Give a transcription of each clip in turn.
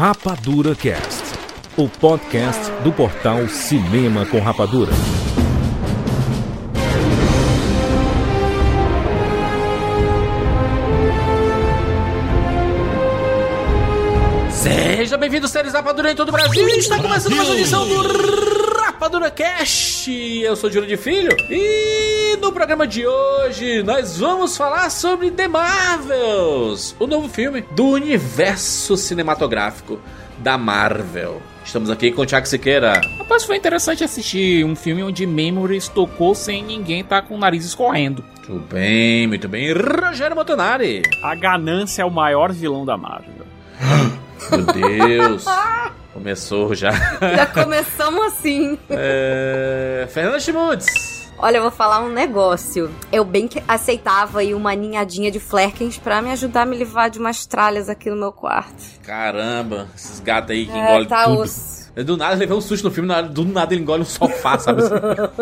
Rapadura Cast, o podcast do portal Cinema com Rapadura. Seja bem-vindo, séries Rapadura em todo o Brasil. Está começando mais uma edição do Rapadura Cast. Eu sou Júlio de Filho e no programa de hoje nós vamos falar sobre The Marvels, o novo filme do universo cinematográfico da Marvel. Estamos aqui com o Thiago Siqueira. Rapaz, foi interessante assistir um filme onde Memories tocou sem ninguém estar tá com o nariz escorrendo. Muito bem, muito bem. Rogério Montanari. A ganância é o maior vilão da Marvel. Meu Deus. Começou já. Já começamos assim. É... Fernanda Schmutz. Olha, eu vou falar um negócio. Eu bem que aceitava aí uma ninhadinha de Flerkens pra me ajudar a me livrar de umas tralhas aqui no meu quarto. Caramba, esses gatos aí que É, engolem tá tudo. osso. Do nada ele levei um susto no filme, do nada ele engole um sofá, sabe?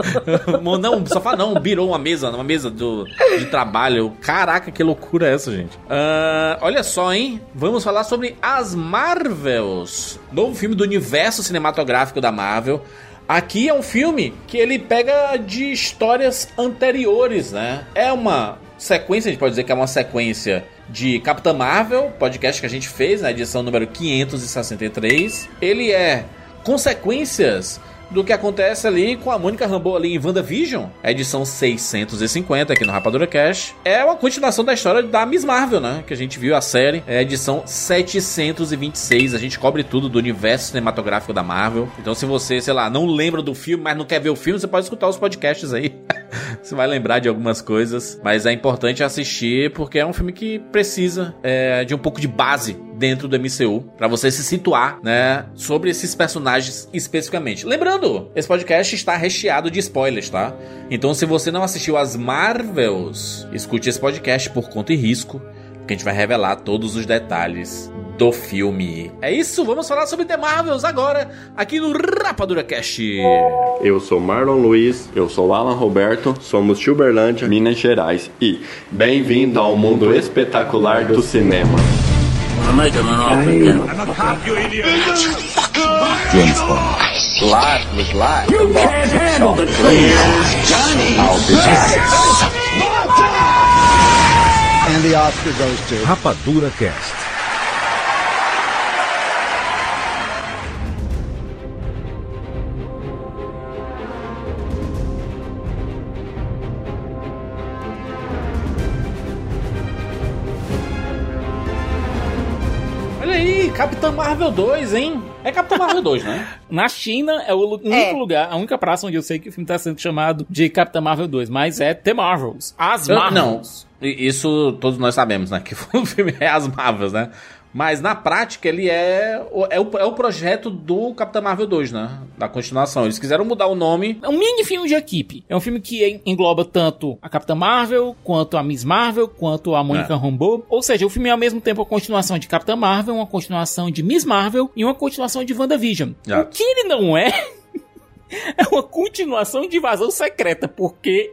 não, um sofá não, virou uma mesa, uma mesa do, de trabalho. Caraca, que loucura é essa, gente? Ah, olha só, hein? Vamos falar sobre as Marvels. Novo filme do universo cinematográfico da Marvel. Aqui é um filme que ele pega de histórias anteriores, né? É uma sequência, a gente pode dizer que é uma sequência de Capitã Marvel, podcast que a gente fez na edição número 563. Ele é consequências do que acontece ali com a Mônica Rambeau ali em WandaVision, a edição 650 aqui no Rapadura Cash. É uma continuação da história da Miss Marvel, né? Que a gente viu a série, é edição 726. A gente cobre tudo do universo cinematográfico da Marvel. Então, se você, sei lá, não lembra do filme, mas não quer ver o filme, você pode escutar os podcasts aí. você vai lembrar de algumas coisas, mas é importante assistir porque é um filme que precisa é, de um pouco de base dentro do MCU pra você se situar, né, sobre esses personagens especificamente. Lembrando, esse podcast está recheado de spoilers, tá? Então, se você não assistiu as Marvels, escute esse podcast por conta e risco, porque a gente vai revelar todos os detalhes do filme. É isso, vamos falar sobre The Marvels agora aqui no Rapadura Cast. Eu sou Marlon Luiz, eu sou Alan Roberto, somos de Uberlândia, Minas Gerais e bem-vindo ao mundo espetacular do cinema. Rapadura Cast. Olha aí, Capitã Marvel 2, hein? É Capitã Marvel 2, né? Na China é o único É. lugar, a única praça onde eu sei que o filme tá sendo chamado de Capitã Marvel 2, mas é The Marvels. As Eu- Marvels. Não, i- isso todos nós sabemos, né? Que o filme é as Marvels, né? Mas na prática ele é o, é, o, é o projeto do Capitã Marvel 2, né? Da continuação. Eles quiseram mudar o nome. É um mini filme de equipe. É um filme que en- engloba tanto a Capitã Marvel, quanto a Miss Marvel, quanto a Mônica É. Rambeau. Ou seja, o filme é ao mesmo tempo a continuação de Capitã Marvel, uma continuação de Miss Marvel e uma continuação de WandaVision. Já. O que ele não é, é uma continuação de Invasão Secreta, porque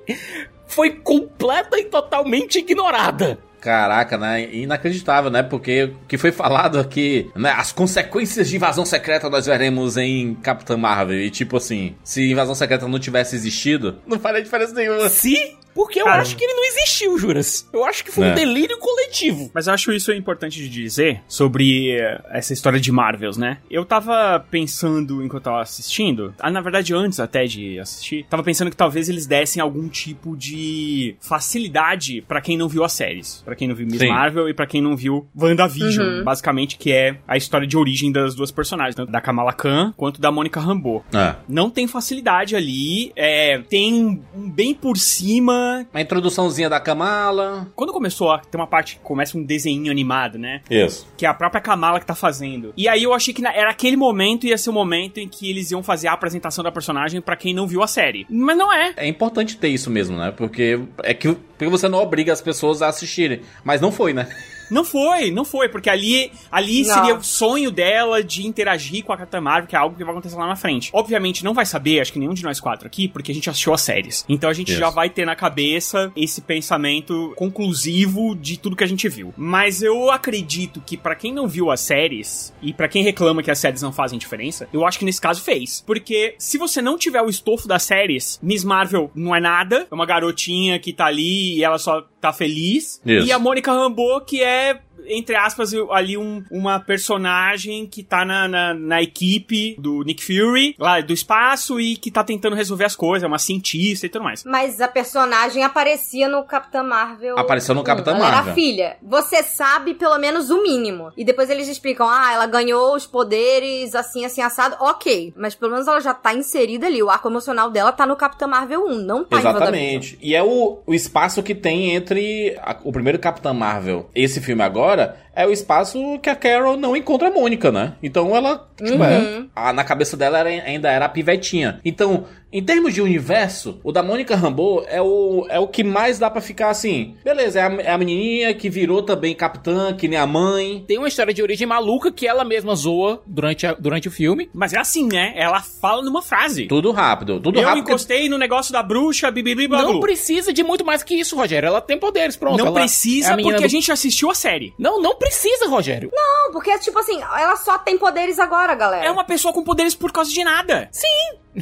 foi completa e totalmente ignorada. Caraca, né? Inacreditável, né? Porque o que foi falado aqui, né? As consequências de invasão secreta nós veremos em Capitã Marvel. E tipo assim, se invasão secreta não tivesse existido, não faria diferença nenhuma. Se? Porque eu Cara. acho que ele não existiu, Juras. Eu acho que foi É. um delírio coletivo. Mas eu acho isso importante de dizer sobre eh, essa história de Marvels, né? Eu tava pensando enquanto eu tava assistindo, ah, na verdade antes até de assistir, tava pensando que talvez eles dessem algum tipo de facilidade pra quem não viu as séries, Pra quem não viu Miss Sim. Marvel e pra quem não viu WandaVision, Uhum. basicamente que é a história de origem das duas personagens, tanto da Kamala Khan quanto da Mônica Rambeau. É. Não tem facilidade ali, é, tem um bem por cima, A introduçãozinha da Kamala. quando começou a ter uma parte que começa um desenho animado, né? Isso. Que é a própria Kamala que tá fazendo. E aí eu achei que era aquele momento, ia ser o momento em que eles iam fazer a apresentação da personagem pra quem não viu a série. Mas não é. É importante ter isso mesmo, né? Porque é que Porque você não obriga as pessoas a assistirem. Mas não foi, né? Não foi, não foi, porque ali, ali Não. seria o sonho dela de interagir com a Capitã Marvel, que é algo que vai acontecer lá na frente. Obviamente não vai saber, acho que nenhum de nós quatro aqui, porque a gente assistiu as séries. Então a gente Isso. já vai ter na cabeça esse pensamento conclusivo de tudo que a gente viu. Mas eu acredito que pra quem não viu as séries e pra quem reclama que as séries não fazem diferença, eu acho que nesse caso fez. Porque se você não tiver o estofo das séries, Miss Marvel não é nada, é uma garotinha que tá ali e ela só tá feliz. Isso. E a Mônica Rambeau, que é, entre aspas, ali um- uma personagem que tá na, na, na equipe do Nick Fury, lá do espaço, e que tá tentando resolver as coisas, é uma cientista e tudo mais. Mas a personagem aparecia no Capitã Marvel. Apareceu no 1. Capitã ela Marvel. Era a filha. Você sabe pelo menos o mínimo. E depois eles explicam: ah, ela ganhou os poderes assim, assim, assado. Ok. Mas pelo menos ela já tá inserida ali. O arco emocional dela tá no Capitã Marvel 1, não tá. Exatamente. E é o, o espaço que tem entre a- o primeiro Capitã Marvel esse filme agora agora é o espaço que a Carol não encontra a Mônica, né? Então ela, tipo, é, Uhum. a- na cabeça dela era- ainda era a pivetinha. Então, em termos de universo, o da Mônica Rambeau é o, é o que mais dá pra ficar assim. Beleza, é a, é a menininha que virou também capitã, que nem a mãe. Tem uma história de origem maluca que ela mesma zoa durante, a- durante o filme. Mas é assim, né? Ela fala numa frase. Tudo rápido, tudo Eu rápido. encostei no negócio da bruxa, bibibi, Não precisa de muito mais que isso, Rogério. Ela tem poderes, pronto. Não ela precisa, é a porque a do- gente assistiu a série. Não, não precisa, Rogério. Não, porque, tipo assim, ela só tem poderes agora, galera. É uma pessoa com poderes por causa de nada.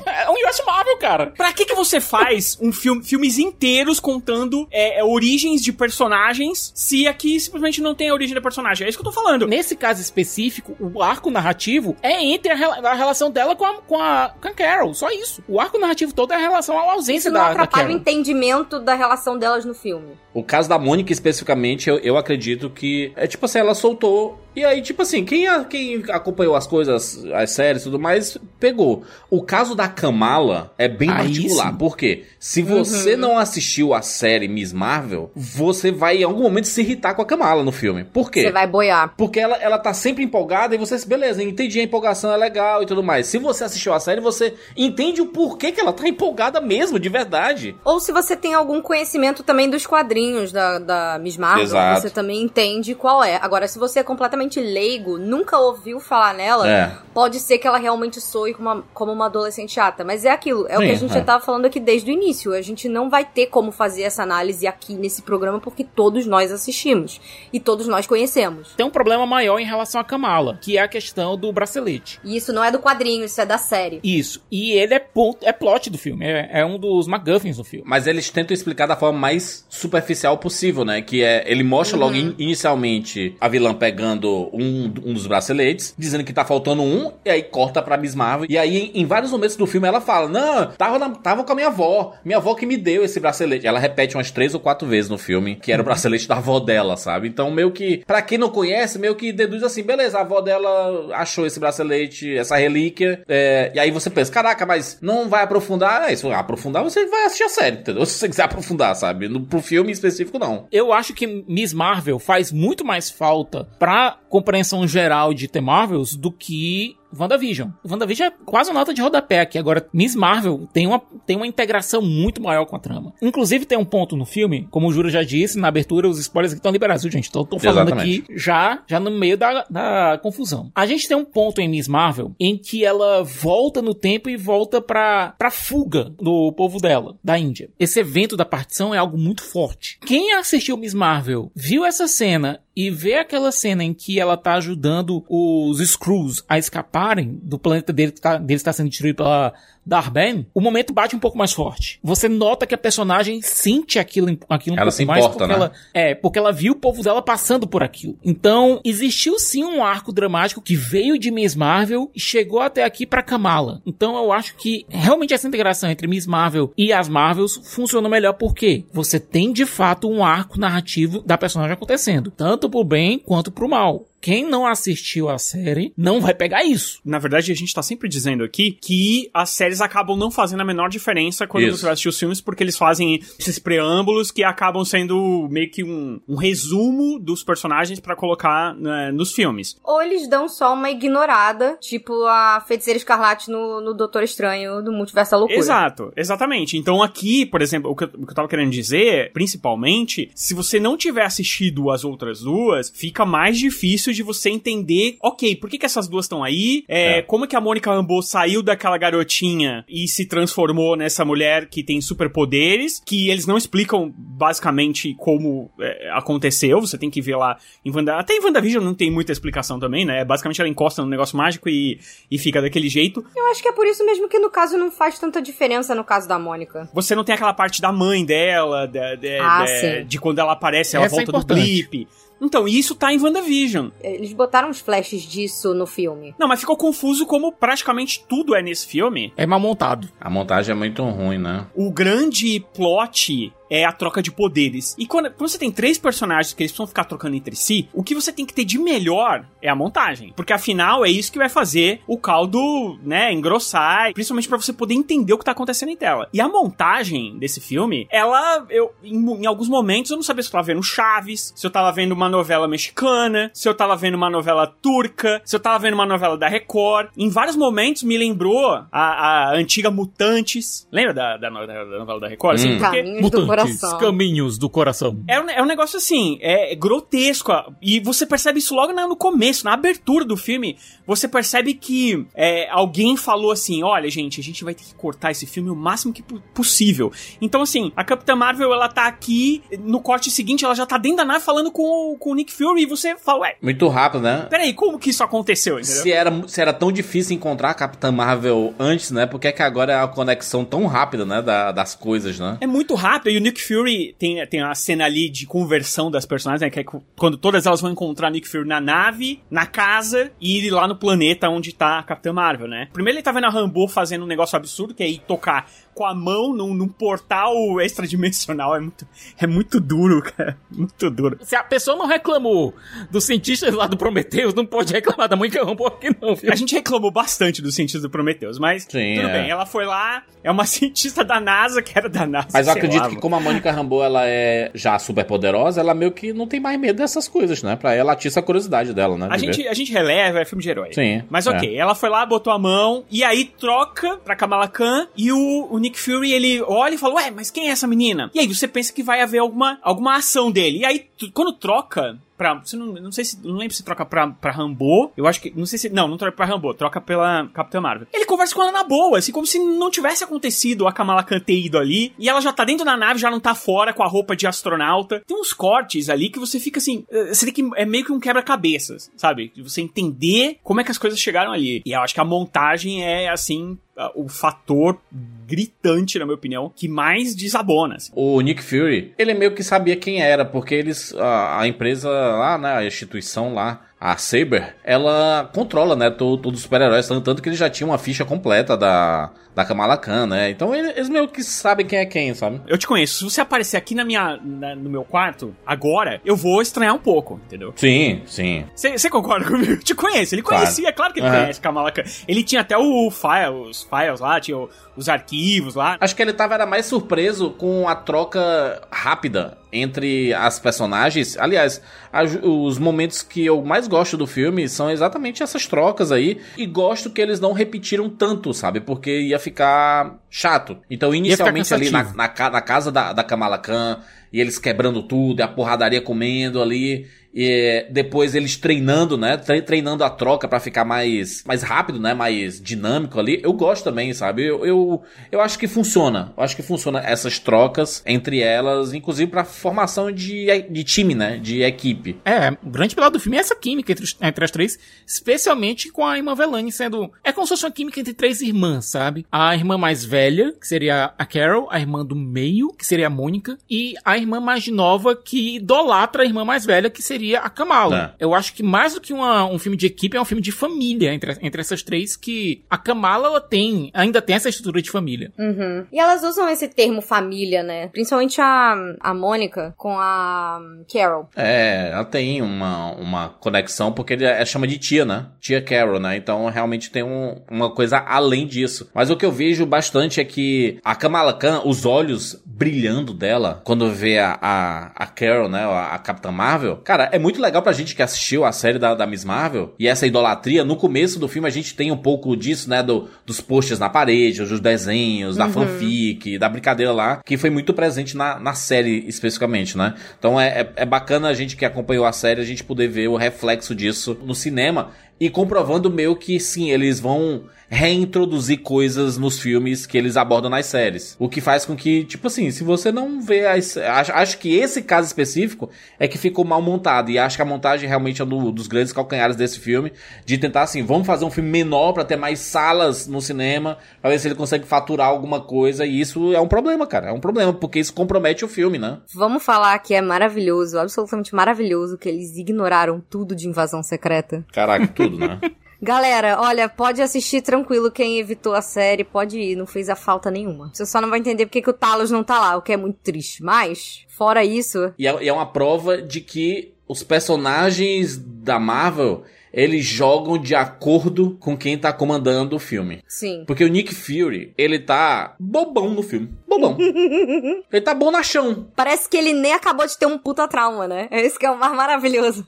É um universo Marvel, cara. Pra que que você faz um filme, filmes inteiros contando é, é, origens de personagens se aqui simplesmente não tem a origem da personagem? É isso que eu tô falando. Nesse caso específico, o arco narrativo é entre a, rela- a relação dela com a, com, a, com a Carol. Só isso. O arco narrativo todo é a relação à ausência Isso não da, da atrapalha o entendimento da relação delas no filme. O caso da Mônica, especificamente, eu, eu acredito que. É tipo assim, ela soltou. E aí, tipo assim, quem, a- quem acompanhou as coisas, as séries e tudo mais, pegou. O caso da Kamala é bem Aí particular. sim. Por quê? Se você não assistiu a série Miss Marvel, você vai em algum momento se irritar com a Kamala no filme. Por quê? Você vai boiar. Porque ela, ela tá sempre empolgada e você, beleza, entendi a empolgação, é legal e tudo mais. Se você assistiu a série, você entende o porquê que ela tá empolgada mesmo, de verdade. Ou se você tem algum conhecimento também dos quadrinhos da, da Miss Marvel, Exato. você também entende qual é. Agora, se você é completamente leigo, nunca ouviu falar nela, É. pode ser que ela realmente soe como uma, como uma adolescente chata. Mas é aquilo, é o Sim, que a gente é. já tava falando aqui desde o início. A gente não vai ter como fazer essa análise aqui nesse programa porque todos nós assistimos. E todos nós conhecemos. Tem um problema maior em relação a Kamala, que é a questão do bracelete. E isso não é do quadrinho, isso é da série. Isso. E ele é, ponto, é plot do filme. É, é um dos MacGuffins do filme. Mas eles tentam explicar da forma mais superficial possível, né? Que é, ele mostra logo in- inicialmente a vilã pegando um, um dos braceletes, dizendo que tá faltando um, e aí corta pra Miss Marvel. E aí, em, vários momentos do filme, ela fala: Não, tava, na- tava com a minha avó. Minha avó que me deu esse bracelete. Ela repete umas três ou quatro vezes no filme que era o bracelete da avó dela, sabe? Então, meio que, pra quem não conhece, meio que deduz assim: beleza, a avó dela achou esse bracelete, essa relíquia. é, e aí você pensa: caraca, mas não vai aprofundar? É, se aprofundar, você vai assistir a série, entendeu? Se você quiser aprofundar, sabe? No, pro filme específico, não. Eu acho que Miss Marvel faz muito mais falta pra compreensão geral de The Marvels do que WandaVision. WandaVision é quase uma nota de rodapé aqui. Agora, Miss Marvel tem uma, tem uma integração muito maior com a trama. Inclusive, tem um ponto no filme, como o Júlio já disse, na abertura, os spoilers aqui estão liberados, gente? Então, tô falando Exatamente. aqui já, já no meio da, da confusão. A gente tem um ponto em Miss Marvel em que ela volta no tempo e volta pra, pra fuga do povo dela, da Índia. Esse evento da partição é algo muito forte. Quem assistiu Miss Marvel viu essa cena e vê aquela cena em que ela tá ajudando os Skrulls a escaparem do planeta dele que tá, dele está sendo destruído pela Darben, o momento bate um pouco mais forte. Você nota que a personagem sente aquilo, aquilo um Ela pouco se mais importa, porque né? ela é, porque ela viu o povo dela passando por aquilo. Então, existiu sim um arco dramático que veio de Miss Marvel e chegou até aqui pra Kamala. Então, eu acho que realmente essa integração entre Miss Marvel e as Marvels funciona melhor porque você tem de fato um arco narrativo da personagem acontecendo, tanto pro bem quanto pro mal. Quem não assistiu a série não vai pegar isso. Na verdade, a gente tá sempre dizendo aqui que as séries acabam não fazendo a menor diferença quando Isso. você vai assistir os filmes, porque eles fazem esses preâmbulos que acabam sendo meio que um, um resumo dos personagens pra colocar né, nos filmes. Ou eles dão só uma ignorada, tipo a Feiticeira Escarlate no, no Doutor Estranho do Multiverso da Loucura. Exato, exatamente. Então aqui, por exemplo, o que, eu, o que eu tava querendo dizer, principalmente, se você não tiver assistido as outras duas, fica mais difícil de você entender, ok, por que, que essas duas estão aí? É, É. Como que a Mônica Rambeau saiu daquela garotinha e se transformou nessa mulher que tem superpoderes, que eles não explicam basicamente como é, aconteceu, você tem que ver lá em Wanda... Até em WandaVision não tem muita explicação também, né? Basicamente ela encosta no negócio mágico e, e fica daquele jeito. Eu acho que é por isso mesmo que no caso não faz tanta diferença no caso da Mônica. Você não tem aquela parte da mãe dela, da- de, Ah, de- de quando ela aparece, ela Essa é volta do importante. blip. Então, isso tá em WandaVision. Eles botaram uns flashes disso no filme. Não, mas ficou confuso como praticamente tudo é nesse filme. É mal montado. A montagem é muito ruim, né? O grande plot é a troca de poderes. E quando, quando você tem três personagens que eles precisam ficar trocando entre si, o que você tem que ter de melhor é a montagem. Porque afinal é isso que vai fazer o caldo, né, engrossar, principalmente pra você poder entender o que tá acontecendo em tela. E a montagem desse filme, ela, eu, em, em alguns momentos eu não sabia se eu tava vendo Chaves, se eu tava vendo uma novela mexicana, se eu tava vendo uma novela turca, se eu tava vendo uma novela da Record. Em vários momentos me lembrou a, a antiga Mutantes. Lembra da, da, no- da novela da Record? Assim, Hum. porque Caminhos do coração. Caminhos do coração. é um, é um negócio assim, é grotesco. E você percebe isso logo no começo, na abertura do filme. Você percebe que é, alguém falou assim: olha, gente, a gente vai ter que cortar esse filme o máximo que po- possível. Então, assim, a Capitã Marvel, ela tá aqui, no corte seguinte, ela já tá dentro da nave falando com, o- com o Nick Fury. E você fala, ué, Muito rápido, né? peraí, como que isso aconteceu? Entendeu? Se era, se era tão difícil encontrar a Capitã Marvel antes, né? Por que é que agora é a conexão tão rápida, né? da- das coisas, né? É muito rápido, e o Nick Fury tem, tem a cena ali de conversão das personagens, né? Que é quando todas elas vão encontrar Nick Fury na nave, na casa e lá no planeta onde tá a Capitã Marvel, né? Primeiro ele tá vendo a Rambo fazendo um negócio absurdo, que é ir tocar com a mão num, num portal extradimensional. É muito, é muito duro, cara. Muito duro. Se a pessoa não reclamou dos cientistas lá do Prometheus, não pode reclamar da mãe que arrombou aqui não, viu? A gente reclamou bastante dos cientistas do Prometheus, mas Sim, tudo é. bem. Ela foi lá, é uma cientista da NASA, que era da NASA. Mas eu acredito lá, que como a Mônica Rambeau ela é já super poderosa, ela meio que não tem mais medo dessas coisas, né? Pra ela atiça a curiosidade dela, né? A ver. gente, a gente releva, é filme de herói. Sim, Mas é. ok, ela foi lá, botou a mão, e aí troca pra Kamala Khan, e o, o Nick Fury, ele olha e fala, ué, mas quem é essa menina? E aí você pensa que vai haver alguma, alguma ação dele. E aí, quando troca pra... Você não, não sei se... Não lembro se troca pra, pra Rambo. Eu acho que... Não sei se... Não, não troca pra Rambo. Troca pela Capitã Marvel. Ele conversa com ela na boa, assim, como se não tivesse acontecido a Kamala Khan ter ido ali. E ela já tá dentro da nave, já não tá fora com a roupa de astronauta. Tem uns cortes ali que você fica assim... eh, Você tem que... É meio que um quebra-cabeças, sabe? Você entender como é que as coisas chegaram ali. E eu acho que a montagem é, assim... O fator gritante, na minha opinião, que mais desabona. assim. O Nick Fury, ele meio que sabia quem era, porque eles, a, a empresa lá, né, a instituição lá, a Saber, ela controla, né, to- todos os super-heróis, tanto, tanto que ele já tinha uma ficha completa da, da Kamala Khan, né, então ele- eles meio que sabem quem é quem, sabe? Eu te conheço. Se você aparecer aqui na minha, na- no meu quarto, agora, eu vou estranhar um pouco, entendeu? Sim, sim. Você concorda comigo? Eu te conheço. Ele Claro. conhecia, é claro que ele Aham. conhece Kamala Khan. Ele tinha até o file, os files lá, tinha o- os arquivos lá. Acho que ele tava era mais surpreso com a troca rápida entre as personagens. Aliás, as- os momentos que eu mais gosto do filme são exatamente essas trocas aí. E gosto que eles não repetiram tanto, sabe? Porque ia ficar chato. Então, inicialmente ali na, na, na casa da, da Kamala Khan, e eles quebrando tudo, e a porradaria comendo ali. E depois eles treinando, né? Tre- Treinando a troca pra ficar mais, mais rápido, né? Mais dinâmico ali. Eu gosto também, sabe? Eu, eu, eu acho que funciona. Eu acho que funciona essas trocas entre elas, inclusive pra formação de, de time, né? De equipe. É, o grande pilar do filme é essa química entre, entre as três, especialmente com a irmã Velani sendo. É como se fosse uma química entre três irmãs, sabe? A irmã mais velha, que seria a Carol, a irmã do meio, que seria a Mônica, e a irmã mais nova que idolatra a irmã mais velha, que seria a Kamala. Eu acho que mais do que uma- um filme de equipe, é um filme de família entre, entre essas três, que a Kamala, ela tem, ainda tem essa estrutura de família. Uhum. E elas usam esse termo família, né? Principalmente a, a Mônica com a Carol. É, ela tem uma, uma conexão, porque ele é, chama de tia, né? Tia Carol, né? Então realmente tem um- uma coisa além disso. Mas o que eu vejo bastante é que a Kamala Khan, os olhos brilhando dela, quando vê a, a, a Carol, né? A, a Capitã Marvel, cara, é muito legal pra gente que assistiu a série da, da Miss Marvel e essa idolatria. No começo do filme a gente tem um pouco disso, né? Do, dos posters na parede, dos desenhos, da fanfic, da brincadeira lá, que foi muito presente na, na série especificamente, né? Então é, é, é bacana a gente que acompanhou a série, a gente poder ver o reflexo disso no cinema e comprovando meio que sim, eles vão reintroduzir coisas nos filmes que eles abordam nas séries. O que faz com que, tipo assim, se você não vê as. Acho, acho que esse caso específico é que ficou mal montado. E acho que a montagem realmente é um do- dos grandes calcanhares desse filme. De tentar assim, vamos fazer um filme menor pra ter mais salas no cinema, pra ver se ele consegue faturar alguma coisa. E isso é um problema, cara. É um problema, porque isso compromete o filme, né? Vamos falar que é maravilhoso, absolutamente maravilhoso, que eles ignoraram tudo de invasão secreta. Caraca, tudo, né? Galera, olha, pode assistir tranquilo quem evitou a série, pode ir, não fez a falta nenhuma. Você só não vai entender porque que o Talos não tá lá, o que é muito triste. Mas, fora isso, E é, e é uma prova de que os personagens da Marvel, eles jogam de acordo com quem tá comandando o filme. sim. Porque o Nick Fury, ele tá bobão no filme. Bobão. ele tá bom na chão. Parece que ele nem acabou de ter um puta trauma, né? É isso que é o mais maravilhoso.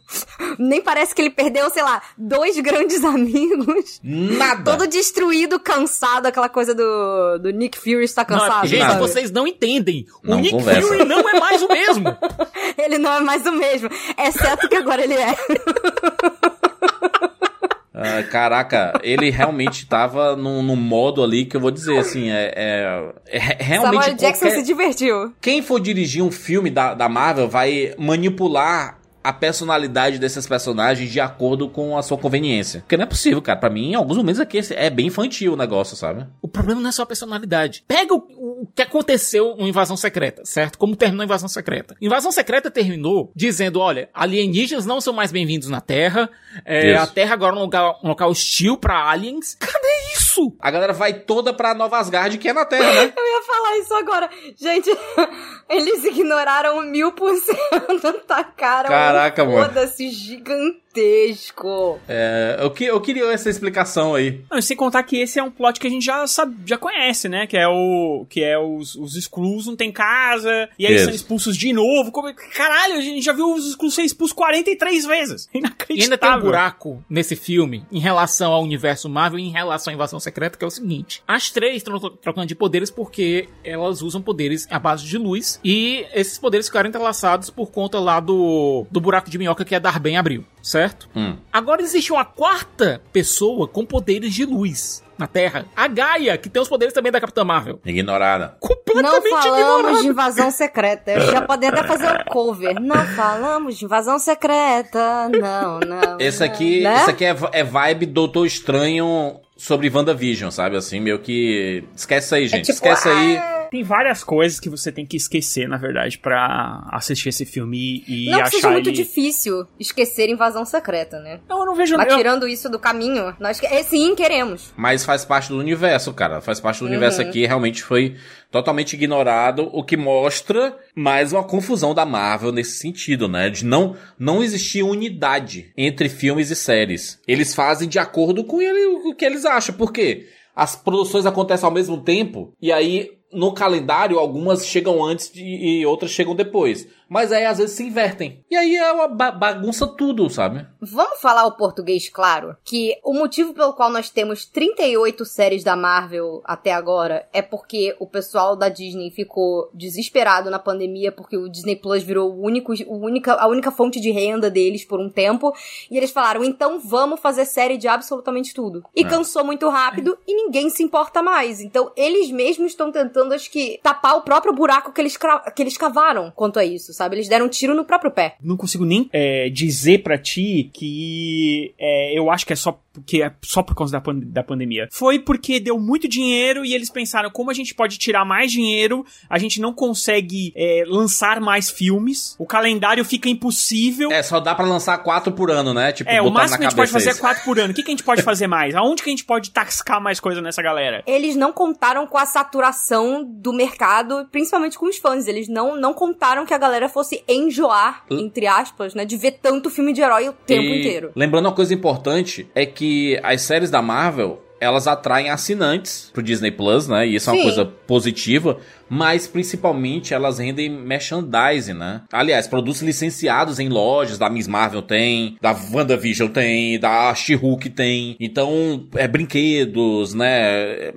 Nem parece que ele perdeu, sei lá, dois grandes amigos. Nada. Todo destruído, cansado, aquela coisa do, do Nick Fury está cansado. Não, gente, sabe? vocês não entendem. Não o Nick conversa. Fury não é mais o mesmo. Ele não é mais o mesmo. Exceto que agora ele é. Ah, caraca, ele realmente tava num, num modo ali que eu vou dizer assim, é, é, é realmente Samuel Jackson qualquer- se divertiu. Quem for dirigir um filme da, da Marvel vai manipular a personalidade desses personagens de acordo com a sua conveniência. Porque não é possível, cara. Pra mim, em alguns momentos aqui é bem infantil o negócio, sabe? O problema não é só a personalidade. Pega o, o que aconteceu no Invasão Secreta, certo? Como terminou a Invasão Secreta. Invasão Secreta terminou dizendo, olha, alienígenas não são mais bem-vindos na Terra, é, a Terra agora é um local, um local hostil pra aliens. Cadê isso? A galera vai toda pra Nova Asgard, que é na Terra, né? Eu ia falar isso agora. Gente, eles ignoraram mil por cento, tacaram Caraca, um foda-se gigantesco. É, eu, que, eu queria essa explicação aí. Não, e sem contar que esse é um plot que a gente já sabe, já conhece, né? Que é o que é os, os Skrulls não tem casa e aí Isso. são expulsos de novo. Como, caralho, a gente já viu os Skrulls ser expulsos 43 vezes. E Inacreditável. ainda tem um buraco nesse filme em relação ao universo Marvel e em relação à invasão secreta, que é o seguinte: as três estão tro- trocando de poderes porque elas usam poderes à base de luz e esses poderes ficaram entrelaçados por conta lá do, do buraco de minhoca que a Darben abriu, certo? Hum. Agora existe uma quarta pessoa com poderes de luz na Terra, a Gaia, que tem os poderes também da Capitã Marvel. Ignorada. Não Completamente falamos ignorado. de invasão secreta. Eu já podem até fazer um cover. Não falamos de invasão secreta. Não, não. Esse aqui, Né? esse aqui é, é vibe Doutor Estranho sobre WandaVision, sabe? Assim, meio que. Esquece isso aí, gente. tipo, Esquece aí. Tem várias coisas que você tem que esquecer, na verdade, pra assistir esse filme e Não que achar seja muito ele... difícil esquecer invasão secreta, né? Não, eu não vejo... Mas eu- tirando isso do caminho, nós que... sim queremos. Mas faz parte do universo, cara. Faz parte do universo Uhum. aqui. Realmente foi totalmente ignorado. O que mostra mais uma confusão da Marvel nesse sentido, né? De não, não existir unidade entre filmes e séries. Eles fazem de acordo com ele, o que eles acham. Por quê? As produções acontecem ao mesmo tempo. E aí, no calendário, algumas chegam antes de- e outras chegam depois. Mas aí, às vezes, se invertem. E aí é uma ba- bagunça tudo, sabe? Vamos falar o português claro? Que o motivo pelo qual nós temos 38 séries da Marvel até agora é porque o pessoal da Disney ficou desesperado na pandemia porque o Disney Plus virou o único, o única, a única fonte de renda deles por um tempo. E eles falaram, então vamos fazer série de absolutamente tudo. E É. cansou muito rápido e ninguém se importa mais. Então eles mesmos estão tentando, acho que, tapar o próprio buraco que eles, que eles cavaram quanto a isso, sabe? Eles deram um tiro no próprio pé. não consigo nem é, dizer pra ti que é, eu acho que é só porque é só por causa da, pan da pandemia. Foi porque deu muito dinheiro e eles pensaram como a gente pode tirar mais dinheiro, a gente não consegue é, lançar mais filmes, o calendário fica impossível. É, só dá para lançar quatro por ano, né? Tipo, é, o máximo que a gente pode fazer é quatro por ano. O que, que a gente pode fazer mais? Aonde que a gente pode tascar mais coisa nessa galera? Eles não contaram com a saturação do mercado, principalmente com os fãs. Eles não, não contaram que a galera fosse enjoar, entre aspas, né? De ver tanto filme de herói o tempo e... inteiro. Lembrando uma coisa importante, é que as séries da Marvel, elas atraem assinantes pro Disney Plus, né? E isso Sim. é uma coisa positiva, mas principalmente elas rendem merchandising, né? Aliás, produtos licenciados em lojas, da Miss Marvel tem, da WandaVision tem, da She-Hulk tem. Então, é brinquedos, né?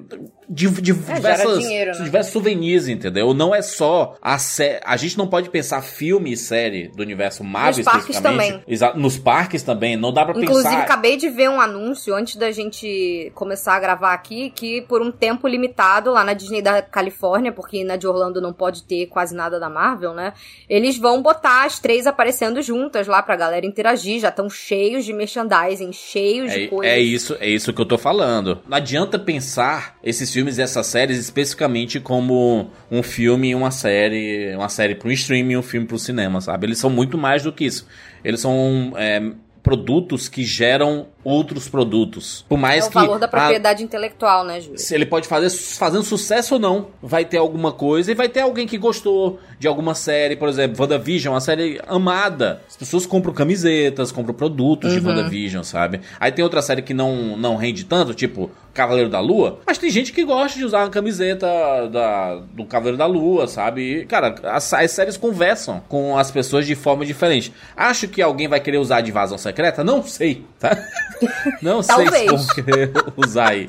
De, de é, diversas, dinheiro, né? diversos souvenirs, entendeu? Não é só a série. A gente não pode pensar filme e série do universo Marvel Nos parques também. Nos parques também. Não dá pra Inclusive, pensar. Inclusive, acabei de ver um anúncio antes da gente começar a gravar aqui que por um tempo limitado lá na Disney da Califórnia, porque na de Orlando não pode ter quase nada da Marvel, né? Eles vão botar as três aparecendo juntas lá pra galera interagir. Já estão cheios de merchandising, cheios é, de coisas. É isso, é isso que eu tô falando. Não adianta pensar esses filmes e essas séries especificamente como um filme e uma série, uma série para um streaming e um filme para o cinema, sabe? Eles são muito mais do que isso. Eles são é, produtos que geram outros produtos. Por mais é o que valor da propriedade a, intelectual, né, Júlio? Se ele pode fazer fazendo sucesso ou não, vai ter alguma coisa e vai ter alguém que gostou de alguma série, por exemplo, WandaVision, uma série amada. As pessoas compram camisetas, compram produtos uhum. de WandaVision, sabe? Aí tem outra série que não não rende tanto, tipo Cavaleiro da Lua, mas tem gente que gosta de usar a camiseta da, do Cavaleiro da Lua, sabe? Cara, as, as séries conversam com as pessoas de forma diferente. Acho que alguém vai querer usar de vazão secreta? Não sei, tá? Não sei se vão querer usar aí.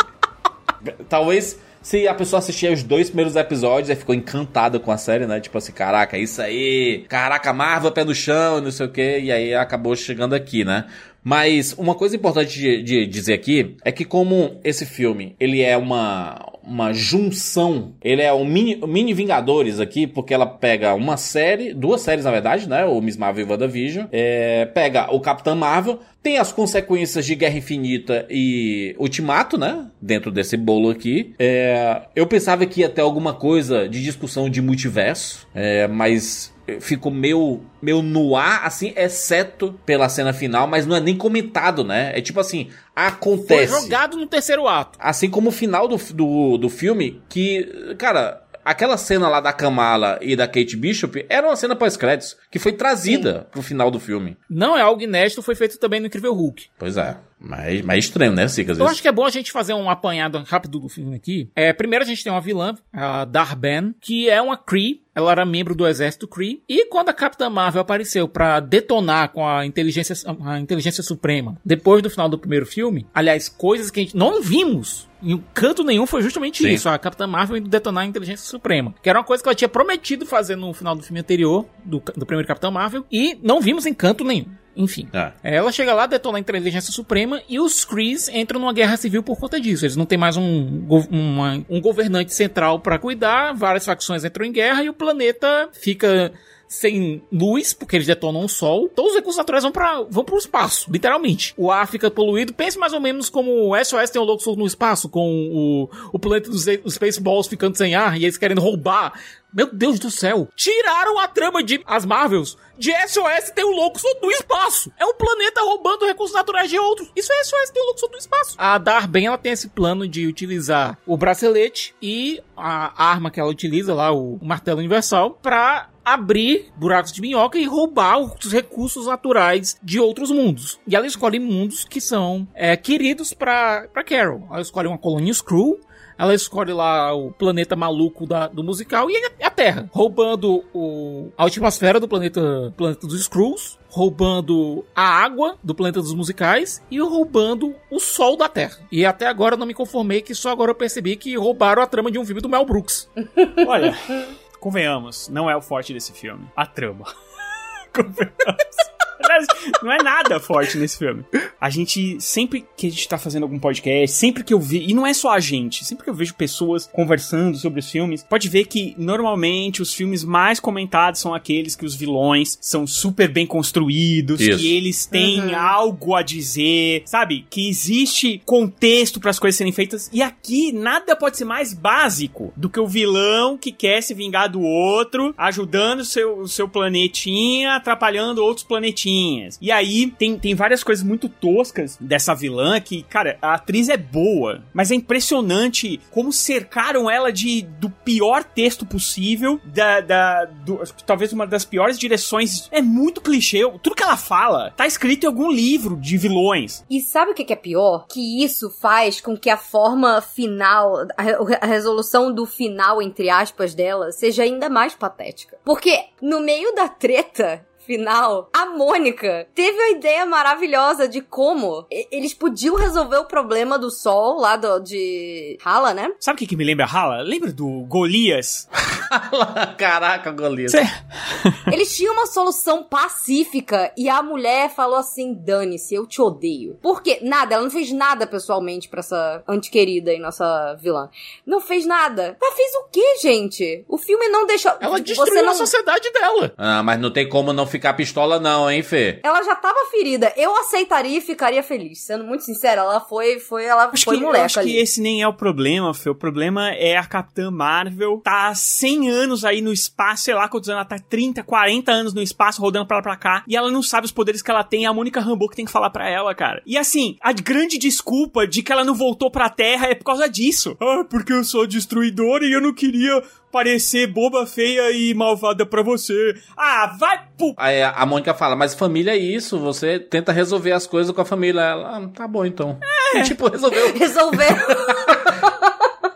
Talvez se a pessoa assistir os dois primeiros episódios e ficou encantada com a série, né? Tipo assim, caraca, isso aí, caraca, Marvel pé no chão, não sei o que, e aí acabou chegando aqui, né? Mas uma coisa importante de, de, dizer aqui é que como esse filme, ele é uma, uma junção, ele é um mini, mini Vingadores aqui, porque ela pega uma série, duas séries na verdade, né? O Miss Marvel e WandaVision, é, pega o Capitão Marvel, tem as consequências de Guerra Infinita e Ultimato, né? Dentro desse bolo aqui. É, eu pensava que ia ter alguma coisa de discussão de multiverso, é, mas ficou meio, meio no ar, assim, exceto pela cena final, mas não é nem comentado, né? É tipo assim, acontece. Foi jogado no terceiro ato. Assim como o final do, do, do filme, que, cara, aquela cena lá da Kamala e da Kate Bishop era uma cena pós-créditos, que foi trazida Sim. pro final do filme. Não é algo inédito, foi feito também no Incrível Hulk. Pois é. Mas, mas estranho, né, Sica? Eu acho que é bom a gente fazer um apanhado rápido do filme aqui. É, primeiro a gente tem uma vilã, a Darben, que é uma Kree. Ela era membro do exército Kree. E quando a Capitã Marvel apareceu para detonar com a inteligência, a inteligência suprema, depois do final do primeiro filme, aliás, coisas que a gente não vimos em canto nenhum foi justamente Sim. isso, a Capitã Marvel indo detonar a inteligência suprema. Que era uma coisa que ela tinha prometido fazer no final do filme anterior, do, do primeiro Capitão Marvel, e não vimos em canto nenhum. Enfim. É. Ela chega lá, detona a inteligência suprema e os Krees entram numa guerra civil por conta disso. Eles não têm mais um, uma, um governante central para cuidar, várias facções entram em guerra e o planeta fica sem luz, porque eles detonam o sol. Todos os recursos naturais vão para vão pro espaço, literalmente. O ar fica poluído. Pense mais ou menos como o SOS tem o louco no espaço, com o, o planeta dos, dos Spaceballs ficando sem ar e eles querendo roubar. Meu Deus do céu! Tiraram a trama de as Marvels de SOS tem o louco no espaço. É um planeta roubando recursos naturais de outros. Isso é SOS tem o louco no espaço. A Darben, ela tem esse plano de utilizar o bracelete e a arma que ela utiliza lá, o martelo universal, para abrir buracos de minhoca e roubar os recursos naturais de outros mundos. E ela escolhe mundos que são é, queridos para Carol. Ela escolhe uma colônia Skrull, ela escolhe lá o planeta maluco da, do musical e a Terra, roubando o, a atmosfera do planeta, planeta dos Skrulls, roubando a água do planeta dos musicais e roubando o sol da Terra. E até agora não me conformei que só agora eu percebi que roubaram a trama de um filme do Mel Brooks. Olha, convenhamos, não é o forte desse filme. A trama. convenhamos. Não é nada forte nesse filme. A gente, sempre que a gente tá fazendo algum podcast, sempre que eu vi, e não é só a gente, sempre que eu vejo pessoas conversando sobre os filmes, pode ver que normalmente os filmes mais comentados são aqueles que os vilões são super bem construídos, Isso. que eles têm algo a dizer, sabe? Que existe contexto para as coisas serem feitas. E aqui nada pode ser mais básico do que o vilão que quer se vingar do outro, ajudando o seu, o seu planetinha, atrapalhando outros planetinhas. E aí tem, tem várias coisas muito toscas dessa vilã que, cara, a atriz é boa, mas é impressionante como cercaram ela de do pior texto possível, da, da do- talvez uma das piores direções. É muito clichê. Tudo que ela fala tá escrito em algum livro de vilões. E sabe o que é pior? Que isso faz com que a forma final, a resolução do final, entre aspas, dela, seja ainda mais patética. Porque no meio da treta final, a Mônica teve a ideia maravilhosa de como eles podiam resolver o problema do sol lá do, de Hala, né? Sabe o que, que me lembra Hala? Lembra do Golias? Caraca, Golias. Cê- Eles tinham uma solução pacífica e a mulher falou assim: dane-se, eu te odeio. Por quê? Nada, ela não fez nada pessoalmente pra essa antiquerida e nossa vilã. Não fez nada. Ela fez o quê, gente? O filme não deixou. Ela destruiu Você não... a sociedade dela. Ah, mas não tem como não ficar pistola não, hein, Fê? Ela já tava ferida. Eu aceitaria e ficaria feliz. Sendo muito sincera, ela foi, foi, ela Acho foi que, eu moleca acho ali. que esse nem é o problema, Fê. O problema é a Capitã Marvel tá há 100 anos aí no espaço, sei lá quantos anos, ela tá 30, 40 anos no espaço, rodando pra lá pra cá, e ela não sabe os poderes que ela tem, é a Mônica Rambeau que tem que falar pra ela, cara. E assim, a grande desculpa de que ela não voltou pra Terra é por causa disso. Ah, porque eu sou destruidora e eu não queria parecer boba, feia e malvada pra você. Ah, vai pro... Aí a Mônica fala, mas família é isso, você tenta resolver as coisas com a família. Ela, ah, tá bom então. É. tipo, resolveu. Resolver.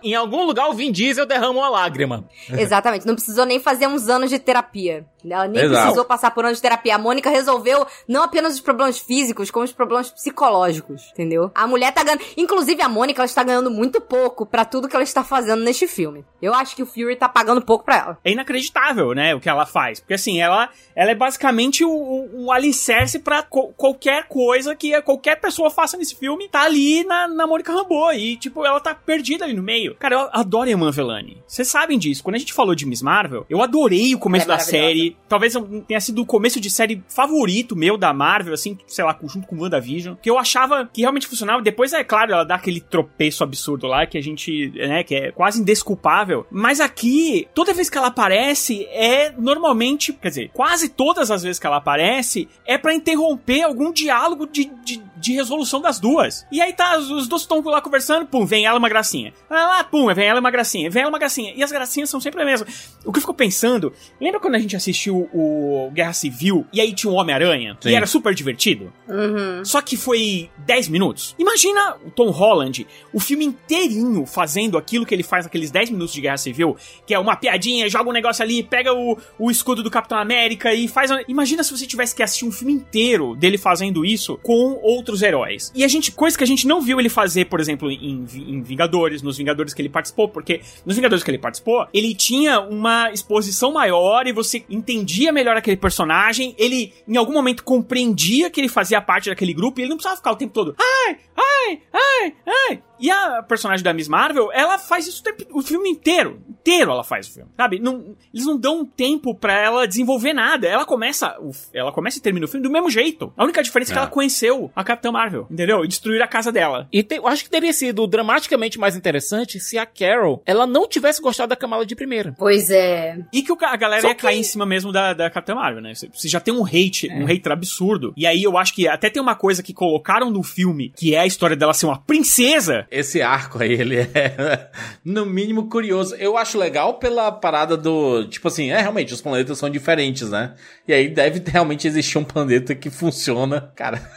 Em algum lugar o Vin Diesel derrama uma lágrima. Exatamente. Não precisou nem fazer uns anos de terapia. Ela nem Exato. precisou passar por anos de terapia. A Mônica resolveu não apenas os problemas físicos, como os problemas psicológicos, entendeu? A mulher tá ganhando. Inclusive, a Mônica, ela está ganhando muito pouco pra tudo que ela está fazendo neste filme. Eu acho que o Fury tá pagando pouco pra ela. É inacreditável, né, o que ela faz. Porque assim, ela, ela é basicamente o, o, o alicerce pra co- qualquer coisa que qualquer pessoa faça nesse filme. Tá ali na, na Mônica Rambeau. E, tipo, ela tá perdida ali no meio. Cara, eu adoro a Iman Velani. Vocês sabem disso. Quando a gente falou de Miss Marvel, eu adorei o começo é da série. Talvez eu- tenha sido o começo de série favorito meu da Marvel, assim, sei lá, junto com WandaVision. Que eu achava que realmente funcionava. Depois, é claro, ela dá aquele tropeço absurdo lá que a gente, né, que é quase indesculpável. Mas aqui, toda vez que ela aparece, é normalmente, quer dizer, quase todas as vezes que ela aparece, é pra interromper algum diálogo de, de, de resolução das duas. E aí tá, os, dois estão lá conversando, pum, vem ela uma gracinha. Ah, lá, pum, vem ela uma gracinha, vem ela uma gracinha. E as gracinhas são sempre a mesma. O que eu fico pensando, lembra quando a gente assistiu o Guerra Civil e aí tinha o Homem-Aranha? Sim. E era super divertido? Uhum. Só que foi 10 minutos. Imagina o Tom Holland, o filme inteirinho fazendo aquilo que ele faz naqueles 10 minutos de Guerra Civil, que é uma piadinha, joga um negócio ali, pega o, o escudo do Capitão América e faz. uma- Imagina se você tivesse que assistir um filme inteiro dele fazendo isso com outros heróis. E a gente, coisa que a gente não viu ele fazer, por exemplo, em, em Vingadores, nos Vingadores que ele participou, porque nos Vingadores que ele participou, ele tinha uma exposição maior e você entendia melhor aquele personagem, ele em algum momento compreendia que ele fazia parte daquele grupo e ele não precisava ficar o tempo todo, ai, ai, ai, ai. E a personagem da Miss Marvel, ela faz isso o, tempo- o filme inteiro. Inteiro ela faz o filme. Sabe? Não, eles não dão tempo pra ela desenvolver nada. Ela começa. ela começa e termina o filme do mesmo jeito. A única diferença é que É. ela conheceu a Capitã Marvel, entendeu? E destruir a casa dela. E te- eu acho que teria sido dramaticamente mais interessante se a Carol ela não tivesse gostado da Kamala de primeira. Pois é. E que o a galera Só ia cair que- em cima mesmo da, da Capitã Marvel, né? Você- Você já tem um hate, um hater absurdo. E aí eu acho que até tem uma coisa que colocaram no filme, que é a história dela ser uma princesa. Esse arco aí, ele é, no mínimo, curioso. Eu acho legal pela parada do. Tipo assim, é realmente, os planetas são diferentes, né? E aí deve realmente existir um planeta que funciona. Cara,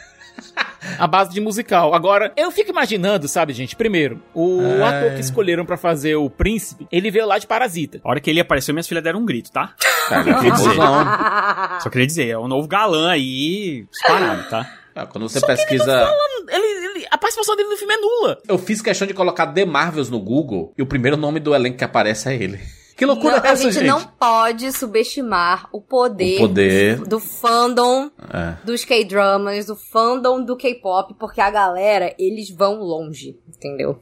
A base de musical. Agora, eu fico imaginando, sabe, gente? Primeiro, o É. ator que escolheram pra fazer o príncipe, ele veio lá de Parasita. A hora que ele apareceu, minhas filhas deram um grito, tá? cara queria dizer. Só queria dizer, é um novo galã aí, disparado, tá? Ah, Quando você pesquisa. Ele, ele- a participação dele no filme é nula. Eu fiz questão de colocar The Marvels no Google e o primeiro nome do elenco que aparece é ele. Que loucura Não, é essa, a gente, gente? não pode subestimar o poder, O poder. do fandom É. dos K-dramas, do fandom do K-pop, porque a galera, eles vão longe, entendeu?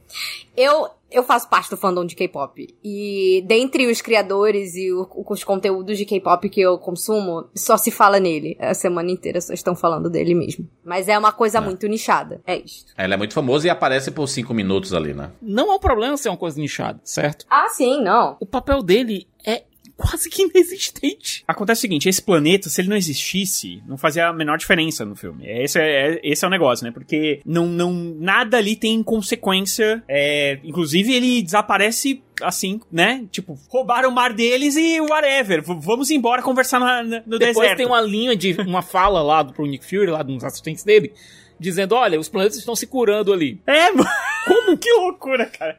Eu eu faço parte do fandom de K-pop e dentre os criadores e o- os conteúdos de K-pop que eu consumo, só se fala nele. A semana inteira só estão falando dele mesmo. Mas é uma coisa muito nichada. É isto. Ela é muito famosa e aparece por cinco minutos ali, né? Não é um problema ser uma coisa nichada, certo? Ah, sim, não. O papel dele é quase que inexistente. Acontece o seguinte, esse planeta, se ele não existisse, não fazia a menor diferença no filme. Esse é, é- esse é o negócio, né? Porque não, não, nada ali tem consequência. É, inclusive, ele desaparece assim, né? Tipo, roubaram o mar deles e whatever. V- vamos embora conversar na- na- no Depois deserto. tem uma linha de uma fala lá do pro Nick Fury, lá dos assistentes dele, dizendo: olha, os planetas estão se curando ali. É, mano. Como? Que loucura, cara.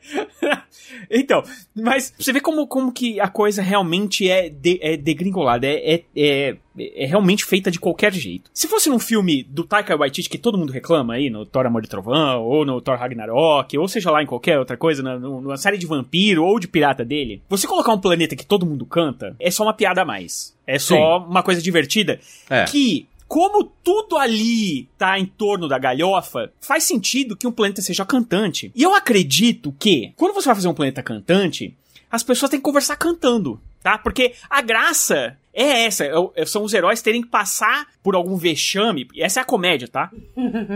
então, mas você vê como, como que a coisa realmente é, de, é degringolada, é, é, é, é realmente feita de qualquer jeito. Se fosse num filme do Taika Waititi que todo mundo reclama aí, no Thor Amor de Trovão, ou no Thor Ragnarok, ou seja lá em qualquer outra coisa, na, numa série de vampiro ou de pirata dele, você colocar um planeta que todo mundo canta, é só uma piada a mais. É só uma coisa divertida É. que, como tudo ali tá em torno da galhofa, faz sentido que um planeta seja cantante. E eu acredito que, quando você vai fazer um planeta cantante, as pessoas têm que conversar cantando, tá? Porque a graça é essa, é o- é- são os heróis terem que passar por algum vexame, e essa é a comédia, tá?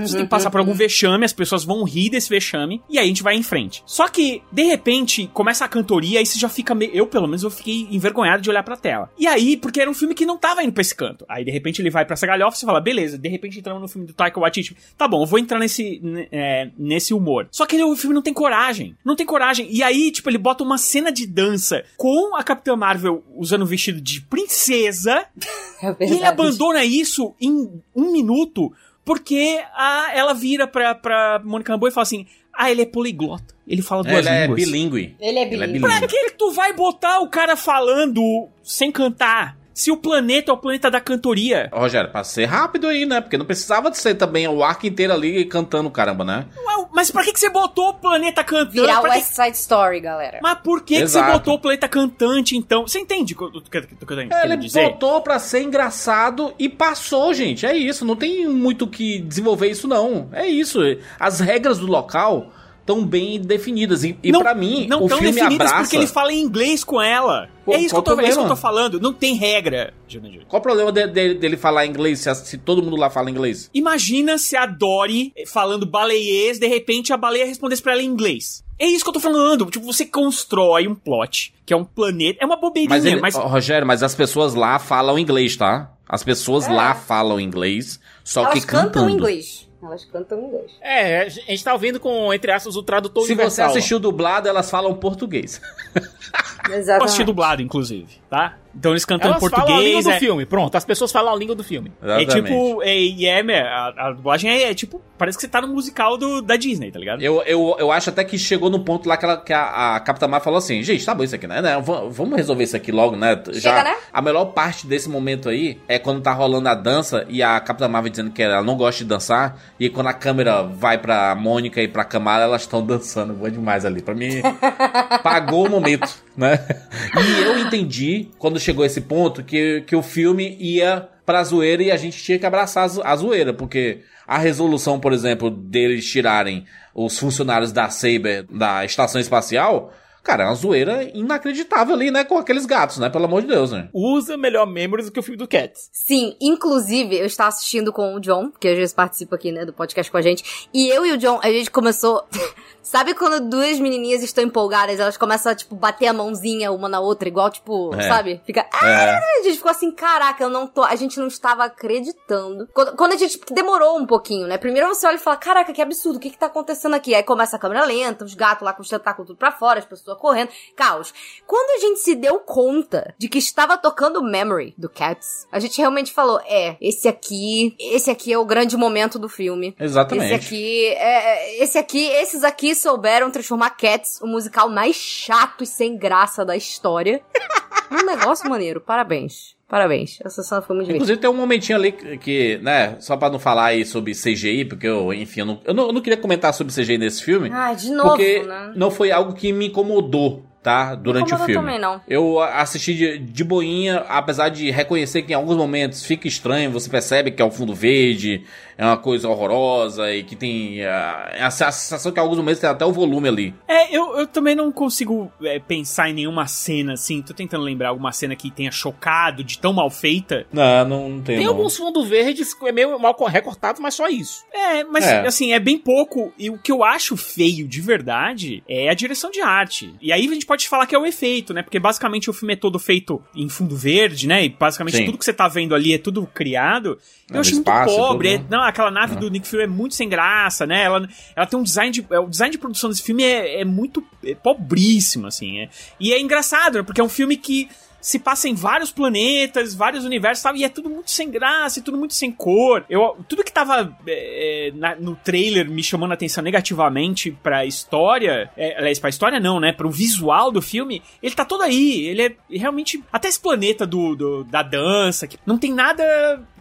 Você tem que passar por algum vexame, as pessoas vão rir desse vexame, e aí a gente vai em frente. Só que, de repente, começa a cantoria, aí você já fica meio. Eu, pelo menos, eu fiquei envergonhado de olhar pra tela. E aí, porque era um filme que não tava indo pra esse canto. Aí, de repente, ele vai pra essa galhofa e você fala, beleza, de repente entramos no filme do Taika Waititi. Tá bom, eu vou entrar nesse, é, nesse humor. Só que ele- o filme não tem coragem. Não tem coragem. E aí, tipo, ele bota uma cena de dança com a Capitã Marvel usando um vestido de princesa. É E ele abandona isso em um minuto porque a, ela vira pra, pra Mônica Rambeau e fala assim: Ah, ele é poliglota. Ele fala duas Ela é línguas. bilíngue. Ele é é bilíngue. Pra que tu vai botar o cara falando sem cantar? Se o planeta é o planeta da cantoria. Rogério, pra ser rápido aí, né? Porque não precisava de ser também o arco inteiro ali cantando, caramba, né? Ué, Mas pra que, que você botou o planeta cantando? Virar Pra que- West Side Story, galera. Mas por que, que você botou o planeta cantante, então? Você entende o que eu o que eu tô querendo Ele dizer? botou pra ser engraçado e passou, gente. É isso. Não tem muito o que desenvolver isso, não. É isso. As regras do local estão bem definidas. E, e pra mim, não o tão filme definidas abraça. porque ele fala em inglês com ela. Pô, é, isso que eu tô, é isso que eu tô falando. Não tem regra, Jurandir. Qual o problema de- de- dele falar inglês se, se todo mundo lá fala inglês? Imagina se a Dory, eh, falando baleiês, de repente a baleia respondesse pra ela em inglês. É isso que eu tô falando. Tipo, você constrói um plot, que é um planeta. É uma bobeirinha, Mas, ele, mas. Rogério, mas as pessoas lá falam inglês, tá? As pessoas É. lá falam inglês, só Elas que cantam cantando. inglês. Elas cantam inglês. É, a gente tá ouvindo com, entre aspas, o tradutor Se você universal. assistiu dublado, elas falam português. Eu Exatamente. assisti dublado, inclusive, tá? Então eles cantam Elas em falam a língua português. do É, filme. Pronto, as pessoas falam a língua do filme. é Exatamente. tipo. É, e é, é, a, a dublagem é, é tipo. Parece que você tá no musical do, da Disney, tá ligado? Eu, eu, eu acho até que chegou no ponto lá que, ela, que a, a Capitã Marvel falou assim: gente, tá bom isso aqui, né? né, Vamos resolver isso aqui logo, né? Chega, né? A melhor parte desse momento aí é quando tá rolando a dança e a Capitã Marvel dizendo que ela não gosta de dançar. E quando a câmera vai pra Mônica e pra Kamala, elas estão dançando. Boa demais ali. Pra mim, pagou o momento, né? E eu entendi, quando chegou esse ponto, que, que o filme ia pra zoeira e a gente tinha que abraçar a zo- a zoeira, porque a resolução, por exemplo, deles tirarem os funcionários da Saber da estação espacial, cara, é uma zoeira inacreditável ali, né? Com aqueles gatos, né? Pelo amor de Deus, né? Usa melhor memories do que o filme do Cats. Sim, inclusive, eu estava assistindo com o John, que às vezes participa aqui, né, do podcast com a gente, e eu e o John, a gente começou... Sabe quando duas menininhas estão empolgadas, elas começam a, tipo, bater a mãozinha uma na outra, igual, tipo, É. sabe? Fica... É. A gente ficou assim, caraca, eu não tô... A gente não estava acreditando. Quando, quando a gente demorou um pouquinho, né? Primeiro você olha e fala, caraca, que absurdo, o que que tá acontecendo aqui? Aí começa a câmera lenta, os gatos lá com os tentáculos tudo pra fora, as pessoas correndo, caos. Quando a gente se deu conta de que estava tocando Memory do Cats, a gente realmente falou, é, esse aqui, esse aqui é o grande momento do filme. Exatamente. Esse aqui, é, é, esse aqui, esses aqui souberam transformar Cats, o musical mais chato e sem graça da história. um negócio maneiro, parabéns. Parabéns, essa cena foi muito divertida. Inclusive tem um momentinho ali que, né, só pra não falar aí sobre CGI, porque eu, enfim, eu não, eu não, eu não queria comentar sobre CGI nesse filme, Ai, de novo, porque né? não foi algo que me incomodou. Tá? Durante o filme. também, não. Eu assisti de, de boinha, apesar de reconhecer que em alguns momentos fica estranho, você percebe que é o fundo verde, é uma coisa horrorosa e que tem ah, a, a sensação que em alguns momentos tem até o volume ali. É, eu, eu também não consigo é, pensar em nenhuma cena assim. Tô tentando lembrar alguma cena que tenha chocado de tão mal feita. Não, não, não tem. Tem não. alguns fundos verdes que é meio mal recortados, mas só isso. É, mas É. assim, é bem pouco. E o que eu acho feio de verdade é a direção de arte. E aí a gente pode falar que é o efeito, né? Porque basicamente o filme é todo feito em fundo verde, né? E basicamente Sim. tudo que você tá vendo ali é tudo criado. É, Eu acho no muito pobre. tudo, é- né? não, aquela nave do Nick Fury é muito sem graça, né? Ela, ela tem um design de. é, O design de produção desse filme é, é muito é pobríssimo, assim. é. E é engraçado, né? Porque é um filme que se passa em vários planetas, vários universos, sabe? E é tudo muito sem graça, e tudo muito sem cor. Eu, tudo que tava é, é, na- no trailer me chamando a atenção negativamente pra história, é, aliás, pra história não, né? Pro visual do filme, ele tá todo aí. Ele é realmente. Até esse planeta do, do- da dança, que não tem nada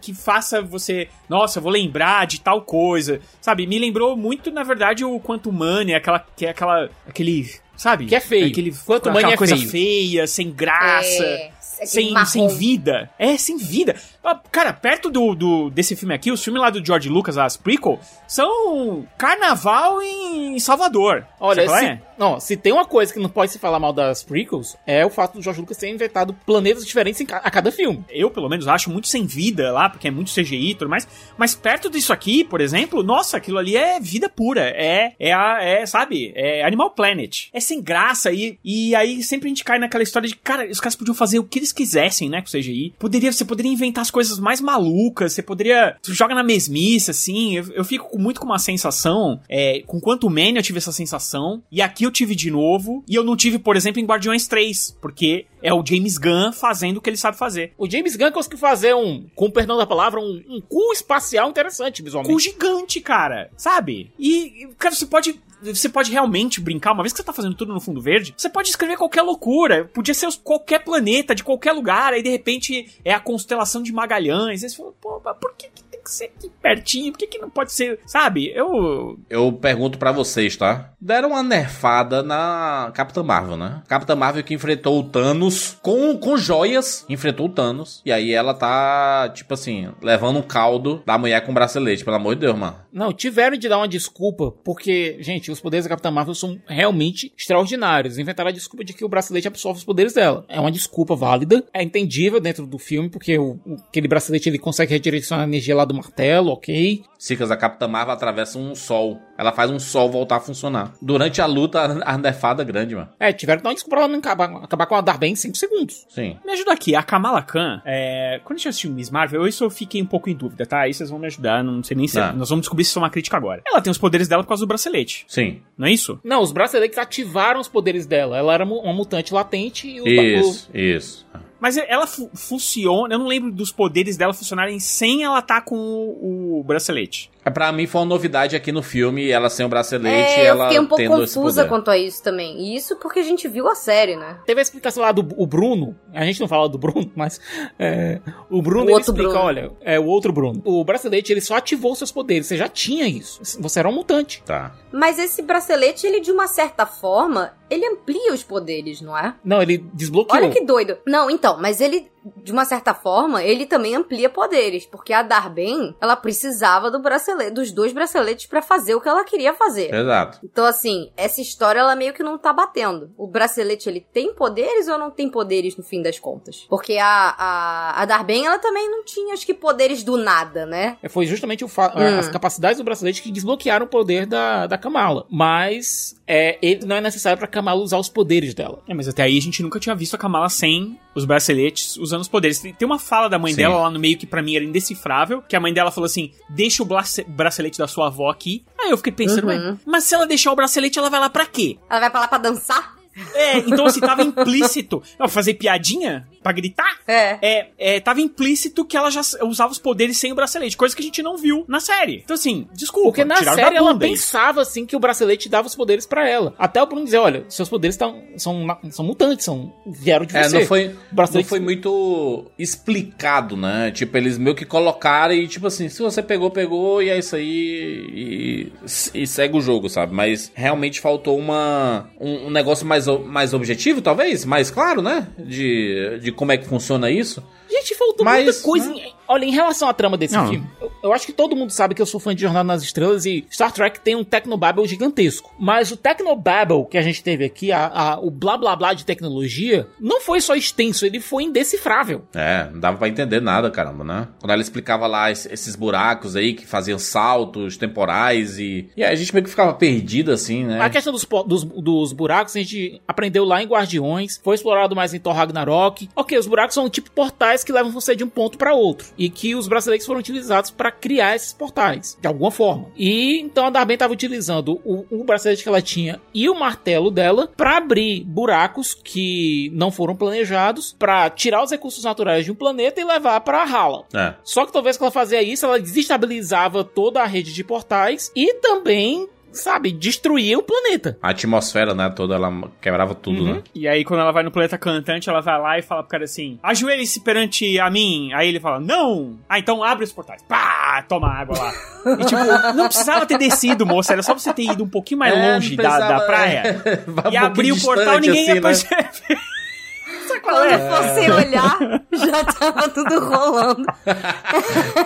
que faça você. Nossa, vou lembrar de tal coisa. Sabe? Me lembrou muito, na verdade, o Quantum Mania, aquela, que é aquela. aquele. Sabe? Que é feio. Aquele, aquela Mania é coisa feio. feia, sem graça É, sem, marrom. sem vida. É, sem vida. Ah, Cara, perto do, do- desse filme aqui, os filmes lá do George Lucas, as prequel, são carnaval em Salvador. Olha, Sabe qual se, é? Não, se tem uma coisa que não pode se falar mal das prequels, é o fato do George Lucas ter inventado planetas diferentes a cada filme. Eu, pelo menos, acho muito sem vida lá, porque é muito CGI e tudo mais. Mas perto disso aqui, por exemplo, nossa, aquilo ali é vida pura. É, é, é sabe, é Animal Planet. É sem graça. E, e aí sempre a gente cai naquela história de, cara, os caras podiam fazer o que eles quisessem, né, com CGI. Poderia, você poderia inventar as coisas mais malucas, você poderia. Tu joga na mesmice, assim. Eu, eu fico muito com uma sensação. É, com quanto Mania eu tive essa sensação. E aqui eu tive de novo. E eu não tive, por exemplo, em Guardiões 3. Porque é o James Gunn fazendo o que ele sabe fazer. O James Gunn conseguiu fazer um, com o perdão da palavra, um, um cu espacial interessante visualmente. cu gigante, cara. Sabe? E, cara, você pode. Você pode realmente brincar, uma vez que você tá fazendo tudo no fundo verde, você pode escrever qualquer loucura. Podia ser qualquer planeta, de qualquer lugar, aí de repente é a constelação de Magalhães. Aí você fala, pô, por que, que que ser aqui pertinho? Por que, que não pode ser. Sabe? Eu. Eu pergunto pra vocês, tá? Deram uma nerfada na Capitã Marvel, né? Capitã Marvel que enfrentou o Thanos com, com joias, enfrentou o Thanos. E aí ela tá, tipo assim, levando um caldo da mulher com bracelete, pelo amor de Deus, mano. Não, tiveram de dar uma desculpa, porque, gente, os poderes da Capitã Marvel são realmente extraordinários. Inventaram a desculpa de que o bracelete absorve os poderes dela. É uma desculpa válida, é entendível dentro do filme, porque o, o- aquele bracelete ele consegue redirecionar a energia lá do martelo, ok? Cicas, a Capitã Marvel atravessa um sol. Ela faz um sol voltar a funcionar. Durante a luta, a a nerfada é grande, mano. É, tiveram que dar uma desculpa não acabar, acabar com a Darben em 5 segundos. Sim. Me ajuda aqui, a Kamala Khan, é, quando a gente assistiu Miss Marvel, isso eu fiquei um pouco em dúvida, tá? Aí vocês vão me ajudar, não sei nem se. Tá. Nós vamos descobrir se isso é uma crítica agora. Ela tem os poderes dela por causa do bracelete, Sim. não é isso? Não, os braceletes ativaram os poderes dela. Ela era uma mutante latente e o, Isso, isso. Mas ela fu- funciona. Eu não lembro dos poderes dela funcionarem sem ela estar com o, o bracelete. É, Pra mim foi uma novidade aqui no filme, ela sem o bracelete, É, eu ela fiquei um pouco confusa quanto a isso também. E isso porque a gente viu a série, né? Teve a explicação lá do o Bruno. A gente não fala do Bruno, mas é, o Bruno O ele outro explica, Bruno. olha, é o outro Bruno. O bracelete ele só ativou seus poderes. Você já tinha isso. Você era um mutante. Tá. Mas esse bracelete, ele de uma certa forma, ele amplia os poderes, não é? Não, ele desbloqueou. Olha que doido. Não, então, mas ele, de uma certa forma, ele também amplia poderes. Porque a Darben, ela precisava do bracelete, dos dois braceletes pra fazer o que ela queria fazer. Exato. Então, assim, essa história, ela meio que não tá batendo. O bracelete, ele tem poderes ou não tem poderes no fim das contas? Porque a, a, a Darben, ela também não tinha, acho que, poderes do nada, né? É, Foi justamente o fa- Hum. as capacidades do bracelete que desbloquearam o poder da, da Kamala. Mas é, ele não é necessário pra Kamala usar os poderes dela. É, mas até aí a gente nunca tinha visto a Kamala sem os braceletes usando os poderes. Tem tem uma fala da mãe Sim. dela lá no meio que pra mim era indecifrável, que a mãe dela falou assim: deixa o brace- bracelete da sua avó aqui. Aí eu fiquei pensando, Uhum. "Ué, mas se ela deixar o bracelete, ela vai lá pra quê? Ela vai pra lá pra dançar? É, então assim, tava implícito. Ó, fazer piadinha? Pra gritar? É. É, é, tava implícito que ela já usava os poderes sem o bracelete, coisa que a gente não viu na série. Então, assim, desculpa. Porque na série ela pensava assim que o bracelete dava os poderes pra ela. Até o Bruno dizer, olha, seus poderes tão, são, são mutantes, são, vieram de É, você. não foi, O não bracelete- foi muito explicado, né? Tipo, eles meio que colocaram e, tipo assim, se você pegou, pegou, e é isso aí. e, e segue o jogo, sabe? Mas realmente faltou uma, um, um negócio mais, mais objetivo, talvez? Mais claro, né? De, de como é que funciona isso. Gente, faltou Mas, muita coisa. né? Olha, em relação à trama desse Não. filme, eu, eu acho que todo mundo sabe que eu sou fã de Jornada nas Estrelas e Star Trek tem um Tecnobabble gigantesco. Mas o Tecnobabble que a gente teve aqui, a, a- o blá blá blá de tecnologia, não foi só extenso, ele foi indecifrável. É, não dava pra entender nada, caramba, né? Quando ela explicava lá es- esses buracos aí que faziam saltos temporais e. E aí a gente meio que ficava perdido assim, né? A questão dos, dos, dos buracos a gente aprendeu lá em Guardiões, foi explorado mais em Thor Ragnarok. Ok, os buracos são tipo portais que levam você de um ponto pra outro. E que os brasileiros foram utilizados pra criar esses portais, de alguma forma. E então a Darben estava utilizando o, o bracelete que ela tinha e o martelo dela pra abrir buracos que não foram planejados, pra tirar os recursos naturais de um planeta e levar pra Hala. É. Só que talvez que ela fazia isso, ela desestabilizava toda a rede de portais e também, sabe, destruía o planeta. A atmosfera, né, toda, ela quebrava tudo, Uhum. né? E aí, quando ela vai no planeta cantante, ela vai lá e fala pro cara assim: ajoelhe-se perante a mim. Aí ele fala: não! Ah, então abre os portais. Pá! Toma água lá. E tipo, não precisava ter descido, moça. Era só você ter ido um pouquinho mais É, longe da, da praia. Um e abrir o portal, ninguém ia assim, né? perceber. Qual Quando é? você olhar, já tava tudo rolando.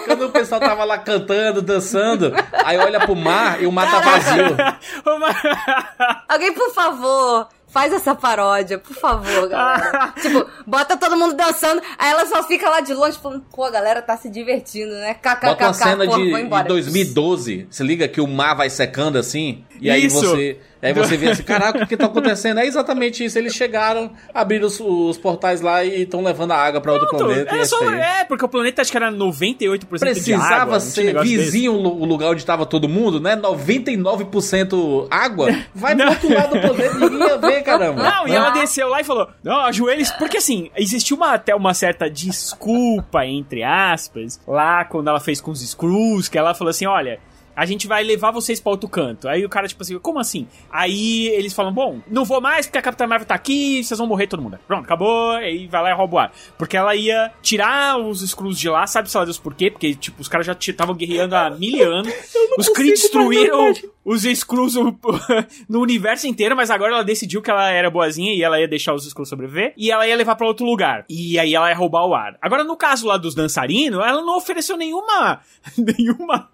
Quando o pessoal tava lá cantando, dançando, aí olha pro mar e o mar tá vazio. Alguém, por favor, faz essa paródia, por favor, galera. tipo, bota todo mundo dançando, aí ela só fica lá de longe falando, pô, a galera tá se divertindo, né? KKKK, Bota uma cena porra, de, de embora. 2012. Se liga que o mar vai secando assim. E aí Isso. você. Aí você vê assim, caraca, o que tá acontecendo? É exatamente isso. Eles chegaram, abriram os, os portais lá e estão levando a água pra outro planeta. e Era é só, aí. é, porque o planeta acho que era 98% de água. Precisava não tinha ser negócio desse. vizinho o lugar onde estava todo mundo, né? 99% água. Vai pro outro lado do planeta e ninguém ia ver, caramba. Não, e ela desceu lá e falou: Não, ajoelhe Porque assim, existiu uma, até uma certa desculpa, entre aspas, lá quando ela fez com os Screws, que ela falou assim: olha. A gente vai levar vocês pra outro canto. Aí o cara, tipo assim, como assim? Aí eles falam, bom, não vou mais porque a Capitã Marvel tá aqui, vocês vão morrer todo mundo. Pronto, acabou, aí vai lá e rouba o ar. Porque ela ia tirar os Screws de lá, sabe se ela Deus por quê? Porque, tipo, os caras já estavam guerreando há mil anos. Os Kree destruíram os Skrulls no, no universo inteiro, mas agora ela decidiu que ela era boazinha e ela ia deixar os Skrulls sobreviver e ela ia levar pra outro lugar. E aí ela ia roubar o ar. Agora, no caso lá dos dançarinos, ela não ofereceu nenhuma. nenhuma.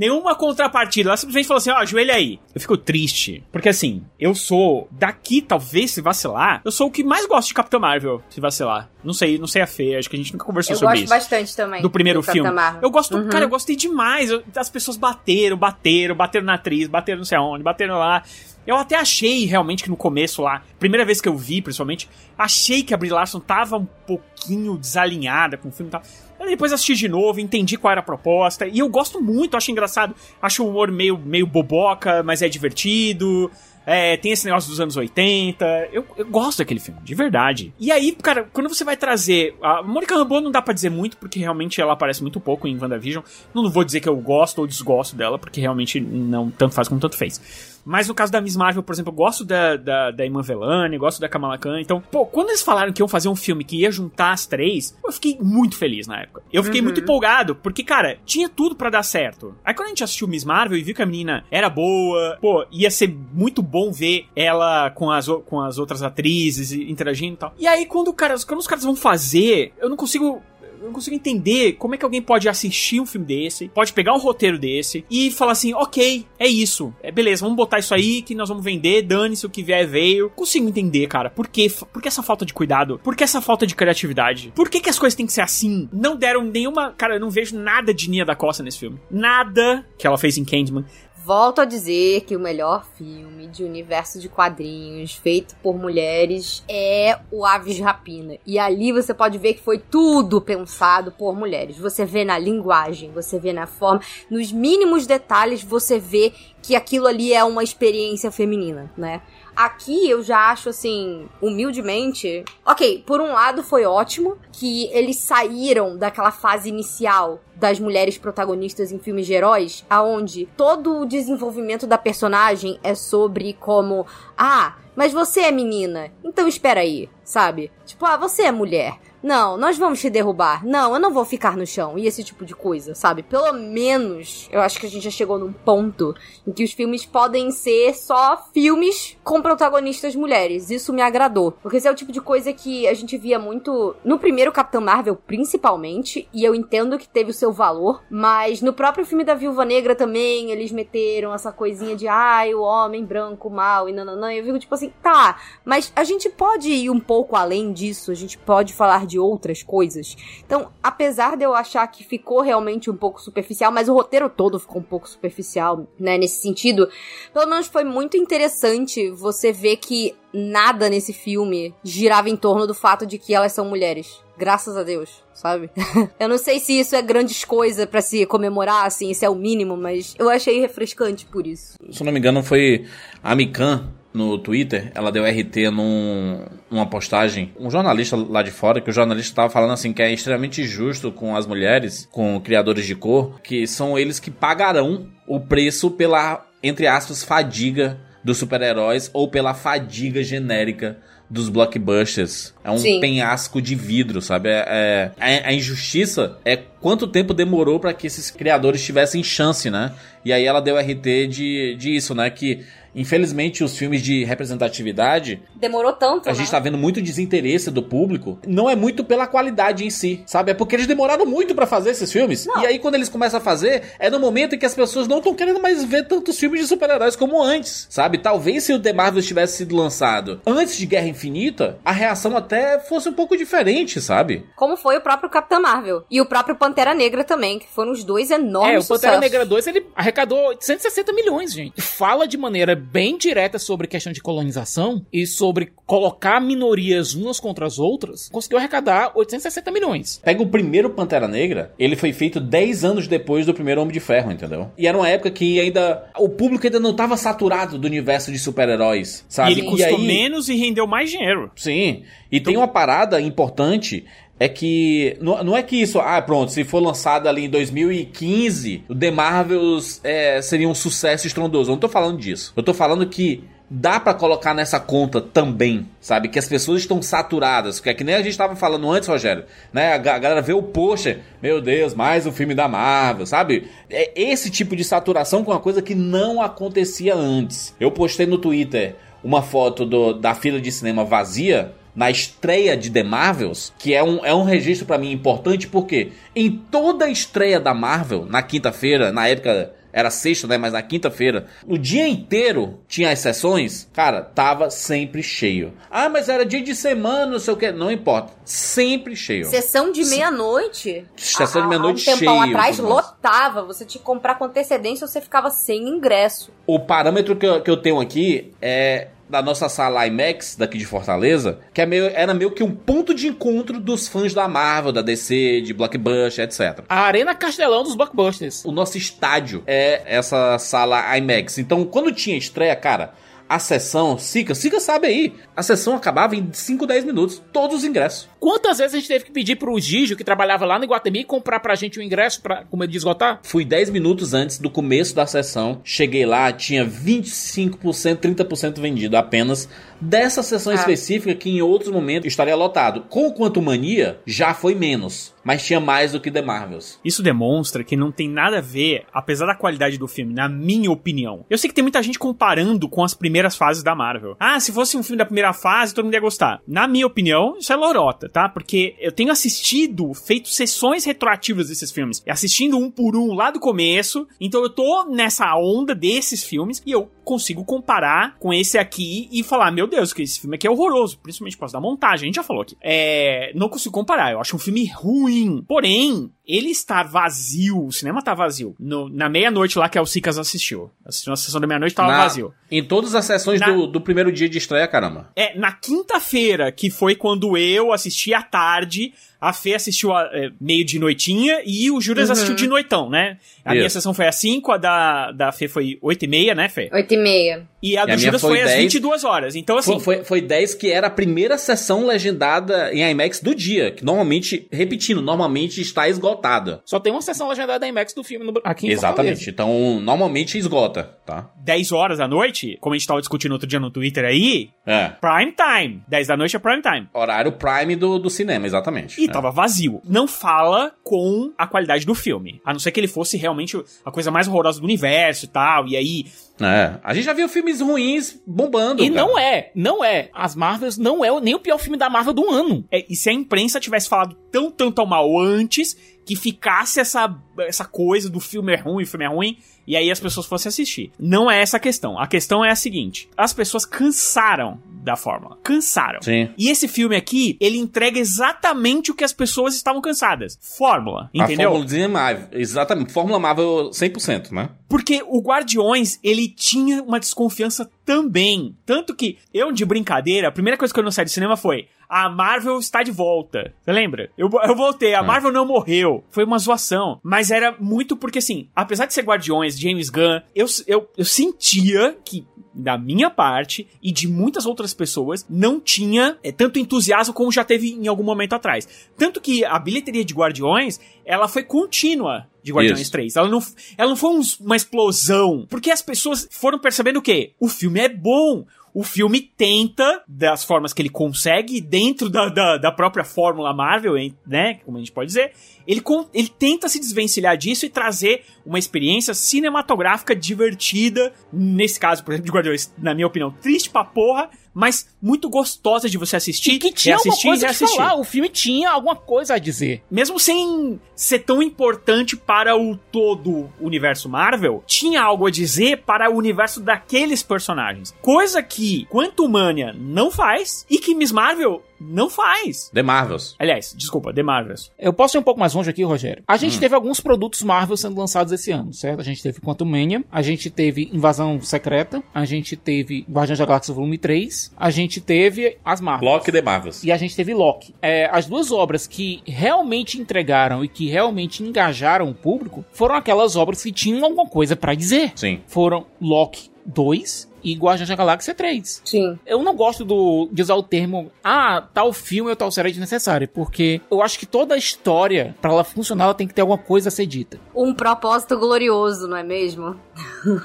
Nenhuma contrapartida. Ela simplesmente falou assim: ó, ajoelha aí. Eu fico triste. Porque assim, eu sou. Daqui, talvez, se vacilar, eu sou o que mais gosto de Capitã Marvel, se vacilar. Não sei, não sei a Fê, acho que a gente nunca conversou Eu sobre gosto isso bastante também. do primeiro do Capitão filme. Marvel. Eu gosto, Uhum. cara, eu gostei demais. Eu- as pessoas bateram, bateram, bateram na atriz, bateram não sei aonde, bateram lá. Eu até achei realmente que no começo lá, primeira vez que eu vi, principalmente, achei que a Brie Larson tava um pouquinho desalinhada com o filme e tal. Aí depois assisti de novo, entendi qual era a proposta. E eu gosto muito, acho engraçado. Acho o humor meio, meio boboca, mas é divertido. É, tem esse negócio dos anos 80. Eu, eu gosto daquele filme, de verdade. E aí, cara, quando você vai trazer. A Mônica Rambeau não dá pra dizer muito, porque realmente ela aparece muito pouco em WandaVision. Não vou dizer que eu gosto ou desgosto dela, porque realmente não tanto faz como tanto fez. Mas no caso da Miss Marvel, por exemplo, eu gosto da, da, da Iman Velani, gosto da Kamala Khan. Então, pô, quando eles falaram que iam fazer um filme que ia juntar as três, eu fiquei muito feliz na época. Eu fiquei muito empolgado, porque, cara, tinha tudo pra dar certo. Aí quando a gente assistiu Miss Marvel e viu que a menina era boa, pô, ia ser muito bom ver ela com as, com as outras atrizes e interagindo e tal. E aí quando, cara, quando os caras vão fazer, eu não consigo eu não consigo entender como é que alguém pode assistir um filme desse, pode pegar um roteiro desse e falar assim, ok, é isso, é beleza, vamos botar isso aí que nós vamos vender, dane-se o que vier veio. Consigo entender, cara, por que, por que essa falta de cuidado? Por que essa falta de criatividade? Por que, que as coisas têm que ser assim? Não deram nenhuma, cara, eu não vejo nada de Nia da Costa nesse filme. Nada que ela fez em Candyman. Volto a dizer que o melhor filme de universo de quadrinhos feito por mulheres é o Aves Rapina. E ali você pode ver que foi tudo pensado por mulheres. Você vê na linguagem, você vê na forma, nos mínimos detalhes você vê que aquilo ali é uma experiência feminina, né? Aqui eu já acho assim, humildemente. Ok, por um lado foi ótimo que eles saíram daquela fase inicial das mulheres protagonistas em filmes de heróis, aonde todo o desenvolvimento da personagem é sobre como, ah, mas você é menina, então espera aí, sabe? Tipo, ah, você é mulher. Não, nós vamos te derrubar. Não, eu não vou ficar no chão. E esse tipo de coisa, sabe? Pelo menos, eu acho que a gente já chegou num ponto em que os filmes podem ser só filmes com protagonistas mulheres. Isso me agradou. Porque esse é o tipo de coisa que a gente via muito no primeiro Capitão Marvel, principalmente. E eu entendo que teve o seu valor. Mas no próprio filme da Viúva Negra também, eles meteram essa coisinha de ai, o homem branco mal e nananã. Eu fico tipo assim, tá, mas a gente pode ir um pouco além disso, a gente pode falar de outras coisas. Então, apesar de eu achar que ficou realmente um pouco superficial, mas o roteiro todo ficou um pouco superficial, né, nesse sentido, pelo menos foi muito interessante você ver que nada nesse filme girava em torno do fato de que elas são mulheres. Graças a Deus, sabe? eu não sei se isso é grandes coisa para se comemorar, assim, isso é o mínimo, mas eu achei refrescante por isso. Se não me engano, foi a Mikan no Twitter, ela deu RT num, numa postagem, um jornalista lá de fora, que o jornalista estava falando assim que é extremamente justo com as mulheres, com criadores de cor, que são eles que pagarão o preço pela, entre aspas, fadiga dos super-heróis ou pela fadiga genérica dos blockbusters. É um Sim. penhasco de vidro, sabe? É, é- a, a injustiça é quanto tempo demorou para que esses criadores tivessem chance, né? E aí ela deu RT de, de isso, né? Que infelizmente os filmes de representatividade Demorou tanto, a né? gente tá vendo muito desinteresse do público. Não é muito pela qualidade em si, sabe? É porque eles demoraram muito pra fazer esses filmes. Não. E aí, quando eles começam a fazer, é no momento em que as pessoas não estão querendo mais ver tantos filmes de super-heróis como antes, sabe? Talvez se o The Marvels tivesse sido lançado antes de Guerra Infinita, a reação até fosse um pouco diferente, sabe? Como foi o próprio Capitão Marvel. E o próprio Pantera Negra também, que foram os dois enormes É, o Pantera sucessos. Negra 2 ele arrecadou 860 milhões, gente. Fala de maneira bem direta sobre questão de colonização e sobre colocar minorias umas contra as outras. Conseguiu arrecadar 860 milhões. Pega o primeiro Pantera Negra, ele foi feito 10 anos depois do primeiro Homem de Ferro, entendeu? E era uma época que ainda. O público ainda não tava saturado do universo de super-heróis, sabe? E ele custou aí- menos e rendeu mais dinheiro. Sim. E tem uma parada importante. É que. Não, não é que isso. Ah, pronto. Se for lançado ali em 2015, o The Marvels é, seria um sucesso estrondoso. Eu não tô falando disso. Eu tô falando que dá pra colocar nessa conta também, sabe? Que as pessoas estão saturadas. Que é que nem a gente tava falando antes, Rogério. Né? A, ga- a galera vê o pôster. Meu Deus, mais um filme da Marvel, sabe? É esse tipo de saturação com uma coisa que não acontecia antes. Eu postei no Twitter uma foto do- da fila de cinema vazia na estreia de The Marvels, que é um, é um registro pra mim importante, porque em toda a estreia da Marvel, na quinta-feira, na época era sexta, né? Mas na quinta-feira, o dia inteiro tinha as sessões, cara, tava sempre cheio. Ah, mas era dia de semana, não sei o que, não importa. Sempre cheio. Sessão de meia-noite. Sessão de há- meia-noite Há um tempão cheio, atrás lotava. Você tinha que comprar com antecedência ou você ficava sem ingresso. O parâmetro que eu, que eu tenho aqui é da nossa sala IMAX daqui de Fortaleza, que é meio, era meio que um ponto de encontro dos fãs da Marvel, da DC, de Blockbuster, etc. A Arena Castelão dos Blockbusters. O nosso estádio é essa sala IMAX. Então, quando tinha estreia, cara, a sessão, Sica, Sica sabe aí, a sessão acabava em 5, 10 minutos, todos os ingressos. Quantas vezes a gente teve que pedir pro Gijo, que trabalhava lá no Iguatemi, comprar pra gente o ingresso pra, com medo de esgotar? Fui 10 minutos antes do começo da sessão. Cheguei lá, tinha 25%, 30% vendido apenas dessa sessão Ah. específica que em outros momentos estaria lotado. Com o Quanto Mania, já foi menos, mas tinha mais do que The Marvels. Isso demonstra que não tem nada a ver, apesar da qualidade do filme, na minha opinião. Eu sei que tem muita gente comparando com as primeiras fases da Marvel. Ah, se fosse um filme da primeira fase, todo mundo ia gostar. Na minha opinião, isso é lorota, tá? Porque eu tenho assistido, feito sessões retroativas desses filmes, assistindo um por um lá do começo, então eu tô nessa onda desses filmes e eu consigo comparar com esse aqui e falar, meu Deus, que esse filme aqui é horroroso, principalmente por causa da montagem, a gente já falou aqui. É, não consigo comparar, eu acho um filme ruim. Porém, ele está vazio, o cinema tá vazio. No- na meia-noite lá que a Alcicas assistiu. Assistiu na sessão da meia-noite, tava Na- vazio. Em todas as sessões Na- do, do primeiro dia de estreia, caramba. É, na quinta-feira, que foi quando eu assisti à tarde, a Fê assistiu a, é, meio de noitinha e o Juras assistiu de noitão, né? A minha Isso. sessão foi às 5, a da, da Fê foi 8 e meia, né, Fê? Oito e meia. E a E do a minha Juras foi foi às 10. 22 horas. Então, assim, Foi, foi, foi 10 que era a primeira sessão legendada em IMAX do dia, que normalmente, repetindo, normalmente está esgotada. Só tem uma sessão legendada da IMAX do filme no, aqui em Exatamente. Fortaleza. Então, normalmente esgota, tá? 10 horas da noite, como a gente tava discutindo outro dia no Twitter aí, É. prime time. 10 da noite é prime time. Horário prime do, do cinema, exatamente. E É. tava vazio. Não fala com a qualidade do filme. A não ser que ele fosse realmente a coisa mais horrorosa do universo e tal. E aí. É. A gente já viu filmes ruins bombando. E cara. não é, não é. As Marvels não é nem o pior filme da Marvel do ano. é, e se a imprensa tivesse falado tão tanto ao mal antes, que ficasse essa, essa coisa do filme é ruim, o filme é ruim, e aí as pessoas fossem assistir. Não é essa a questão. A questão é a seguinte: as pessoas cansaram da fórmula. Cansaram. Sim. E esse filme aqui, ele entrega exatamente o que as pessoas estavam cansadas. Fórmula, entendeu? A Fórmula Marvel, exatamente. Fórmula Marvel 100%, né? Porque o Guardiões, ele tinha uma desconfiança também. Tanto que eu, de brincadeira, a primeira coisa que eu não saí do cinema foi. A Marvel está de volta. Você lembra? Eu, eu voltei, a Marvel não morreu. Foi uma zoação. Mas era muito porque, assim, apesar de ser Guardiões, James Gunn, eu, eu, eu sentia que, da minha parte e de muitas outras pessoas, não tinha é, tanto entusiasmo como já teve em algum momento atrás. Tanto que a bilheteria de Guardiões, ela foi contínua de Guardiões Isso. 3. Ela não, ela não foi um- uma explosão. Porque as pessoas foram percebendo o quê? O filme é bom. O filme tenta, das formas que ele consegue, dentro da, da, da própria fórmula Marvel, né? Como a gente pode dizer, ele, ele tenta se desvencilhar disso e trazer uma experiência cinematográfica divertida. Nesse caso, por exemplo, de Guardiões, na minha opinião, triste pra porra, mas muito gostosa de você assistir. Que tinha alguma e coisa que falar. O filme tinha alguma coisa a dizer. Mesmo sem ser tão importante para o todo universo Marvel, tinha algo a dizer para o universo daqueles personagens. Coisa que Quantum Mania não faz e que Miss Marvel não faz. The Marvels. Aliás, desculpa, The Marvels. Eu posso ir um pouco mais longe aqui, Rogério. A Hum. gente teve alguns produtos Marvel sendo lançados esse ano, certo? A gente teve Quantum Mania, a gente teve Invasão Secreta, a gente teve Guardiões da Galáxia Volume 3, a gente teve as Marvels. Loki The Marvels. E a gente teve Loki. É, as duas obras que realmente entregaram e que realmente engajaram o público foram aquelas obras que tinham alguma coisa pra dizer. Sim. Foram Loki 2 e Guardiões da Galáxia 3. Sim. Eu não gosto do, de usar o termo, ah, tal filme ou tal série é desnecessário, porque eu acho que toda a história, pra ela funcionar, ela tem que ter alguma coisa a ser dita. Um propósito glorioso, não é mesmo?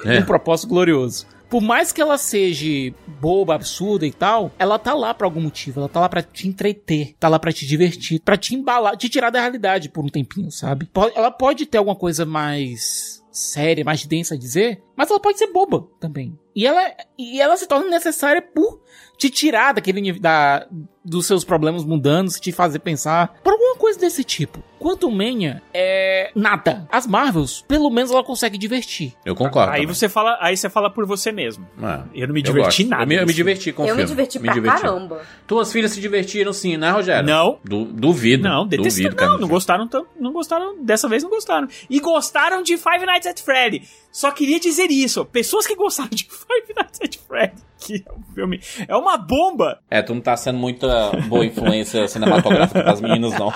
É. Um propósito glorioso. Por mais que ela seja boba, absurda e tal, ela tá lá pra algum motivo. Ela tá lá pra te entreter, tá lá pra te divertir, pra te embalar, te tirar da realidade por um tempinho, sabe? Ela pode ter alguma coisa mais séria, mais densa a dizer, mas ela pode ser boba também. E ela, e ela se torna necessária por te tirar daquele da, dos seus problemas mundanos, te fazer pensar por alguma coisa desse tipo. Quanto Mania é nada. As Marvels, pelo menos ela consegue divertir. Eu concordo. Aí também. você fala, aí você fala por você mesmo. É. Eu não me diverti nada Eu me, eu me diverti com o eu me diverti pra caramba. Tuas filhas se divertiram sim, né, Rogério? Não. Du- duvido. Não, detestam. Duvido. Não, não gostaram tanto. Não gostaram. Dessa vez não gostaram. E gostaram de Five Nights at Freddy. Só queria dizer isso. Pessoas que gostaram de Five Nights at Freddy, que é um filme. É uma bomba. É, tu não tá sendo muita boa influência cinematográfica pras meninas, não.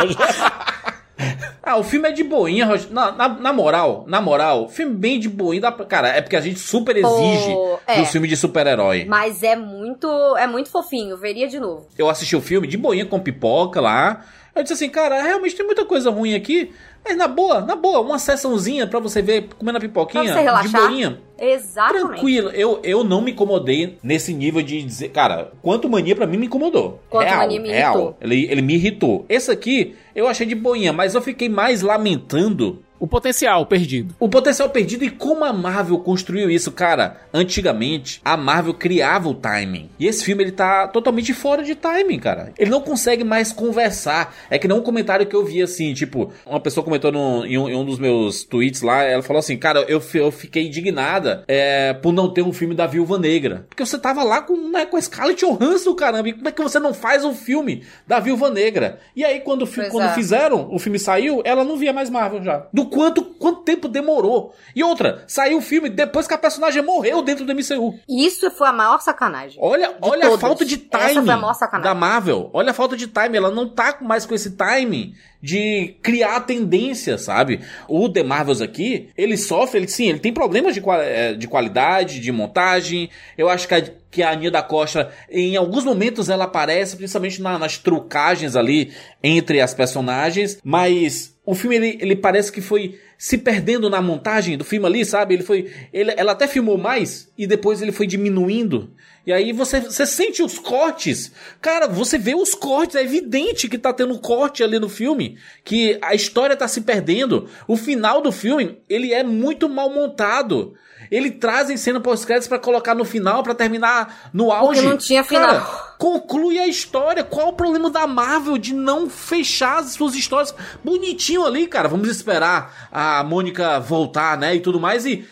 Ah, o filme é de boinha, Rogério. Na, na, na moral, na moral, filme bem de boinha. Dá pra... Cara, é porque a gente super exige Pô, é. do filme de super-herói. Mas é muito, é muito fofinho, veria de novo. Eu assisti o filme de boinha com pipoca lá. Eu disse assim, cara, realmente tem muita coisa ruim aqui. Mas na boa, na boa, uma sessãozinha pra você ver comendo a pipoquinha. Pra você de relaxar. boinha. Exatamente. Tranquilo, eu, eu não me incomodei nesse nível de dizer. Cara, quanto mania pra mim me incomodou. Quanto real, Mania me real. irritou. Ele, ele me irritou. Esse aqui eu achei de boinha, mas eu fiquei mais lamentando O potencial perdido. o potencial perdido e como a Marvel construiu isso, cara. Antigamente, a Marvel criava o timing. E esse filme ele tá totalmente fora de timing, cara. Ele não consegue mais conversar. É que não um comentário que eu vi assim, tipo, uma pessoa comentou no- em, um, em um dos meus tweets lá, ela falou assim, cara, eu, eu fiquei indignada é, por não ter um filme da Viúva Negra. Porque você tava lá com, né, com a Scarlett Johansson, caramba. E como é que você não faz um filme da Viúva Negra? E aí, quando, quando é. fizeram, o filme saiu, ela não via mais Marvel já. Do quanto, quanto tempo demorou. E outra, saiu o filme depois que a personagem morreu dentro do MCU. Isso foi a maior sacanagem. Olha, olha a falta de time da Marvel. Olha a falta de time. Ela não tá mais com esse time de criar tendência, sabe? O The Marvels aqui, ele sofre, ele sim, ele tem problemas de, eh, de qualidade, de montagem. Eu acho que a, que a Aninha da Costa, em alguns momentos ela aparece, principalmente na- nas trucagens ali entre as personagens, mas o filme ele, ele parece que foi se perdendo na montagem do filme ali, sabe? Ele foi, ele, ela até filmou mais e depois ele foi diminuindo. E aí você, você sente os cortes. Cara, você vê os cortes, é evidente que tá tendo corte ali no filme, que a história tá se perdendo. O final do filme, ele é muito mal montado. Ele traz em cena pós-créditos pra colocar no final, pra terminar no auge. não tinha Cara, final. conclui a história. Qual o problema da Marvel de não fechar as suas histórias bonitinho ali, cara? Vamos esperar a Mônica voltar, né, e tudo mais e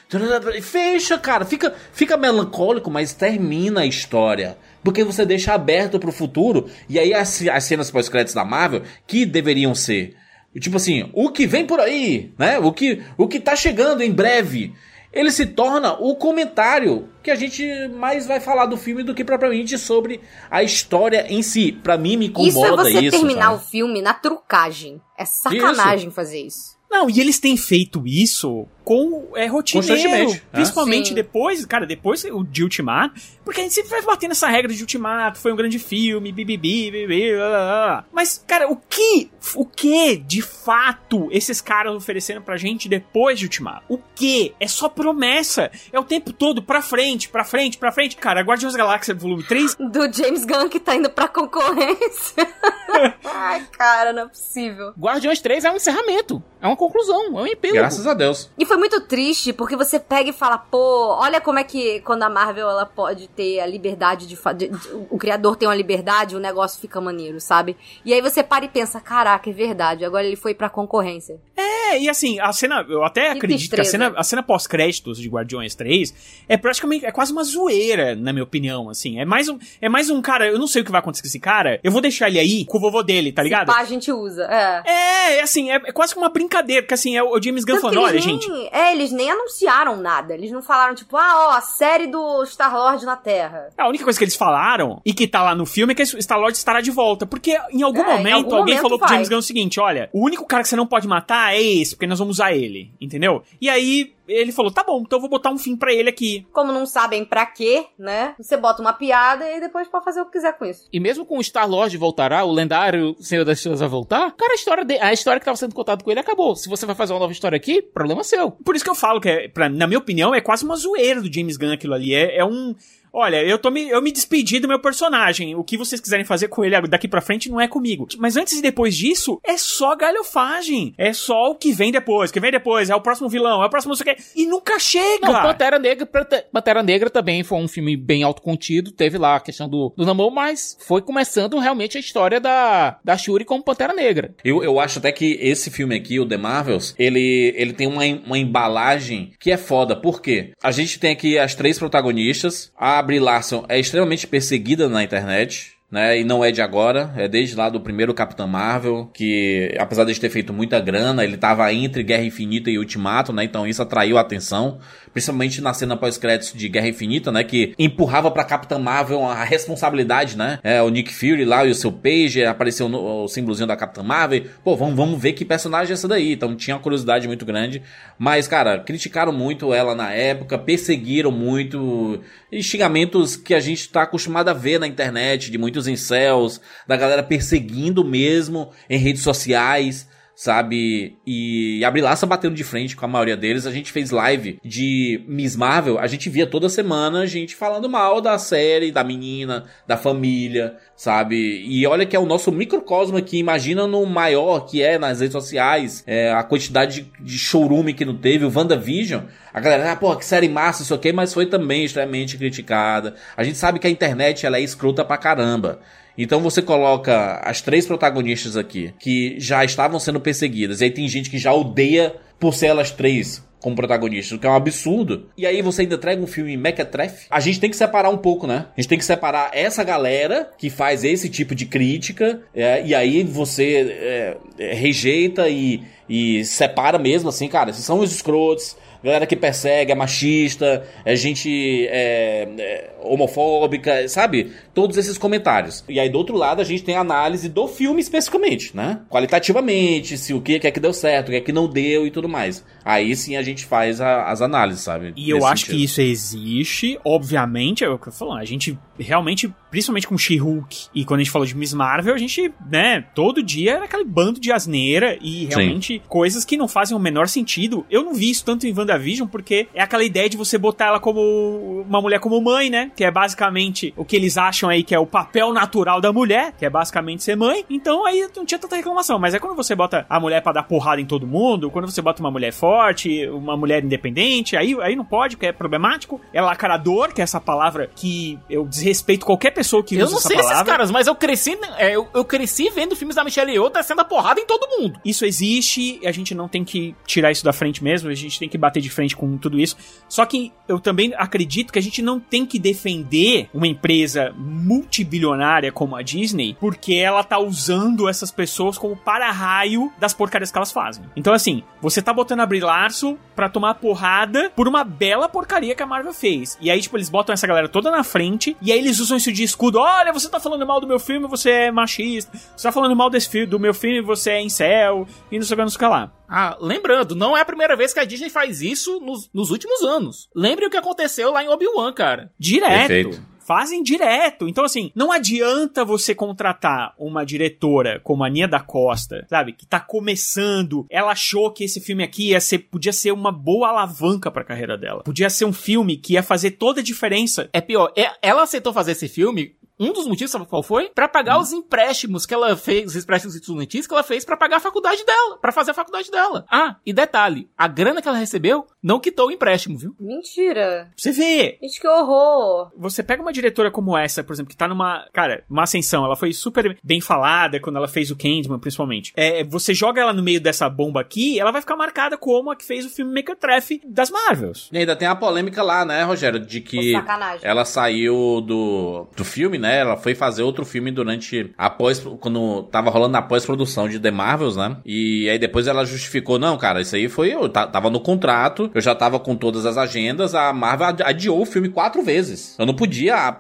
fecha, cara. Fica fica melancólico, mas termina a história. Porque você deixa aberto pro futuro e aí as, as cenas pós-créditos da Marvel que deveriam ser Tipo assim, o que vem por aí, né? O que, o que tá chegando em breve. Ele se torna o comentário que a gente mais vai falar do filme do que propriamente sobre a história em si. Pra mim, me Isso é incomoda você isso. terminar sabe? o filme na trucagem. É sacanagem fazer isso. Não, e eles têm feito isso com é, rotineiro. É. Principalmente Sim. depois, cara, depois o de Ultimato. Porque a gente sempre vai bater nessa regra de Ultimato, foi um grande filme, bibibi, bibibi, blá, blá, blá. Mas, cara, o que, o que de fato esses caras ofereceram pra gente depois de Ultimato? O que? É só promessa. É o tempo todo pra frente, pra frente, pra frente. Cara, Guardiões da Galáxia Volume 3 Do James Gunn que tá indo pra concorrência. Ai, cara, não é possível. Guardiões 3 é um encerramento. É uma conclusão. É um epílogo. Graças a Deus. E foi muito triste, porque você pega e fala, pô, olha como é que quando a Marvel ela pode ter a liberdade de, de- de- o criador tem uma liberdade, o negócio fica maneiro, sabe? E aí você para e pensa, caraca, é verdade, agora ele foi pra concorrência. É, e assim, a cena, eu até Que acredito que a cena, a cena pós-créditos de Guardiões 3 é praticamente, é quase uma zoeira, na minha opinião, assim. É mais um, é mais um cara, eu não sei o que vai acontecer com esse cara, eu vou deixar ele aí com o vovô dele, tá ligado? Pá, a gente usa, é. É, é assim, é, é quase que uma brincadeira, porque assim, é o, James Gunn falando, olha, nem, gente, É, eles nem anunciaram nada. Eles não falaram, tipo, ah, ó, a série do Star-Lord na Terra. a única coisa que eles falaram e que tá lá no filme é que o Star-Lord estará de volta, porque em algum É, em momento algum alguém momento falou pro. James Gunn o seguinte, olha, o único cara que você não pode matar é esse, porque nós vamos usar ele, entendeu? E aí ele falou, tá bom, então eu vou botar um fim pra ele aqui. Como não sabem pra quê, né? Você bota uma piada e depois pode fazer o que quiser com isso. E mesmo com o Star-Lord voltará, o lendário Senhor das Estrelas vai voltar, cara, a história, de- a história que tava sendo contada com ele acabou. Se você vai fazer uma nova história aqui, problema seu. Por isso que eu falo que, é, pra, na minha opinião, é quase uma zoeira do James Gunn aquilo ali. É, é um. Olha, eu, tô me, eu me despedi do meu personagem. O que vocês quiserem fazer com ele daqui pra frente não é comigo. Mas antes e depois disso, é só galhofagem. É só o que vem depois. O que vem depois é o próximo vilão, é o próximo não sei o quê. E nunca chega. Não, Pantera Negra, Pante- Pantera Negra também foi um filme bem autocontido, teve lá a questão do, do namoro, mas foi começando realmente a história da, da Shuri como Pantera Negra. Eu, eu acho até que esse filme aqui, o The Marvels, ele, ele tem uma, uma embalagem que é foda. Por quê? A gente tem aqui as três protagonistas. A Brie Larson é extremamente perseguida na internet. Né, e não é de agora, é desde lá do primeiro Capitão Marvel, que apesar de ter feito muita grana, ele tava entre Guerra Infinita e Ultimato, né? Então isso atraiu a atenção, principalmente na cena pós-créditos de Guerra Infinita, né? Que empurrava pra Capitã Marvel a responsabilidade, né? É, o Nick Fury lá e o seu Page, apareceu no, o símbolozinho da Capitã Marvel. Pô, vamos, vamos ver que personagem é essa daí. Então tinha uma curiosidade muito grande. Mas, cara, criticaram muito ela na época, perseguiram muito. Xingamentos que a gente tá acostumado a ver na internet, de muitos incels, da galera perseguindo mesmo em redes sociais sabe? E a Larson batendo de frente com a maioria deles. A gente fez live de Miss Marvel, a gente via toda semana a gente falando mal da série, da menina, da família, sabe? E olha que é o nosso microcosmo aqui, imagina no maior que é nas redes sociais, é, a quantidade de, de showroom que não teve, o WandaVision. A galera, ah, porra, que série massa, isso aqui, mas foi também extremamente criticada. A gente sabe que a internet ela é escrota pra caramba. Então você coloca as três protagonistas aqui, que já estavam sendo perseguidas, e aí tem gente que já odeia por ser elas três como protagonista, o que é um absurdo. E aí você ainda entrega um filme mequetrefe. A gente tem que separar um pouco, né? A gente tem que separar essa galera que faz esse tipo de crítica, é, e aí você é, é, rejeita e, e separa mesmo, assim, cara, esses são os escrotos, galera que persegue, é machista, é gente é, é, homofóbica, sabe? Todos esses comentários. E aí, do outro lado, a gente tem a análise do filme especificamente, né? Qualitativamente, se o que é que deu certo, o que é que não deu e tudo mais. Aí sim a gente faz a, as análises, sabe? E eu acho sentido. que isso existe, obviamente, é o que eu tô falando, a gente realmente, principalmente com She-Hulk e quando a gente falou de Miss Marvel, a gente, né, todo dia era aquele bando de asneira e realmente coisas que não fazem o menor sentido. Eu não vi isso tanto em WandaVision porque é aquela ideia de você botar ela como uma mulher como mãe, né, que é basicamente o que eles acham aí que é o papel natural da mulher, que é basicamente ser mãe. Então aí não tinha tanta reclamação, mas é quando você bota a mulher pra dar porrada em todo mundo, quando você bota uma mulher forte, uma mulher independente, aí, aí não pode, porque é problemático. É lacrador, que é essa palavra que eu desrespeito qualquer pessoa que Eu usa não essa sei palavra. esses caras, mas eu cresci, é, eu, eu cresci vendo filmes da Michelle Yeoh descendo a porrada em todo mundo. Isso existe, a gente não tem que tirar isso da frente mesmo, a gente tem que bater de frente com tudo isso. Só que eu também acredito que a gente não tem que defender uma empresa multibilionária como a Disney, porque ela tá usando essas pessoas como para-raio das porcarias que elas fazem. Então, assim, você tá botando a Brie Larson pra tomar porrada por uma bela porcaria que a Marvel fez. E aí, tipo, eles botam essa galera toda na frente, e aí eles usam isso de escudo. Olha, você tá falando mal do meu filme, você é machista. Você tá falando mal desse filme, do meu filme, você é incel. E não sei o que, não sei o que lá. Ah, lembrando, não é a primeira vez que a Disney faz isso nos, nos últimos anos. Lembre o que aconteceu lá em Obi-Wan, cara. Direto. Perfeito. Fazem direto. Então, assim, não adianta você contratar uma diretora como a Nia da Costa, sabe? Que tá começando. Ela achou que esse filme aqui ia ser, podia ser uma boa alavanca pra carreira dela. Podia ser um filme que ia fazer toda a diferença. É pior, é- ela aceitou fazer esse filme. Um dos motivos, sabe qual foi? Pra pagar os empréstimos que ela fez, os empréstimos estudantis que ela fez pra pagar a faculdade dela, Pra fazer a faculdade dela. Ah, e detalhe, a grana que ela recebeu não quitou o empréstimo, viu? Mentira. Você vê, Gente, que horror. você pega uma diretora como essa, por exemplo, que tá numa, cara, uma ascensão, ela foi super bem falada quando ela fez o Candyman, principalmente. É, você joga ela no meio dessa bomba aqui, ela vai ficar marcada como a que fez o filme Mequetrefe das Marvels. E ainda tem a polêmica lá, né, Rogério? De que ela saiu do, do filme, né? Ela foi fazer outro filme durante a pós, quando tava rolando a pós-produção de The Marvels, né? E aí depois ela justificou, não, cara, isso aí foi eu, tava no contrato, eu já tava com todas as agendas, a Marvel adi- adiou o filme quatro vezes. Eu não podia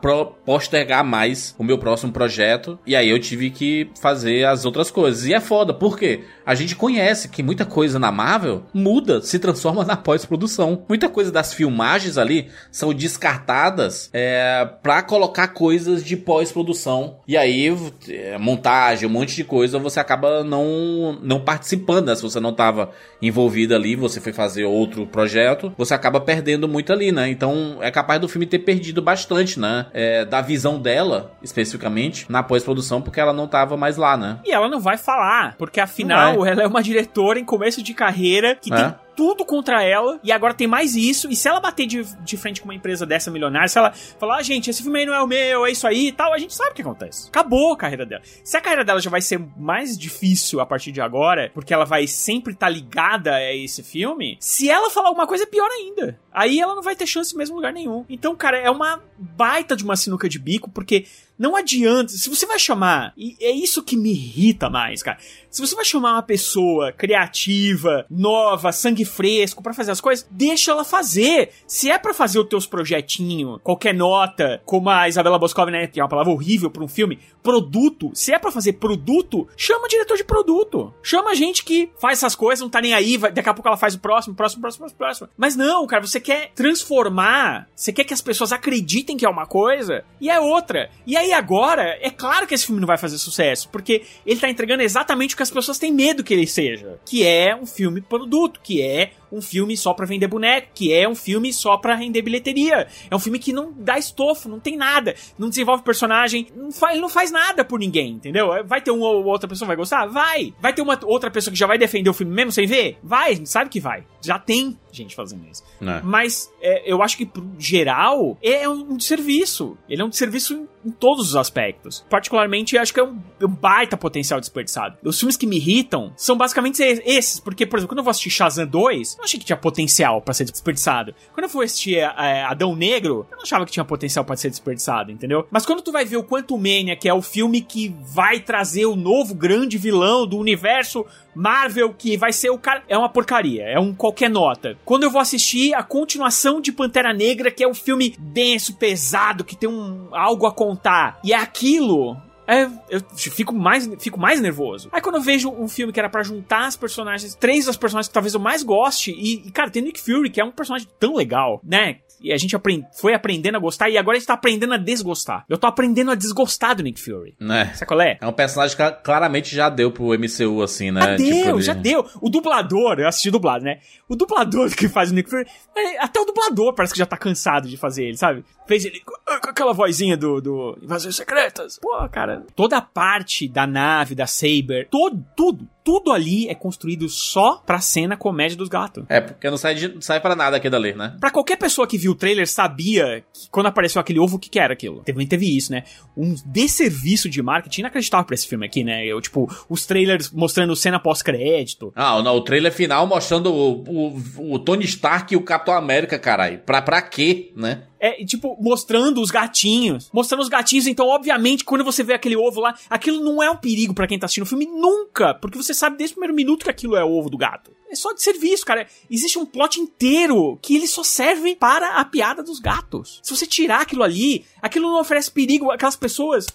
postergar mais o meu próximo projeto, e aí eu tive que fazer as outras coisas. E é foda, por quê? A gente conhece que muita coisa na Marvel muda, se transforma na pós-produção. Muita coisa das filmagens ali são descartadas é, para colocar coisas de pós-produção. E aí, é, montagem, um monte de coisa, você acaba não, não participando, né? Se você não estava envolvido ali, você foi fazer outro projeto, você acaba perdendo muito ali, né? Então, é capaz do filme ter perdido bastante, né? É, da visão dela, especificamente, na pós-produção, porque ela não estava mais lá, né? E ela não vai falar, porque afinal ela é uma diretora em começo de carreira que É. tem tudo contra ela, e agora tem mais isso, e se ela bater de, de frente com uma empresa dessa milionária, se ela falar, ah, gente, esse filme aí não é o meu, é isso aí e tal, a gente sabe o que acontece. Acabou a carreira dela. Se a carreira dela já vai ser mais difícil a partir de agora, porque ela vai sempre estar ligada a esse filme, se ela falar alguma coisa, é pior ainda. Aí ela não vai ter chance em mesmo lugar nenhum. Então, cara, é uma baita de uma sinuca de bico, porque não adianta. Se você vai chamar, e é isso que me irrita mais, cara. Se você vai chamar uma pessoa criativa, nova, sangue fresco pra fazer as coisas, deixa ela fazer. Se é pra fazer os teus projetinhos, qualquer nota, como a Isabela Boscov, né, que é uma palavra horrível pra um filme, produto. Se é pra fazer produto, chama o diretor de produto. Chama gente que faz essas coisas, não tá nem aí, vai- daqui a pouco ela faz o próximo, próximo, próximo, próximo. Mas não, cara, você quer transformar, você quer que as pessoas acreditem que é uma coisa e é outra. E aí agora, é claro que esse filme não vai fazer sucesso, porque ele tá entregando exatamente o que as pessoas têm medo que ele seja, que é um filme produto, que é um filme só pra vender boneco, que é um filme só pra render bilheteria. É um filme que não dá estofo, não tem nada, não desenvolve personagem, não faz, não faz nada por ninguém, entendeu? Vai ter uma ou outra pessoa que vai gostar? Vai. Vai ter uma outra pessoa que já vai defender o filme mesmo sem ver? Vai, sabe que vai. Já tem gente fazendo isso. Né? Mas é, eu acho que, pro geral, é um desserviço. Ele é um desserviço em todos os aspectos. Particularmente, acho que é um, um baita potencial desperdiçado. Os filmes que me irritam são basicamente esses, porque, por exemplo, quando eu vou assistir Shazam 2, eu não achei que tinha potencial para ser desperdiçado. Quando eu fui assistir é, Adão Negro, eu não achava que tinha potencial para ser desperdiçado, entendeu? Mas quando tu vai ver o Quantum Mania, que é o filme que vai trazer o novo grande vilão do universo Marvel, que vai ser o cara. É uma porcaria, é um qualquer nota. Quando eu vou assistir a continuação de Pantera Negra, que é um filme denso, pesado, que tem um algo a contar, e é aquilo. É, eu fico mais, fico mais nervoso. Aí quando eu vejo um filme que era para juntar as personagens, três das personagens que talvez eu mais goste, e, e, cara, tem Nick Fury, que é um personagem tão legal, né? E a gente aprend, foi aprendendo a gostar e agora a gente tá aprendendo a desgostar. Eu tô aprendendo a desgostar do Nick Fury. Né? Sabe qual é? É um personagem que claramente já deu pro MCU, assim, né? Já deu, Tipo, ele- já deu. O dublador, eu assisti dublado, né? O dublador que faz o Nick Fury, é, até o dublador parece que já tá cansado de fazer ele, sabe? Fez ele com com aquela vozinha do, do Invasões Secretas. Pô, cara, toda a parte da nave, da Saber, todo, tudo, tudo ali é construído só pra cena comédia dos gatos. É, porque não sai, de, não sai pra nada aqui dali, né? Pra qualquer pessoa que viu o trailer sabia que quando apareceu aquele ovo, o que, que era aquilo. Também teve isso, né? Um desserviço de marketing inacreditável pra esse filme aqui, né? Eu, tipo, os trailers mostrando cena pós-crédito. Ah, não, o trailer final mostrando o, o, o Tony Stark e o Capitão América, caralho. Pra, pra quê, né? É, tipo, mostrando os gatinhos. Mostrando os gatinhos, então, obviamente, quando você vê aquele ovo lá, aquilo não é um perigo pra quem tá assistindo o filme nunca. Porque você sabe desde o primeiro minuto que aquilo é o ovo do gato. É só de serviço, cara. Existe um plot inteiro que ele só serve para a piada dos gatos. Se você tirar aquilo ali, aquilo não oferece perigo àquelas pessoas.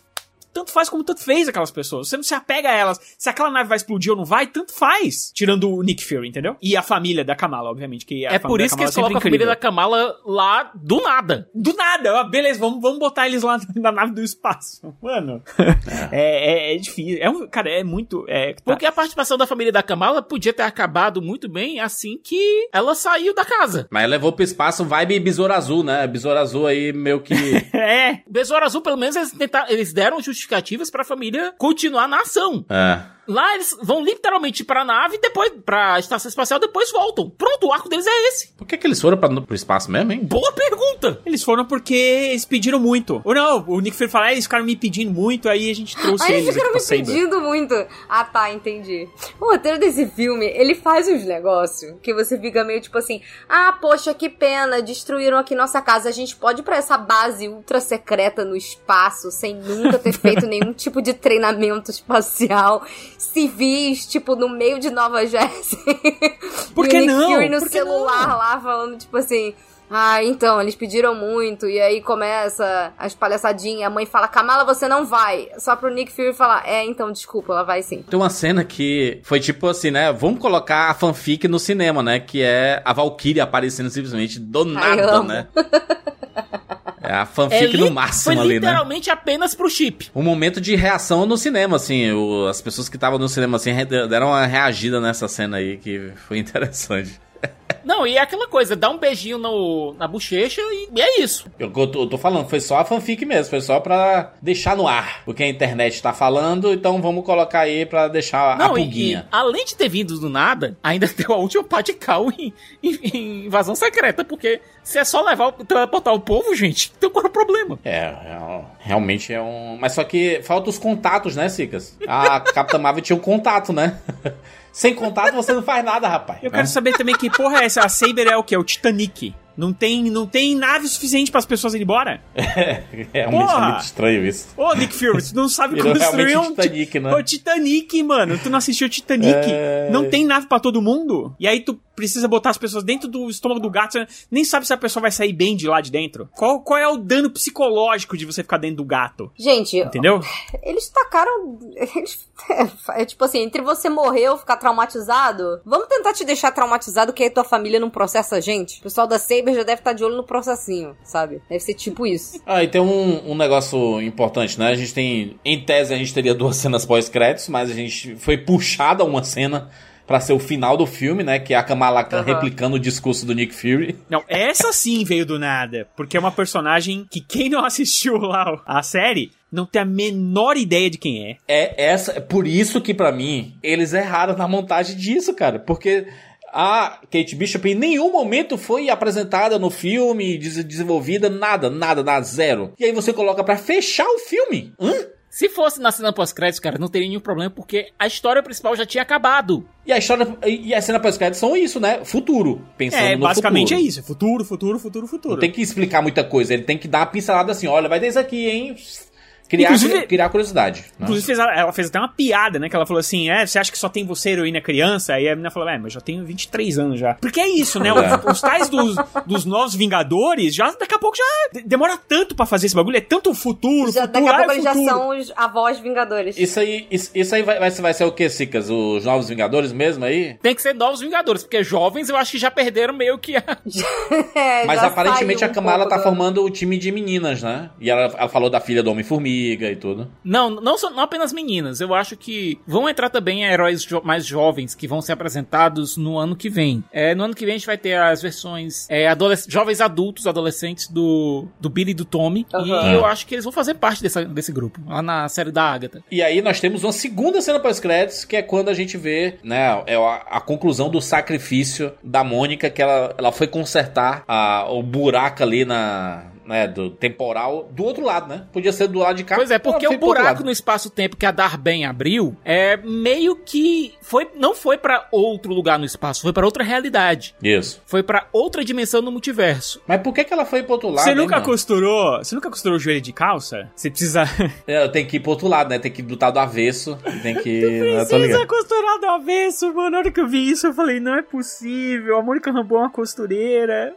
Tanto faz como tanto fez aquelas pessoas. Você não se apega a elas. Se aquela nave vai explodir ou não vai, tanto faz. Tirando o Nick Fury, entendeu? E a família da Kamala, obviamente. Que É por isso que eles colocam a família da Kamala lá do nada. Do nada, ó, beleza, vamos, vamos botar eles lá na nave do espaço. Mano, é, é, é difícil. É um, cara, é muito. É, tá- Porque a participação da família da Kamala podia ter acabado muito bem assim que ela saiu da casa. Mas levou pro espaço vibe Besouro Azul, né? Besouro Azul aí meio que... é, Besouro Azul, pelo menos, eles, tentaram, eles deram justificativas pra família continuar na ação. é. Lá eles vão literalmente pra nave, depois pra estação espacial, depois voltam. Pronto, o arco deles é esse. Por que, que eles foram pra, pro espaço mesmo, hein? Boa pergunta! eles foram porque eles pediram muito. Ou não, o Nick Fury fala, é, eles ficaram me pedindo muito, aí a gente trouxe Aí eles eles ficaram me Saber. pedindo muito. Ah, tá, entendi. O roteiro desse filme, ele faz uns negócios que você fica meio tipo assim: ah, poxa, que pena, destruíram aqui nossa casa. A gente pode ir pra essa base ultra secreta no espaço sem nunca ter feito nenhum tipo de treinamento espacial. Civis, tipo, no meio de Nova Jersey. Por E que o Nick não? Fury no Por que celular não? lá falando, tipo assim. Ah, então, eles pediram muito, e aí começa as palhaçadinhas, a mãe fala, Kamala, você não vai. Só pro Nick Fury falar, é, então, desculpa, ela vai sim. Tem uma cena que foi tipo assim, né? Vamos colocar a fanfic no cinema, né? Que é a Valkyrie aparecendo simplesmente do nada, né? É a fanfic li- no máximo foi ali, né? literalmente apenas pro chip. Um momento de reação no cinema, assim. o- as pessoas que estavam no cinema, assim, deram uma reagida nessa cena aí, que foi interessante. Não, e é aquela coisa, dá um beijinho no, na bochecha e, e é isso. Eu, eu tô, eu tô falando, foi só a fanfic mesmo, foi só pra deixar no ar. Porque a internet tá falando, então vamos colocar aí pra deixar a Não, e, e pulguinha. além de ter vindo do nada, ainda deu a última parte de cal em, em- em invasão secreta, porque se é só levar, teleportar o povo, gente, então qual é o problema? É, é realmente é um. Mas só que falta os contatos, né, Cicas? A Capitã Marvel tinha um contato, né? Sem contato você não faz nada, rapaz. Eu quero saber também que porra é essa? A Saber é o quê? O Titanic. Não tem, não tem nave suficiente para as pessoas irem embora? Realmente Porra! é muito estranho isso. Ô, Nick Fury, tu não sabe Virou construir realmente um... o Titanic, né? O Titanic, mano. Tu não assistiu o Titanic? É. Não tem nave pra todo mundo? E aí tu precisa botar as pessoas dentro do estômago do gato, você nem sabe se a pessoa vai sair bem de lá de dentro. Qual, qual é o dano psicológico de você ficar dentro do gato? Gente, Entendeu? eles tacaram. Eles, é, tipo assim, entre você morrer ou ficar traumatizado, vamos tentar te deixar traumatizado que aí tua família não processa a gente. O pessoal da Saber já deve estar de olho no processinho, sabe? Deve ser tipo isso. Ah, e tem um, um negócio importante, né? A gente tem. Em tese, a gente teria duas cenas pós-créditos, mas a gente foi puxada uma cena pra ser o final do filme, né? Que é a Kamala Khan Aham. replicando o discurso do Nick Fury. Não, essa sim veio do nada. Porque é uma personagem que quem não assistiu lá a série não tem a menor ideia de quem é. É essa, é por isso que pra mim eles erraram na montagem disso, cara, porque a Kate Bishop em nenhum momento foi apresentada no filme, des- desenvolvida, nada, nada, nada, zero. E aí você coloca pra fechar o filme. Hã? Se fosse na cena pós-créditos, cara, não teria nenhum problema, porque a história principal já tinha acabado. E a história e a cena pós-crédito são isso, né? Futuro. Pensando É, no basicamente futuro. é isso. É futuro, futuro, futuro, futuro. Não tem que explicar muita coisa, ele tem que dar uma pincelada assim, olha, vai ter isso aqui, hein? Criar, Inclusive- criar curiosidade. né? Inclusive, fez, ela fez até uma piada, né? Que ela falou assim: É, você acha que só tem você, heroína criança? Aí a menina falou: É, mas eu já tenho 23 anos já. Porque é isso, né? É. Os, os tais dos, dos novos Vingadores, já daqui a pouco já de- demora tanto pra fazer esse bagulho. É tanto futuro, Já, futuro, daqui a pouco é eles já são os avós vingadores. Isso aí, isso, isso aí vai, vai, vai ser o que, Cicas? Os Novos Vingadores mesmo aí? Tem que ser novos Vingadores, porque jovens eu acho que já perderam meio que a... É, Mas aparentemente saiu a um Kamala pouco tá do- formando o time de meninas, né? E ela, ela falou da filha do Homem-Formiga e tudo. Não, não, só, não apenas meninas. Eu acho que vão entrar também heróis jo- mais jovens que vão ser apresentados no ano que vem. É, no ano que vem a gente vai ter as versões é, adolesc- jovens adultos, adolescentes do, do Billy e do Tommy. Aham. E eu acho que eles vão fazer parte dessa, desse grupo, lá na série da Agatha. E aí nós temos uma segunda cena pós-créditos, que é quando a gente vê, né, é a, a conclusão do sacrifício da Mônica, que ela, ela foi consertar a, o buraco ali na... Né, do temporal do outro lado, né? Podia ser do lado de cá. Pois é, porque o buraco no espaço-tempo que a Darben abriu é meio que foi não foi pra outro lugar no espaço, foi pra outra realidade. Isso. Foi pra outra dimensão no multiverso. Mas por que, que ela foi pro outro lado? Você hein, nunca mano? costurou? Você nunca costurou o joelho de calça? Você precisa. É, tem que ir pro outro lado, né? Tem que botar do avesso. Tem que. né, tô precisa costurar do avesso, mano. Na hora que eu vi isso, eu falei, não é possível. A Mônica Rambeau é uma costureira.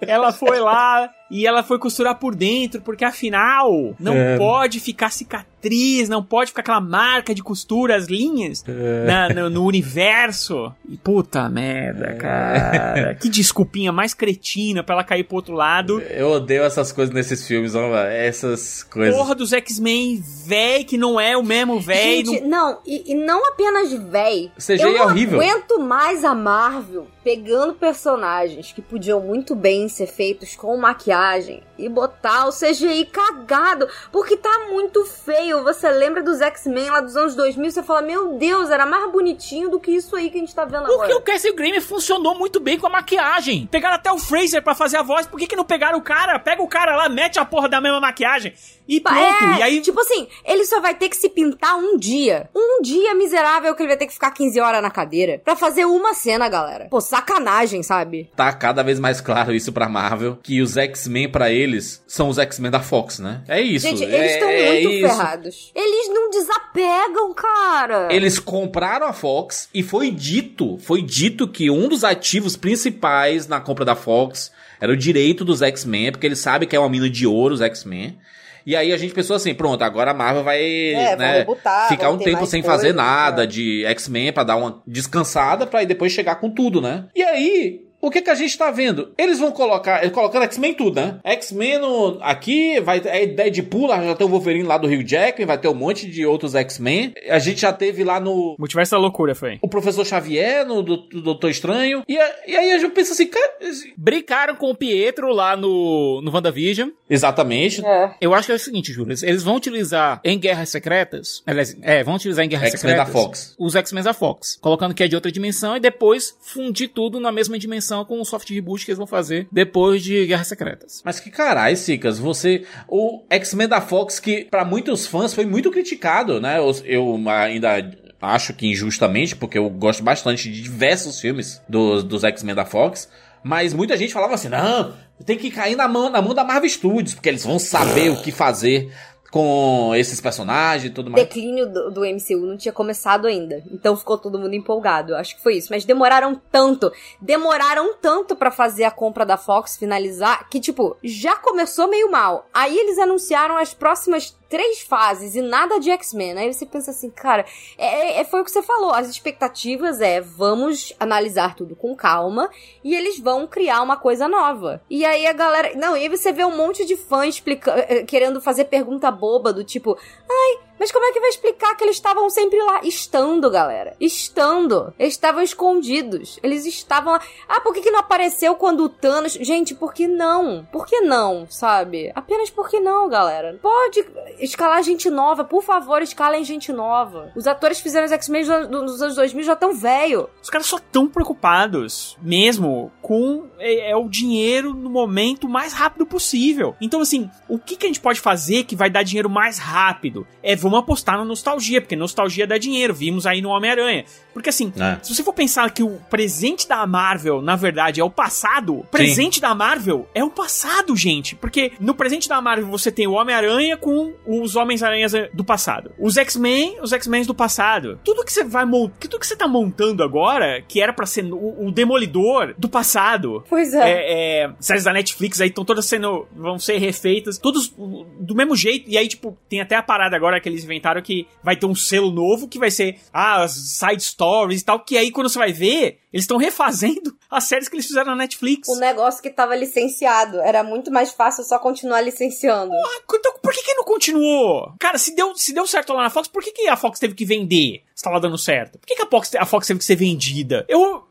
Ela foi lá e ela foi costurar por dentro, porque afinal não É. pode ficar cicatriz, não pode ficar aquela marca de costura, as linhas na- no, no universo. E puta merda, cara. Que desculpinha mais cretina pra ela cair pro outro lado. Eu odeio essas coisas nesses filmes, ó, velho. essas coisas. Porra dos X-Men, véi, que não é o mesmo véi. Gente, não- não, e, e não apenas véi. CGI eu é não horrível. aguento mais a Marvel pegando personagens que podiam muito bem ser feitos com maquiagem coragem, e botar o CGI cagado, porque tá muito feio. Você lembra dos X-Men lá dos anos 2000, você fala, meu Deus, era mais bonitinho do que isso aí que a gente tá vendo Porque agora. o Cassie Green funcionou muito bem com a maquiagem. Pegaram até o Fraser pra fazer a voz, por que, que não pegaram o cara? Pega o cara lá, mete a porra da mesma maquiagem e pronto. É, e aí. tipo assim, ele só vai ter que se pintar um dia. Um dia miserável que ele vai ter que ficar 15 horas na cadeira pra fazer uma cena, galera. Pô, sacanagem, sabe? Tá cada vez mais claro isso pra Marvel, que os X-Men pra eles são os X-Men da Fox, né? É isso. Gente, é, eles estão é muito isso. ferrados. Eles não desapegam, cara. Eles compraram a Fox e foi dito, foi dito que um dos ativos principais na compra da Fox era o direito dos X-Men, porque eles sabem que é uma mina de ouro os X-Men. E aí a gente pensou assim, pronto, agora a Marvel vai É, né, rebutar, ficar um tempo sem coisas, fazer nada né? de X-Men pra dar uma descansada pra aí depois chegar com tudo, né? E aí, o que que a gente tá vendo? Eles vão colocar, eles colocando X-Men tudo, né? X-Men aqui, vai é Deadpool, já tem o Wolverine lá do Rio Jackman, vai ter um monte de outros X-Men. A gente já teve lá no Multiverso da loucura foi. o professor Xavier, no do, do Doutor Estranho. E, a- e aí a gente pensa assim, cara, Brincaram com o Pietro lá no, no WandaVision. exatamente. É. Eu acho que é o seguinte, Júlio. Eles vão utilizar em Guerras Secretas. Aliás, é, vão utilizar em Guerras X-Men Secretas. da Fox. Os X-Men da Fox. Colocando que é de outra dimensão e depois fundir tudo na mesma dimensão com o soft reboot que eles vão fazer depois de Guerras Secretas. Mas que caralho, Cicas, você. O X-Men da Fox, que pra muitos fãs foi muito criticado, né? Eu, eu ainda acho que injustamente, porque eu gosto bastante de diversos filmes dos, dos X-Men da Fox. Mas muita gente falava assim: não, tem que cair na mão, na mão da Marvel Studios, porque eles vão saber o que fazer com esses personagens e tudo mais. declínio do, do MCU não tinha começado ainda. Então ficou todo mundo empolgado. Acho que foi isso. Mas demoraram tanto, demoraram tanto pra fazer a compra da Fox finalizar, que, tipo, já começou meio mal. Aí eles anunciaram as próximas três fases e nada de X-Men. Aí você pensa assim, cara, é, é- foi o que você falou. As expectativas é, vamos analisar tudo com calma e eles vão criar uma coisa nova. E aí a galera. Não, e aí você vê um monte de fã explica, eh, querendo fazer pergunta boba do tipo. Mas como é que vai explicar que eles estavam sempre lá? Estando, galera. Estando. Eles estavam escondidos. Eles estavam lá. Ah, por que, que não apareceu quando o Thanos. Gente, por que não? Por que não, sabe? Apenas por que não, galera? Pode escalar gente nova, por favor, escalem gente nova. Os atores que fizeram os X-Men nos anos 2000 já estão velho. Os caras só tão preocupados, mesmo, com é, é, o dinheiro no momento mais rápido possível. Então, assim, o que, que a gente pode fazer que vai dar dinheiro mais rápido? É vamos apostar na nostalgia, porque nostalgia dá dinheiro. Vimos aí no Homem-Aranha. Porque, assim, é. se você for pensar que o presente da Marvel, na verdade, é o passado, o presente Sim. da Marvel é o passado, gente. Porque no presente da Marvel você tem o Homem-Aranha com os Homens-Aranhas do passado. Os X-Men, os X-Men do passado. Tudo que você vai tudo que você tá montando agora, que era para ser o, o, Demolidor do passado. Pois é. é, é séries da Netflix aí estão todas sendo. vão ser refeitas, todos do mesmo jeito. E aí, tipo, tem até a parada agora que eles inventaram que vai ter um selo novo que vai ser ah, as side stories e tal. Que aí quando você vai ver, eles estão refazendo as séries que eles fizeram na Netflix. O negócio que tava licenciado. Era muito mais fácil só continuar licenciando. Então por que, que não continuou? Cara, se deu, se deu certo lá na Fox, por que, que a Fox teve que vender? Se tava dando certo. Por que, que a, Fox, a Fox teve que ser vendida? Eu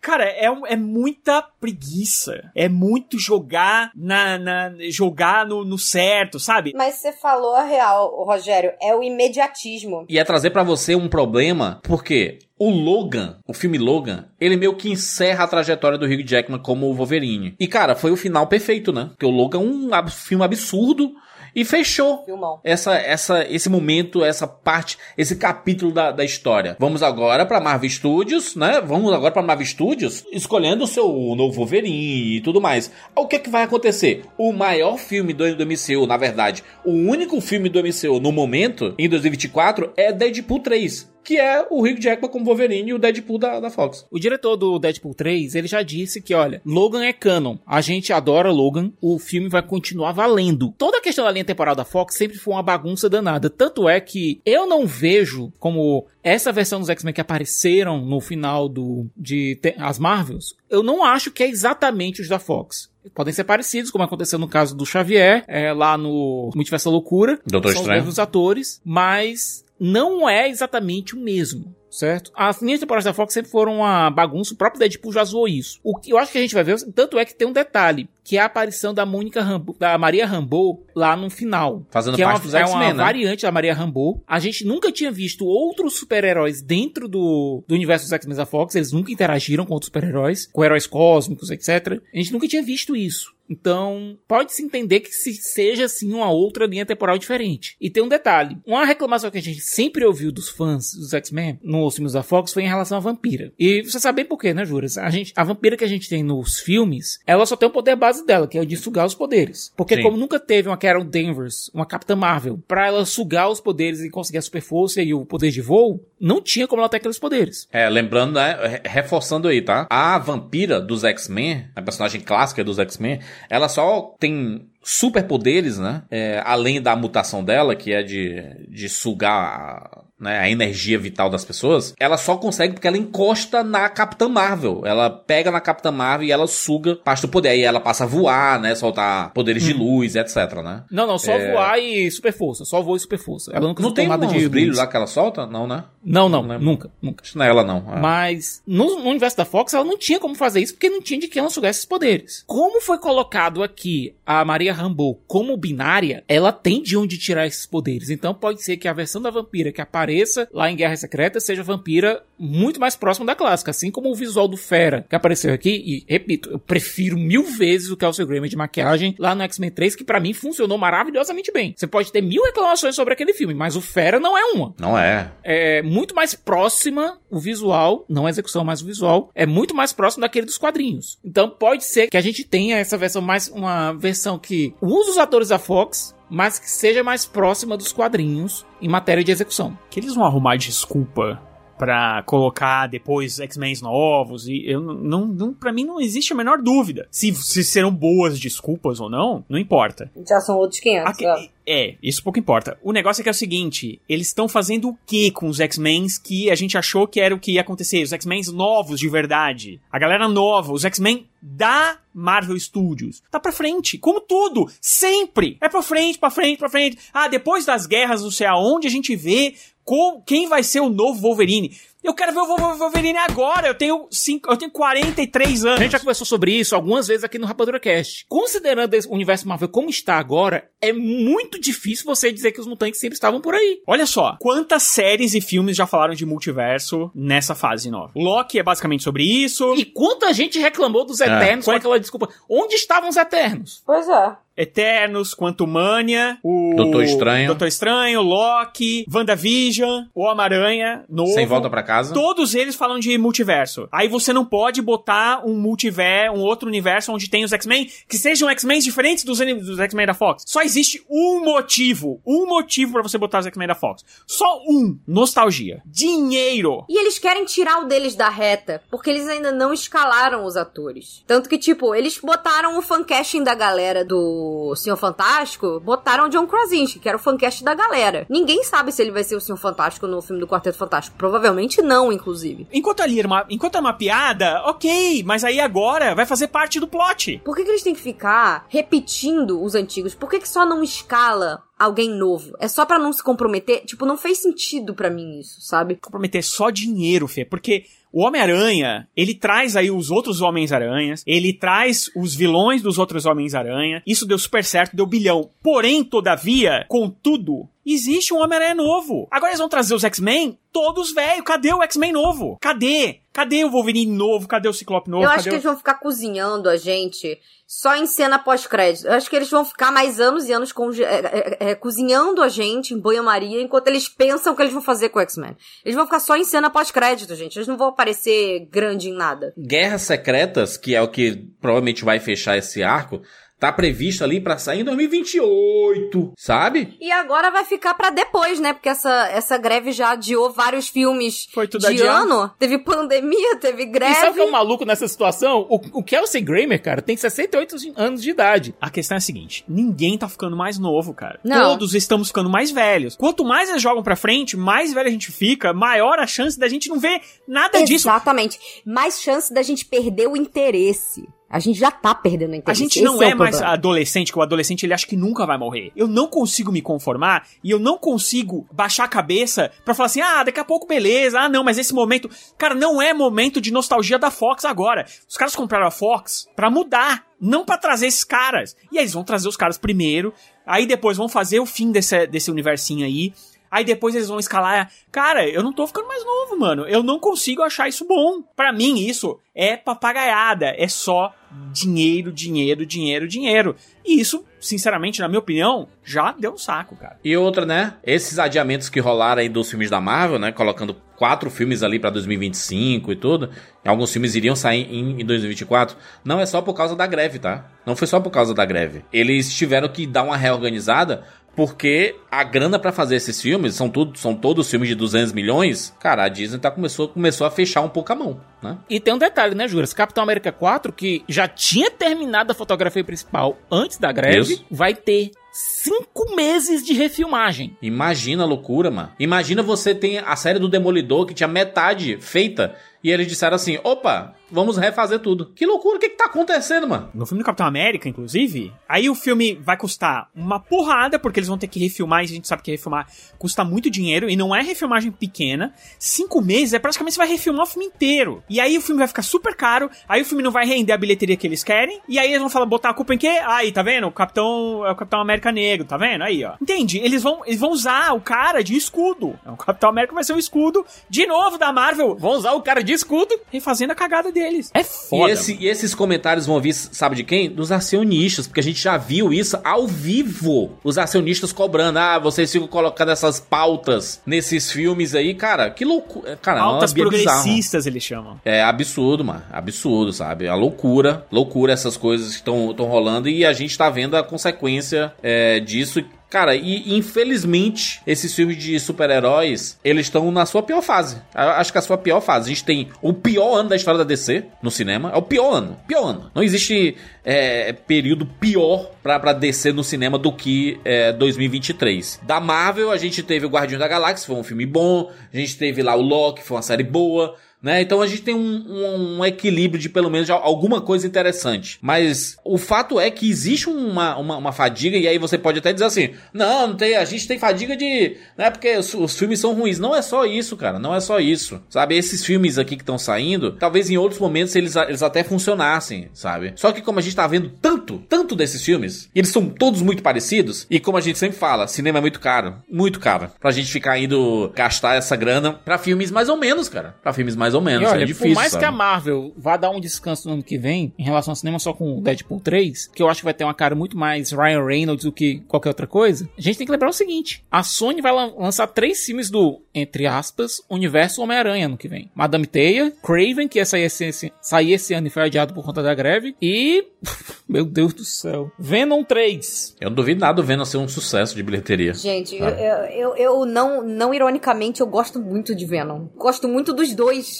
cara, é, é muita preguiça. É muito jogar na, na jogar no, no certo, sabe? Mas você falou a real, Rogério, é o imediatismo. E é trazer para você um problema, porque o Logan, o filme Logan, ele meio que encerra a trajetória do Hugh Jackman como Wolverine. E, cara, foi o final perfeito, né? Porque o Logan é um filme absurdo e fechou essa, essa, esse momento, essa parte, esse capítulo da, da história. Vamos agora para Marvel Studios, né? Vamos agora para Marvel Studios escolhendo o seu novo Wolverine e tudo mais. O que é que vai acontecer? O maior filme do, do MCU, na verdade, o único filme do MCU no momento, em 2024, é Deadpool 3 que é o Hugh Jackman como Wolverine e o Deadpool da, da Fox. O diretor do Deadpool 3, ele já disse que, olha, Logan é canon. A gente adora Logan, o filme vai continuar valendo. Toda a questão da linha temporal da Fox sempre foi uma bagunça danada. Tanto é que eu não vejo como essa versão dos X-Men que apareceram no final do de as Marvels, eu não acho que é exatamente os da Fox. Podem ser parecidos, como aconteceu no caso do Xavier, é, lá no Multiverso da Loucura. Doutor São Estranho. os mesmos atores, mas não é exatamente o mesmo certo? As linhas temporais da Fox sempre foram uma bagunça, o próprio Deadpool já zoou isso. O que eu acho que a gente vai ver, tanto é que tem um detalhe, que é a aparição da Mônica Rambo, da Maria Rambo lá no final. Fazendo que parte é uma, é uma né? variante da Maria Rambo. A gente nunca tinha visto outros super-heróis dentro do, do universo dos X-Men da Fox, eles nunca interagiram com outros super-heróis, com heróis cósmicos, etc. A gente nunca tinha visto isso. Então, pode-se entender que se seja assim uma outra linha temporal diferente. E tem um detalhe: uma reclamação que a gente sempre ouviu dos fãs dos X-Men nos filmes da Fox foi em relação à vampira. E você sabe bem por quê, né, Juras? A, gente, a vampira que a gente tem nos filmes, ela só tem o poder base dela, que é o de sugar os poderes. Porque, Sim. como nunca teve uma Carol Danvers, uma Capitã Marvel, pra ela sugar os poderes e conseguir a super força e o poder de voo, não tinha como ela ter aqueles poderes. É, lembrando, né, reforçando aí, tá? A vampira dos X-Men, a personagem clássica dos X-Men, ela só tem superpoderes, né? É, além da mutação dela, que é de, de sugar né, a energia vital das pessoas, ela só consegue porque ela encosta na Capitã Marvel. Ela pega na Capitã Marvel e ela suga parte do poder. Aí ela passa a voar, né? Soltar poderes de luz, etc, né? Não, não, só É. voar e super força. Só voa e super força. Ela nunca Não tem nada de brilhos luz. lá que ela solta? Não, né? Não, não, Não nunca, nunca. Acho que não é ela, não. É. Mas no, no universo da Fox ela não tinha como fazer isso porque não tinha de quem ela sugar esses poderes. Como foi colocado aqui a Maria Rambeau como binária, ela tem de onde tirar esses poderes. Então pode ser que a versão da vampira que apareça lá em Guerra Secreta seja vampira muito mais próxima da clássica, assim como o visual do Fera que apareceu aqui. E repito, eu prefiro mil vezes o Kelsey Grammer de maquiagem lá no X-Men 3, que pra mim funcionou maravilhosamente bem. Você pode ter mil reclamações sobre aquele filme, mas o Fera não é uma Não é. é muito mais próxima o visual, não a execução, mas o visual, é muito mais próximo daquele dos quadrinhos. Então pode ser que a gente tenha essa versão mais uma versão que usa os atores da Fox, mas que seja mais próxima dos quadrinhos em matéria de execução. Que eles vão arrumar desculpa pra colocar depois X-Men novos. E eu não, não, pra mim não existe a menor dúvida. Se, se serão boas desculpas ou não, não importa. Já são outros 500. Aqui- é, isso pouco importa. O negócio é que é o seguinte: eles estão fazendo o que com os X-Men que a gente achou que era o que ia acontecer? Os X-Men novos de verdade. A galera nova, os X-Men da Marvel Studios. Tá pra frente, como tudo, sempre. É pra frente, pra frente, pra frente. Ah, depois das guerras, não sei aonde, a gente vê com quem vai ser o novo Wolverine. Eu quero ver o Wolverine agora. Eu tenho cinco, eu tenho 43 A anos. gente já conversou sobre isso algumas vezes aqui no Rapadura Cast. Considerando esse universo Marvel como está agora, é muito difícil você dizer que os mutantes sempre estavam por aí. Olha só, quantas séries e filmes já falaram de multiverso nessa fase nova? Loki é basicamente sobre isso. E quanta gente reclamou dos Eternos com Quant- aquela desculpa. Onde estavam os Eternos? Pois é. Eternos, Quantumania, o Doutor Estranho. Doutor Estranho, Loki, WandaVision, o Homem-Aranha, novo. Sem volta pra casa. Todos eles falam de multiverso. Aí você não pode botar um multiverso, um outro universo onde tem os X-Men que sejam X-Men diferentes dos, dos X-Men da Fox. Só existe um motivo, um motivo pra você botar os X-Men da Fox. Só um, nostalgia, dinheiro. E eles querem tirar o deles da reta, porque eles ainda não escalaram os atores. Tanto que, tipo, eles botaram o fancasting da galera do Senhor Fantástico, botaram o John Krasinski, que era o fancast da galera. Ninguém sabe se ele vai ser o Senhor Fantástico no filme do Quarteto Fantástico. Provavelmente não, inclusive. Enquanto ali uma, enquanto é uma piada, ok, mas aí agora vai fazer parte do plot. Por que, que eles têm que ficar repetindo os antigos? Por que, que só não escala alguém novo? É só pra não se comprometer? Tipo, não fez sentido pra mim isso, sabe? comprometer só dinheiro, Fê, porque o Homem-Aranha, ele traz aí os outros Homens-Aranhas, ele traz os vilões dos outros Homens-Aranha, isso deu super certo, deu bilhão. Porém, todavia, contudo, existe um Homem-Aranha novo. Agora eles vão trazer os X-Men todos velho. Cadê o X-Men novo? Cadê? Cadê o Wolverine novo? Cadê o Ciclope novo? Eu Cadê acho que o... eles vão ficar cozinhando a gente só em cena pós-crédito. Eu acho que eles vão ficar mais anos e anos conge- é, é, é, cozinhando a gente em banho-maria enquanto eles pensam o que eles vão fazer com o X-Men. Eles vão ficar só em cena pós-crédito, gente. Eles não vão aparecer grande em nada. Guerras Secretas, que é o que provavelmente vai fechar esse arco, tá previsto ali pra sair em 2028, sabe? E agora vai ficar pra depois, né? Porque essa, essa greve já adiou vários filmes Foi tudo de adiado. ano. Teve pandemia, teve E sabe o que é greve. o maluco nessa situação? O, o Kelsey Grammer, cara, tem 68 anos de idade. A questão é a seguinte: ninguém tá ficando mais novo, cara. Não. Todos estamos ficando mais velhos. Quanto mais eles jogam pra frente, mais velho a gente fica, maior a chance da gente não ver nada disso. Exatamente. Mais chance da gente perder o interesse. A gente já tá perdendo A interesse. gente Esse não é, é, mais problema. adolescente, que o adolescente ele acha que nunca vai morrer. Eu não consigo me conformar e eu não consigo baixar a cabeça pra falar assim: ah, daqui a pouco beleza, ah, não, mas esse momento. Cara, não é momento de nostalgia da Fox agora. Os caras compraram a Fox pra mudar, não pra trazer esses caras. E aí eles vão trazer os caras primeiro, aí depois vão fazer o fim desse, desse universinho aí. Aí depois eles vão escalar. Cara, eu não tô ficando mais novo, mano. Eu não consigo achar isso bom. Pra mim, isso é papagaiada. É só dinheiro, dinheiro, dinheiro, dinheiro. E isso, sinceramente, na minha opinião, já deu um saco, cara. E outra, né? Esses adiamentos que rolaram aí dos filmes da Marvel, né? Colocando quatro filmes ali pra 2025 e tudo. Alguns filmes iriam sair em, em 2024. Não é só por causa da greve, tá? Não foi só por causa da greve. Eles tiveram que dar uma reorganizada porque a grana pra fazer esses filmes são, tudo, são todos filmes de 200 milhões. Cara, a Disney tá começou, começou a fechar um pouco a mão, né? E tem um detalhe, né, Juras? Capitão América 4, que já tinha terminado a fotografia principal antes da greve, Isso. vai ter cinco meses de refilmagem. Imagina a loucura, mano. Imagina você tem a série do Demolidor que tinha metade feita e eles disseram assim: opa, vamos refazer tudo. Que loucura, o que que tá acontecendo, mano? No filme do Capitão América, inclusive, aí o filme vai custar uma porrada, porque eles vão ter que refilmar, e a gente sabe que refilmar custa muito dinheiro, e não é refilmagem pequena. Cinco meses é praticamente você vai refilmar o filme inteiro. E aí o filme vai ficar super caro, aí o filme não vai render a bilheteria que eles querem, e aí eles vão falar, botar a culpa em quê? Aí, tá vendo? O Capitão, é o Capitão América Negro, tá vendo? Aí, ó. Entende? Eles vão, eles vão usar o cara de escudo. O Capitão América vai ser o escudo, de novo, da Marvel, Vão usar o cara de escudo. refazendo a cagada deles. É E, foda. esse- e esses comentários vão vir, sabe de quem? Dos acionistas, porque a gente já viu isso ao vivo. Os acionistas cobrando, ah, vocês ficam colocando essas pautas nesses filmes aí, cara, que loucura. Cara, Altas é bizarro. progressistas, eles chamam. É absurdo, mano. Absurdo, sabe? A loucura. Loucura essas coisas que estão rolando e a gente tá vendo a consequência é, disso. Cara, e infelizmente, esses filmes de super-heróis, eles estão na sua pior fase. Acho que a sua pior fase. A gente tem o pior ano da história da DC no cinema. É o pior ano. Pior ano. Não existe é, período pior pra, pra DC no cinema do que é, 2023. Da Marvel, a gente teve o Guardião da Galáxia, foi um filme bom. A gente teve lá o Loki, foi uma série boa. Né? Então a gente tem um, um, um, equilíbrio de pelo menos alguma coisa interessante. Mas o fato é que existe uma, uma, uma, fadiga, e aí você pode até dizer assim: não, não tem, a gente tem fadiga de. Né, porque os, os filmes são ruins. Não é só isso, cara. Não é só isso. Sabe? Esses filmes aqui que estão saindo, talvez em outros momentos eles, eles até funcionassem, sabe? Só que como a gente tá vendo tanto, tanto desses filmes, eles são todos muito parecidos, e como a gente sempre fala, cinema é muito caro. Muito caro. Pra gente ficar indo gastar essa grana pra filmes mais ou menos, cara. Pra filmes mais mais ou menos. E olha, é difícil. Por mais sabe? que a Marvel vá dar um descanso no ano que vem, em relação ao cinema só com o Deadpool 3, que eu acho que vai ter uma cara muito mais Ryan Reynolds do que qualquer outra coisa, a gente tem que lembrar o seguinte: a Sony vai lançar três filmes do, entre aspas, universo Homem-Aranha no que vem. Madame Teia, Craven, que ia sair esse, sair esse ano e foi adiado por conta da greve, e. Meu Deus do céu. Venom 3. Eu não duvido nada do Venom ser um sucesso de bilheteria. Gente, eu, eu, eu não, não ironicamente, eu gosto muito de Venom. Gosto muito dos dois.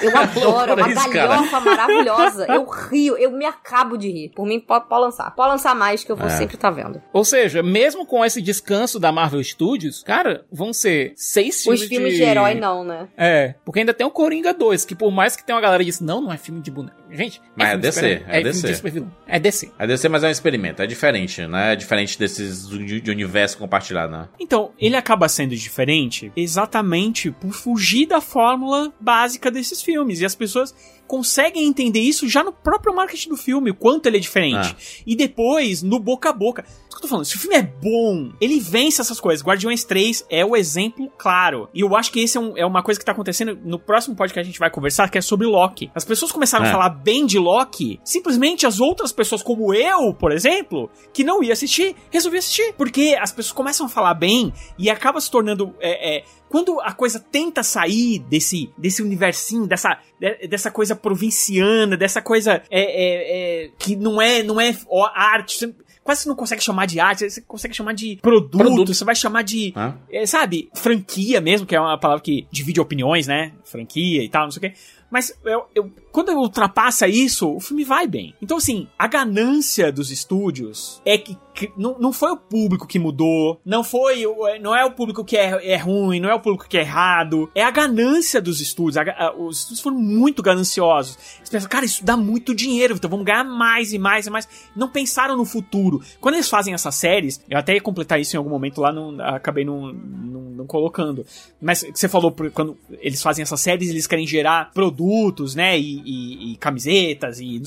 Eu adoro, é uma isso, cara. galhofa maravilhosa. Eu rio, eu me acabo de rir. Por mim, pode, pode lançar. Pode lançar mais, que eu vou É. sempre estar vendo. Ou seja, mesmo com esse descanso da Marvel Studios, cara, vão ser seis filmes Os filmes de... herói, não, né? É, porque ainda tem o Coringa 2, que por mais que tenha uma galera que diz, não, não é filme de boneco. Gente, Mas é de DC, é filme DC. de. É DC. É DC, mas é um experimento, é diferente, né? É diferente desses de, de universo compartilhado, né? Então, ele acaba sendo diferente exatamente por fugir da fórmula básica desses filmes. E as pessoas conseguem entender isso já no próprio marketing do filme, o quanto ele é diferente. Ah. E depois, no boca a boca. Isso que eu tô falando, se o filme é bom, ele vence essas coisas. Guardiões 3 é o exemplo claro. E eu acho que esse é, um- é uma coisa que tá acontecendo no próximo podcast que a gente vai conversar, que é sobre Loki. As pessoas começaram É. a falar bem de Loki, simplesmente as outras pessoas, como eu, por exemplo, que não ia assistir, resolvi assistir. Porque as pessoas começam a falar bem e acaba se tornando. é, é, quando a coisa tenta sair desse, desse universinho, dessa, de- dessa coisa provinciana, dessa coisa é, é, é, que não é, não é arte, quase você não consegue chamar de arte, você consegue chamar de produto, Produto. você vai chamar de, é, sabe, franquia mesmo, que é uma palavra que divide opiniões, né? Franquia e tal, não sei o quê. Mas eu, eu- quando ultrapassa isso, o filme vai bem. Então, assim, a ganância dos estúdios é que não, não foi o público que mudou, não foi, o- não é o público que é, é ruim, não é o público que é errado, é a ganância dos estúdios. A a- os estúdios foram muito gananciosos. Eles pensam, cara, isso dá muito dinheiro, então vamos ganhar mais e mais e mais. Não pensaram no futuro. Quando eles fazem essas séries, eu até ia completar isso em algum momento lá, não, acabei não, não, não colocando. Mas você falou, quando eles fazem essas séries, eles querem gerar produtos, né? E, e- e camisetas e.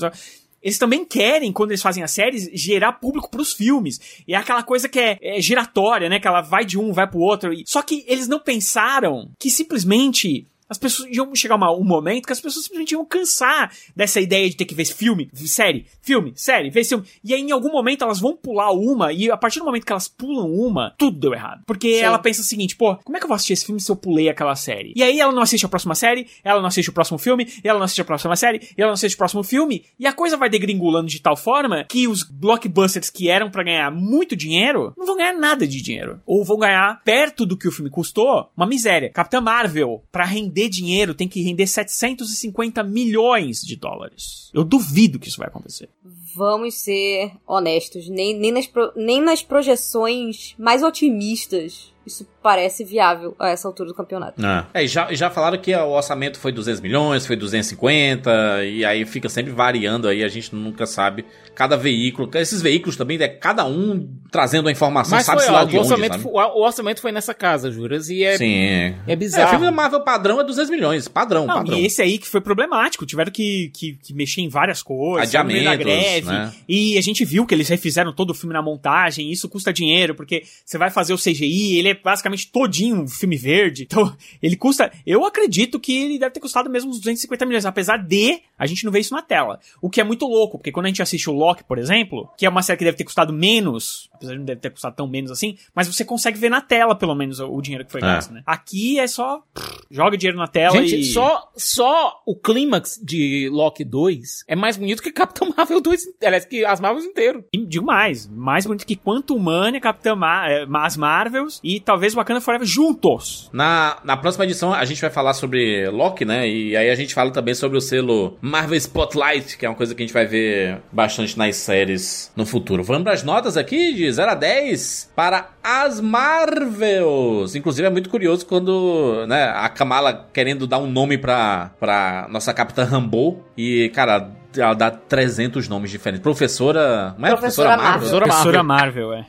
Eles também querem, quando eles fazem as séries, gerar público pros filmes. E é aquela coisa que é, é giratória, né? Que ela vai de um, vai pro outro. E- Só que eles não pensaram que simplesmente. As pessoas iam chegar uma- um momento que as pessoas simplesmente iam cansar dessa ideia de ter que ver filme, série, filme, série, ver filme. E aí, em algum momento, elas vão pular uma, e a partir do momento que elas pulam uma, tudo deu errado. Porque Sim. ela pensa o seguinte, pô, como é que eu vou assistir esse filme se eu pulei aquela série? E aí ela não assiste a próxima série, ela não assiste o próximo filme, e ela não assiste a próxima série, e ela não assiste o próximo filme, e a coisa vai degringolando de tal forma que os blockbusters que eram pra ganhar muito dinheiro, não vão ganhar nada de dinheiro. Ou vão ganhar perto do que o filme custou, uma miséria. Capitã Marvel, pra render dinheiro, tem que render 750 milhões de dólares. Eu duvido que isso vai acontecer. Vamos ser honestos. Nem, nem, nas, pro- nem nas projeções mais otimistas isso parece viável a essa altura do campeonato. É, e já, já falaram que o orçamento foi 200 milhões, foi 250, e aí fica sempre variando aí, a gente nunca sabe. Cada veículo, esses veículos também, é cada um trazendo a informação, Mas sabe-se lá de o, onde, orçamento, sabe? foi- o orçamento foi nessa casa, Juras, e é, Sim. é É, o bizarro. filme da Marvel padrão é 200 milhões, padrão, Não, padrão. e esse aí que foi problemático, tiveram que, que, que mexer em várias coisas, no meio da Adiamentos, greve, né? e a gente viu que eles refizeram todo o filme na montagem, isso custa dinheiro, porque você vai fazer o CGI, ele é basicamente todinho um filme verde, então ele custa, eu acredito que ele deve ter custado mesmo uns 250 milhões, apesar de a gente não vê isso na tela. O que é muito louco, porque quando a gente assiste o Loki, por exemplo, que é uma série que deve ter custado menos, apesar de não deve ter custado tão menos assim, mas você consegue ver na tela, pelo menos, o, dinheiro que foi É. gasto, né? Aqui é só pff, joga dinheiro na tela Gente, e... só, só o clímax de Loki 2 é mais bonito que Capitão Marvel 2, aliás, que as Marvels inteiro. E digo mais, mais bonito que Quantum Mania, Capitã Mar eh, as Marvels e talvez Wakanda Forever juntos. Na, na próxima edição a gente vai falar sobre Loki, né? E aí a gente fala também sobre o selo Marvel Spotlight, que é uma coisa que a gente vai ver bastante nas séries no futuro. Vamos para as notas aqui de 0 a 10 para as Marvels. Inclusive é muito curioso quando, né, a Kamala querendo dar um nome pra, pra nossa Capitã Rambo e, cara, ela dá 300 nomes diferentes. Professora, não é? Professora Marvel. Professora Professora Marvel, é.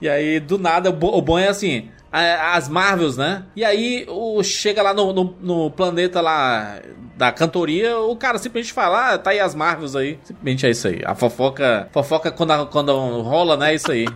E aí, do nada, o bom é assim. A- As Marvels, né? E aí, o, chega lá no, no, no planeta lá da cantoria, o cara simplesmente fala, ah, tá aí as Marvels aí. Simplesmente é isso aí. A fofoca, fofoca quando, quando rola, né? É isso aí.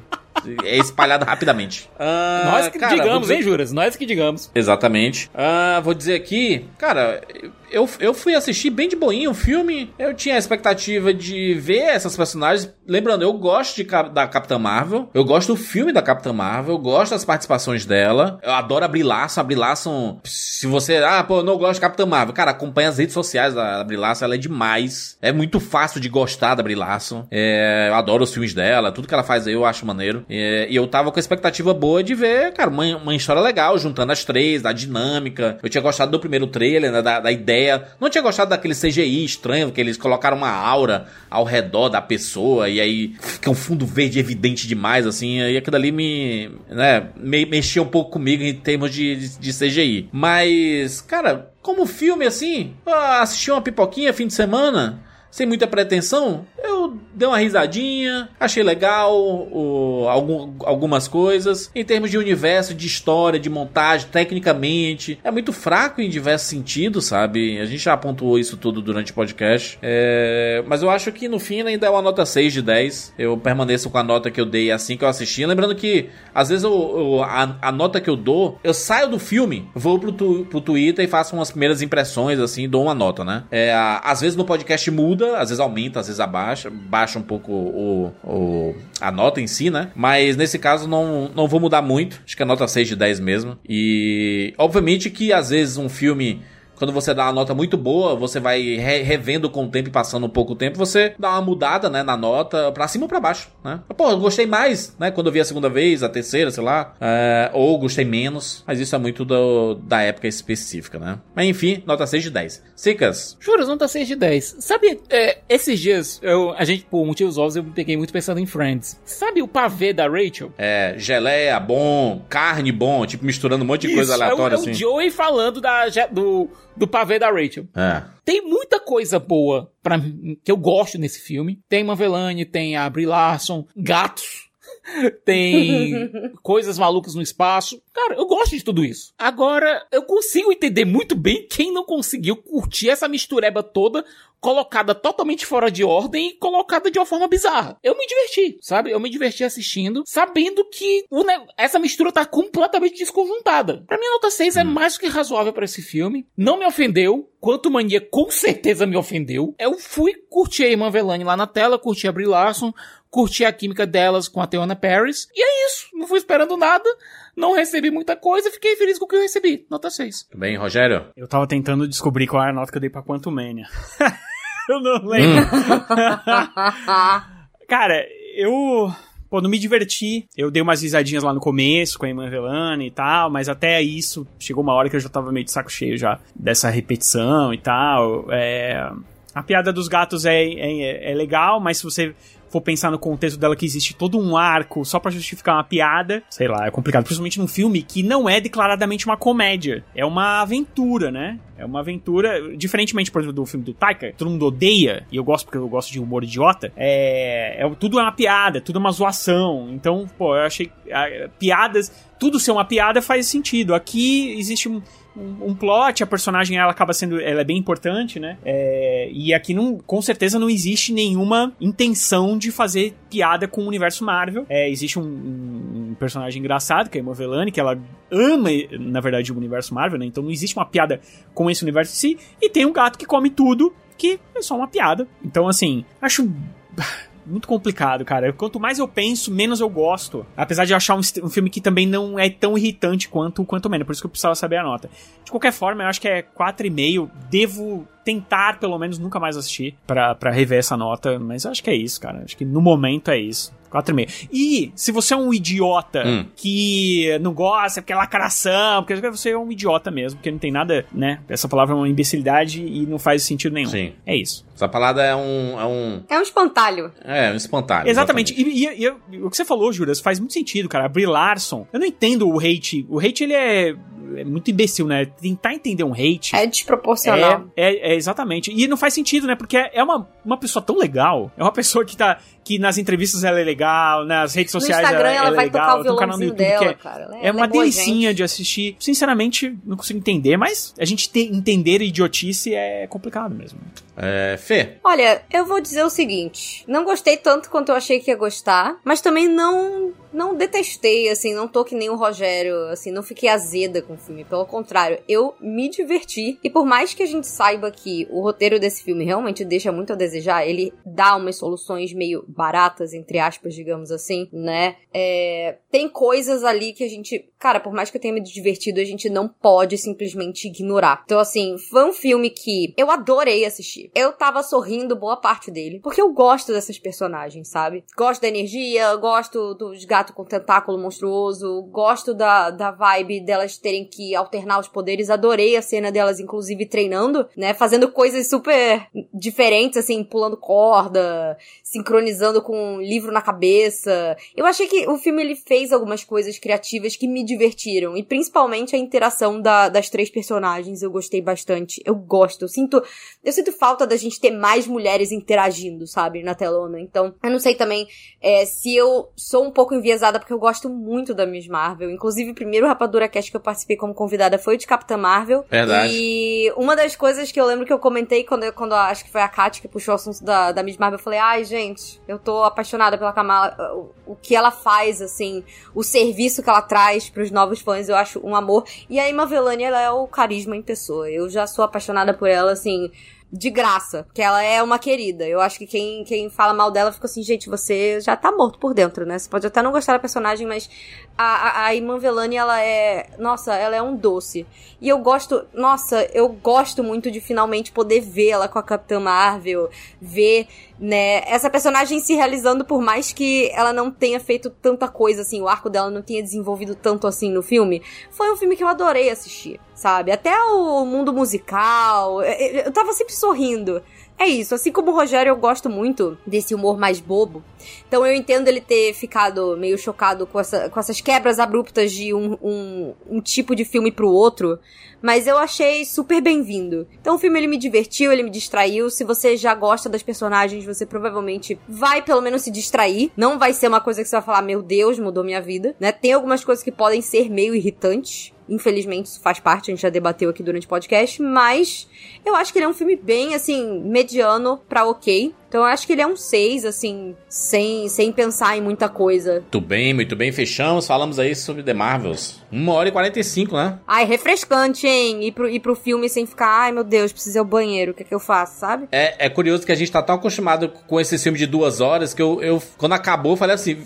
É espalhada rapidamente. Ah, Nós que cara, digamos, dizer- hein, Juras? Nós que digamos. Exatamente. Ah, vou dizer aqui, cara, eu, eu fui assistir bem de boinha o filme. Eu tinha a expectativa de ver essas personagens. Lembrando, eu gosto de, da Capitã Marvel. Eu gosto do filme da Capitã Marvel. Eu gosto das participações dela. Eu adoro a Brie Larson. A Brie Larson, se você... Ah, pô, eu não gosto de Capitã Marvel. Cara, acompanha as redes sociais da, da. Ela é demais. É muito fácil de gostar da Brie Larson. É, eu adoro os filmes dela. Tudo que ela faz aí eu acho maneiro. É, e eu tava com a expectativa boa de ver, cara, uma, uma história legal, juntando as três, da dinâmica. Eu tinha gostado do primeiro trailer, né, da, da ideia. Não tinha gostado daquele CGI estranho, que eles colocaram uma aura ao redor da pessoa, e aí fica um fundo verde evidente demais, assim, e aquilo ali me, né, me, mexia um pouco comigo em termos de, de, de CGI. Mas, cara, como filme, assim, eu assisti uma pipoquinha fim de semana, sem muita pretensão, eu dei uma risadinha, achei legal o, algum- algumas coisas. Em termos de universo, de história, de montagem, tecnicamente, é muito fraco em diversos sentidos, sabe? A gente já pontuou isso tudo durante o podcast. É, mas eu acho que no fim ainda é uma nota 6 de 10. Eu permaneço com a nota que eu dei assim que eu assisti. Lembrando que, às vezes, eu, eu- a, a nota que eu dou, eu saio do filme, vou pro, tu- pro Twitter e faço umas primeiras impressões, assim, dou uma nota, né? É, às vezes no podcast muda, às vezes aumenta, às vezes abaixa, baixa um pouco o, o- a nota em si, né? Mas nesse caso não, não vou mudar muito. Acho que é nota 6 de 10 mesmo. E obviamente que às vezes um filme. Quando você dá uma nota muito boa, você vai re- revendo com o tempo e passando um pouco o tempo, você dá uma mudada, né, na nota, pra cima ou pra baixo, né? Pô, eu gostei mais, né, quando eu vi a segunda vez, a terceira, sei lá, é, ou gostei menos, mas isso é muito do- da época específica, né? Mas enfim, nota 6 de 10. Cicas, Juras, nota 6 de 10. Sabe, é, esses dias, eu, a gente, por motivos óbvios, eu me peguei muito pensando em Friends. Sabe o pavê da Rachel? é, geleia bom, carne bom, tipo misturando um monte de coisa Isso, aleatória é o, é assim. o Joey falando da, do, do pavê da Rachel. É. Tem muita coisa boa para que eu gosto nesse filme. Tem Mavelane, tem a Brie Larson, gatos. Tem coisas malucas no espaço. Cara, eu gosto de tudo isso. Agora, eu consigo entender muito bem quem não conseguiu curtir essa mistureba toda, colocada totalmente fora de ordem e colocada de uma forma bizarra. Eu me diverti, sabe? Eu me diverti assistindo, sabendo que o ne- essa mistura tá completamente desconjuntada. Pra mim, a nota 6 é mais do que razoável pra esse filme. Não me ofendeu. Quanto Mania com certeza me ofendeu. Eu fui curtir a Irmã Velani lá na tela, curti a Brie Larson, curti a química delas com a Teona Paris. E é isso. Não fui esperando nada. Não recebi muita coisa. Fiquei feliz com o que eu recebi. Nota 6. Tudo bem, Rogério? Eu tava tentando descobrir qual era a nota que eu dei pra Quantum Mania. eu não lembro. Cara, eu. Pô, não me diverti. Eu dei umas risadinhas lá no começo com a Irmã Velani e tal, mas até isso chegou uma hora que eu já tava meio de saco cheio já dessa repetição e tal. É, A piada dos gatos é, é, é legal, mas se você for pensar no contexto dela que existe todo um arco só pra justificar uma piada, sei lá, é complicado. Principalmente num filme que não é declaradamente uma comédia. É uma aventura, né? É uma aventura, diferentemente, por exemplo, do filme do Taika, todo mundo odeia, e eu gosto porque eu gosto de humor idiota, é, é tudo é uma piada, tudo é uma zoação. Então, pô, eu achei ah, piadas, tudo ser uma piada faz sentido. Aqui existe um, um, plot, a personagem ela acaba sendo, ela é bem importante, né? É, e aqui não, com certeza não existe nenhuma intenção de fazer piada com o universo Marvel. É, existe um, um- personagem engraçado, que é a Irmã Velani, que ela ama, na verdade, o universo Marvel, né? Então não existe uma piada com esse universo em si, e tem um gato que come tudo, que é só uma piada. Então, assim, acho muito complicado, cara. Quanto mais eu penso, menos eu gosto. Apesar de eu achar um, um, filme que também não é tão irritante quanto quanto menos. Por isso que eu precisava saber a nota. De qualquer forma, eu acho que é 4,5. Devo tentar, pelo menos, nunca mais assistir para rever essa nota. Mas eu acho que é isso, cara. Acho que no momento é isso. 4,5. E se você é um idiota Hum. que não gosta, porque é lacração, porque você é um idiota mesmo, porque não tem nada, né? Essa palavra é uma imbecilidade e não faz sentido nenhum. Sim. É isso. Essa palavra é um. É um, É um espantalho. é, um espantalho. Exatamente. E, e- e- e o que você falou, Juras, faz muito sentido, cara. A Brie Larson, eu não entendo o hate. O hate, ele é, é muito imbecil, né? Tentar entender um hate. É desproporcional. É, é, é, exatamente. E não faz sentido, né? Porque é uma, uma pessoa tão legal. É uma pessoa que tá. Que nas entrevistas ela é legal, nas redes No sociais Instagram ela, ela, é vai legal. tocar o canal no YouTube dela, que cara. Ela é, é uma ela boa delicinha gente. de assistir. Sinceramente, não consigo entender, mas a gente ter, entender idiotice é complicado mesmo. É, Fê. Olha, eu vou dizer o seguinte: não gostei tanto quanto eu achei que ia gostar, mas também não não detestei, assim, não tô que nem o Rogério, assim, não fiquei azeda com o filme. Pelo contrário, eu me diverti. E por mais que a gente saiba que o roteiro desse filme realmente deixa muito a desejar, ele dá umas soluções meio baratas, entre aspas, digamos assim, né? É, tem coisas ali que a gente, cara, por mais que eu tenha me divertido, a gente não pode simplesmente ignorar. Então, assim, foi um filme que eu adorei assistir. Eu tava sorrindo boa parte dele, porque eu gosto dessas personagens, sabe? Gosto da energia, gosto dos gatos com tentáculo monstruoso, gosto da, da vibe delas terem que alternar os poderes. Adorei a cena delas, inclusive, treinando, né? Fazendo coisas super diferentes, assim, pulando corda, sincronizando com um livro na cabeça. Eu achei que o filme ele fez algumas coisas criativas que me divertiram. E principalmente a interação da- das três personagens. Eu gostei bastante. Eu gosto. Eu sinto. Eu sinto falta da gente ter mais mulheres interagindo, sabe, na telona. Então, eu não sei também é, se eu sou um pouco enviesada, porque eu gosto muito da Miss Marvel. Inclusive, o primeiro Rapadura Cast que eu participei como convidada foi o de Capitã Marvel. Verdade. E uma das coisas que eu lembro que eu comentei quando, eu- quando acho que foi a Kat que puxou o assunto da, da Miss Marvel, eu falei, ai, gente, eu tô apaixonada pela Kamala. O, o que ela faz, assim, o serviço que ela traz pros novos fãs, eu acho um amor. E a Emma Velani, ela é o carisma em pessoa. Eu já sou apaixonada por ela, assim, de graça, porque ela é uma querida. Eu acho que quem, quem fala mal dela fica assim, gente, você já tá morto por dentro, né? Você pode até não gostar da personagem, mas a, a, Iman Velani, ela é. Nossa, ela é um doce. E eu gosto. Nossa, eu gosto muito de finalmente poder vê-la com a Capitã Marvel, ver, né, essa personagem se realizando, por mais que ela não tenha feito tanta coisa assim, o arco dela não tenha desenvolvido tanto assim no filme. Foi um filme que eu adorei assistir, sabe? Até o mundo musical. eu tava sempre sorrindo. É isso, assim como o Rogério, eu gosto muito desse humor mais bobo. Então eu entendo ele ter ficado meio chocado com, essa, com essas quebras abruptas de um, um, um tipo de filme pro outro. Mas eu achei super bem-vindo. Então o filme ele me divertiu, ele me distraiu. Se você já gosta das personagens, você provavelmente vai pelo menos se distrair. Não vai ser uma coisa que você vai falar, meu Deus, mudou minha vida. Né? Tem algumas coisas que podem ser meio irritantes. Infelizmente, isso faz parte, a gente já debateu aqui durante o podcast, mas eu acho que ele é um filme bem, assim, mediano pra ok. Então eu acho que ele é um 6, assim, sem, sem pensar em muita coisa. Muito bem, muito bem. Fechamos. Falamos aí sobre The Marvels. 1 hora e 45, né? Ai, refrescante, hein? Ir pro, ir pro filme sem ficar, ai meu Deus, preciso ir ao banheiro, o que é que eu faço, sabe? É, é curioso que a gente tá tão acostumado com esse filme de duas horas que eu, eu quando acabou, eu falei assim: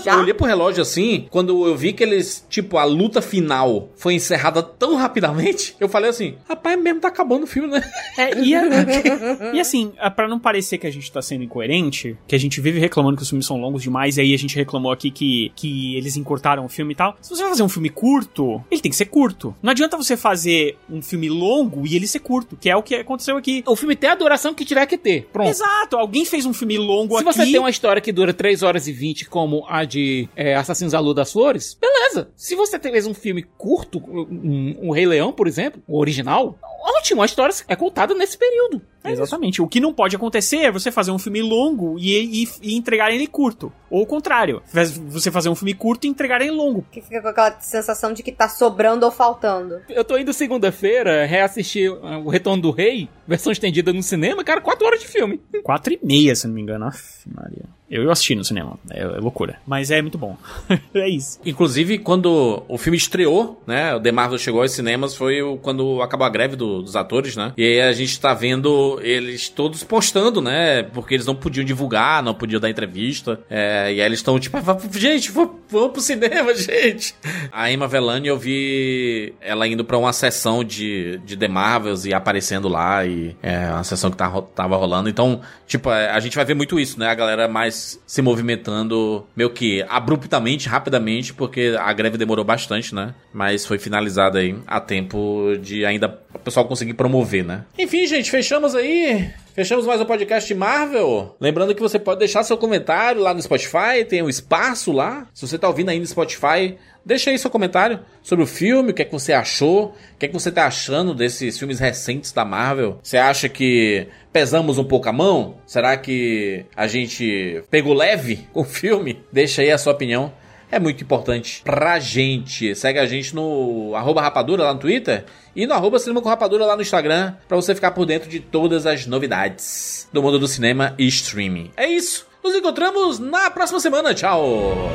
Já? eu olhei pro relógio assim, quando eu vi que eles, tipo, a luta final foi encerrada tão rapidamente, eu falei assim: rapaz, mesmo tá acabando o filme, né? É, e, a- e assim, a- pra não parecer que a gente tá sendo incoerente, que a gente vive reclamando que os filmes são longos demais, e aí a gente reclamou aqui que, que eles encurtaram o filme e tal. Se você vai fazer um filme curto, ele tem que ser curto. Não adianta você fazer um filme longo e ele ser curto, que é o que aconteceu aqui. O filme tem a duração que tiver que ter. Pronto. Exato, alguém fez um filme longo Se aqui. você tem uma história que dura 3 horas e 20, como a de é, Assassinos da Lua das Flores, beleza. Se você fez um filme curto, um, um Rei Leão, por exemplo, o original, ótimo, a história é contada nesse período. Exatamente. O que não pode acontecer é você fazer um filme longo e, e, e entregar ele curto. Ou o contrário, você fazer um filme curto e entregar ele longo. Que fica com aquela sensação de que tá sobrando ou faltando. Eu tô indo segunda-feira reassistir uh, O Retorno do Rei, versão estendida no cinema, cara, quatro horas de filme. Quatro e meia, se não me engano. Aff, Maria. Eu, assisti no cinema. É, é loucura. Mas é muito bom. é isso. Inclusive, quando o filme estreou, né? O The Marvel chegou aos cinemas, foi o- quando acabou a greve do- dos atores, né? E aí a gente tá vendo eles todos postando, né? Porque eles não podiam divulgar, não podiam dar entrevista. É, e aí eles estão tipo, "Ah, gente, va- vamos pro cinema, gente. A Emma Velani, eu vi ela indo pra uma sessão de, de The Marvels e aparecendo lá. E é uma sessão que tá, tava rolando. Então, tipo, é, a gente vai ver muito isso, né? A galera mais se movimentando meio que abruptamente, rapidamente, porque a greve demorou bastante, né? Mas foi finalizada aí a tempo de ainda o pessoal conseguir promover, né? Enfim, gente, fechamos aí. Fechamos mais um podcast Marvel. Lembrando que você pode deixar seu comentário lá no Spotify, tem um espaço lá. Se você tá ouvindo aí no Spotify, deixa aí seu comentário sobre o filme, o que é que você achou, o que é que você tá achando desses filmes recentes da Marvel. Você acha que pesamos um pouco a mão? Será que a gente pegou leve o filme? Deixa aí a sua opinião. É muito importante pra gente. Segue a gente no rapadura lá no Twitter e no arroba cinema com rapadura lá no Instagram pra você ficar por dentro de todas as novidades do mundo do cinema e streaming. É isso. Nos encontramos na próxima semana. Tchau!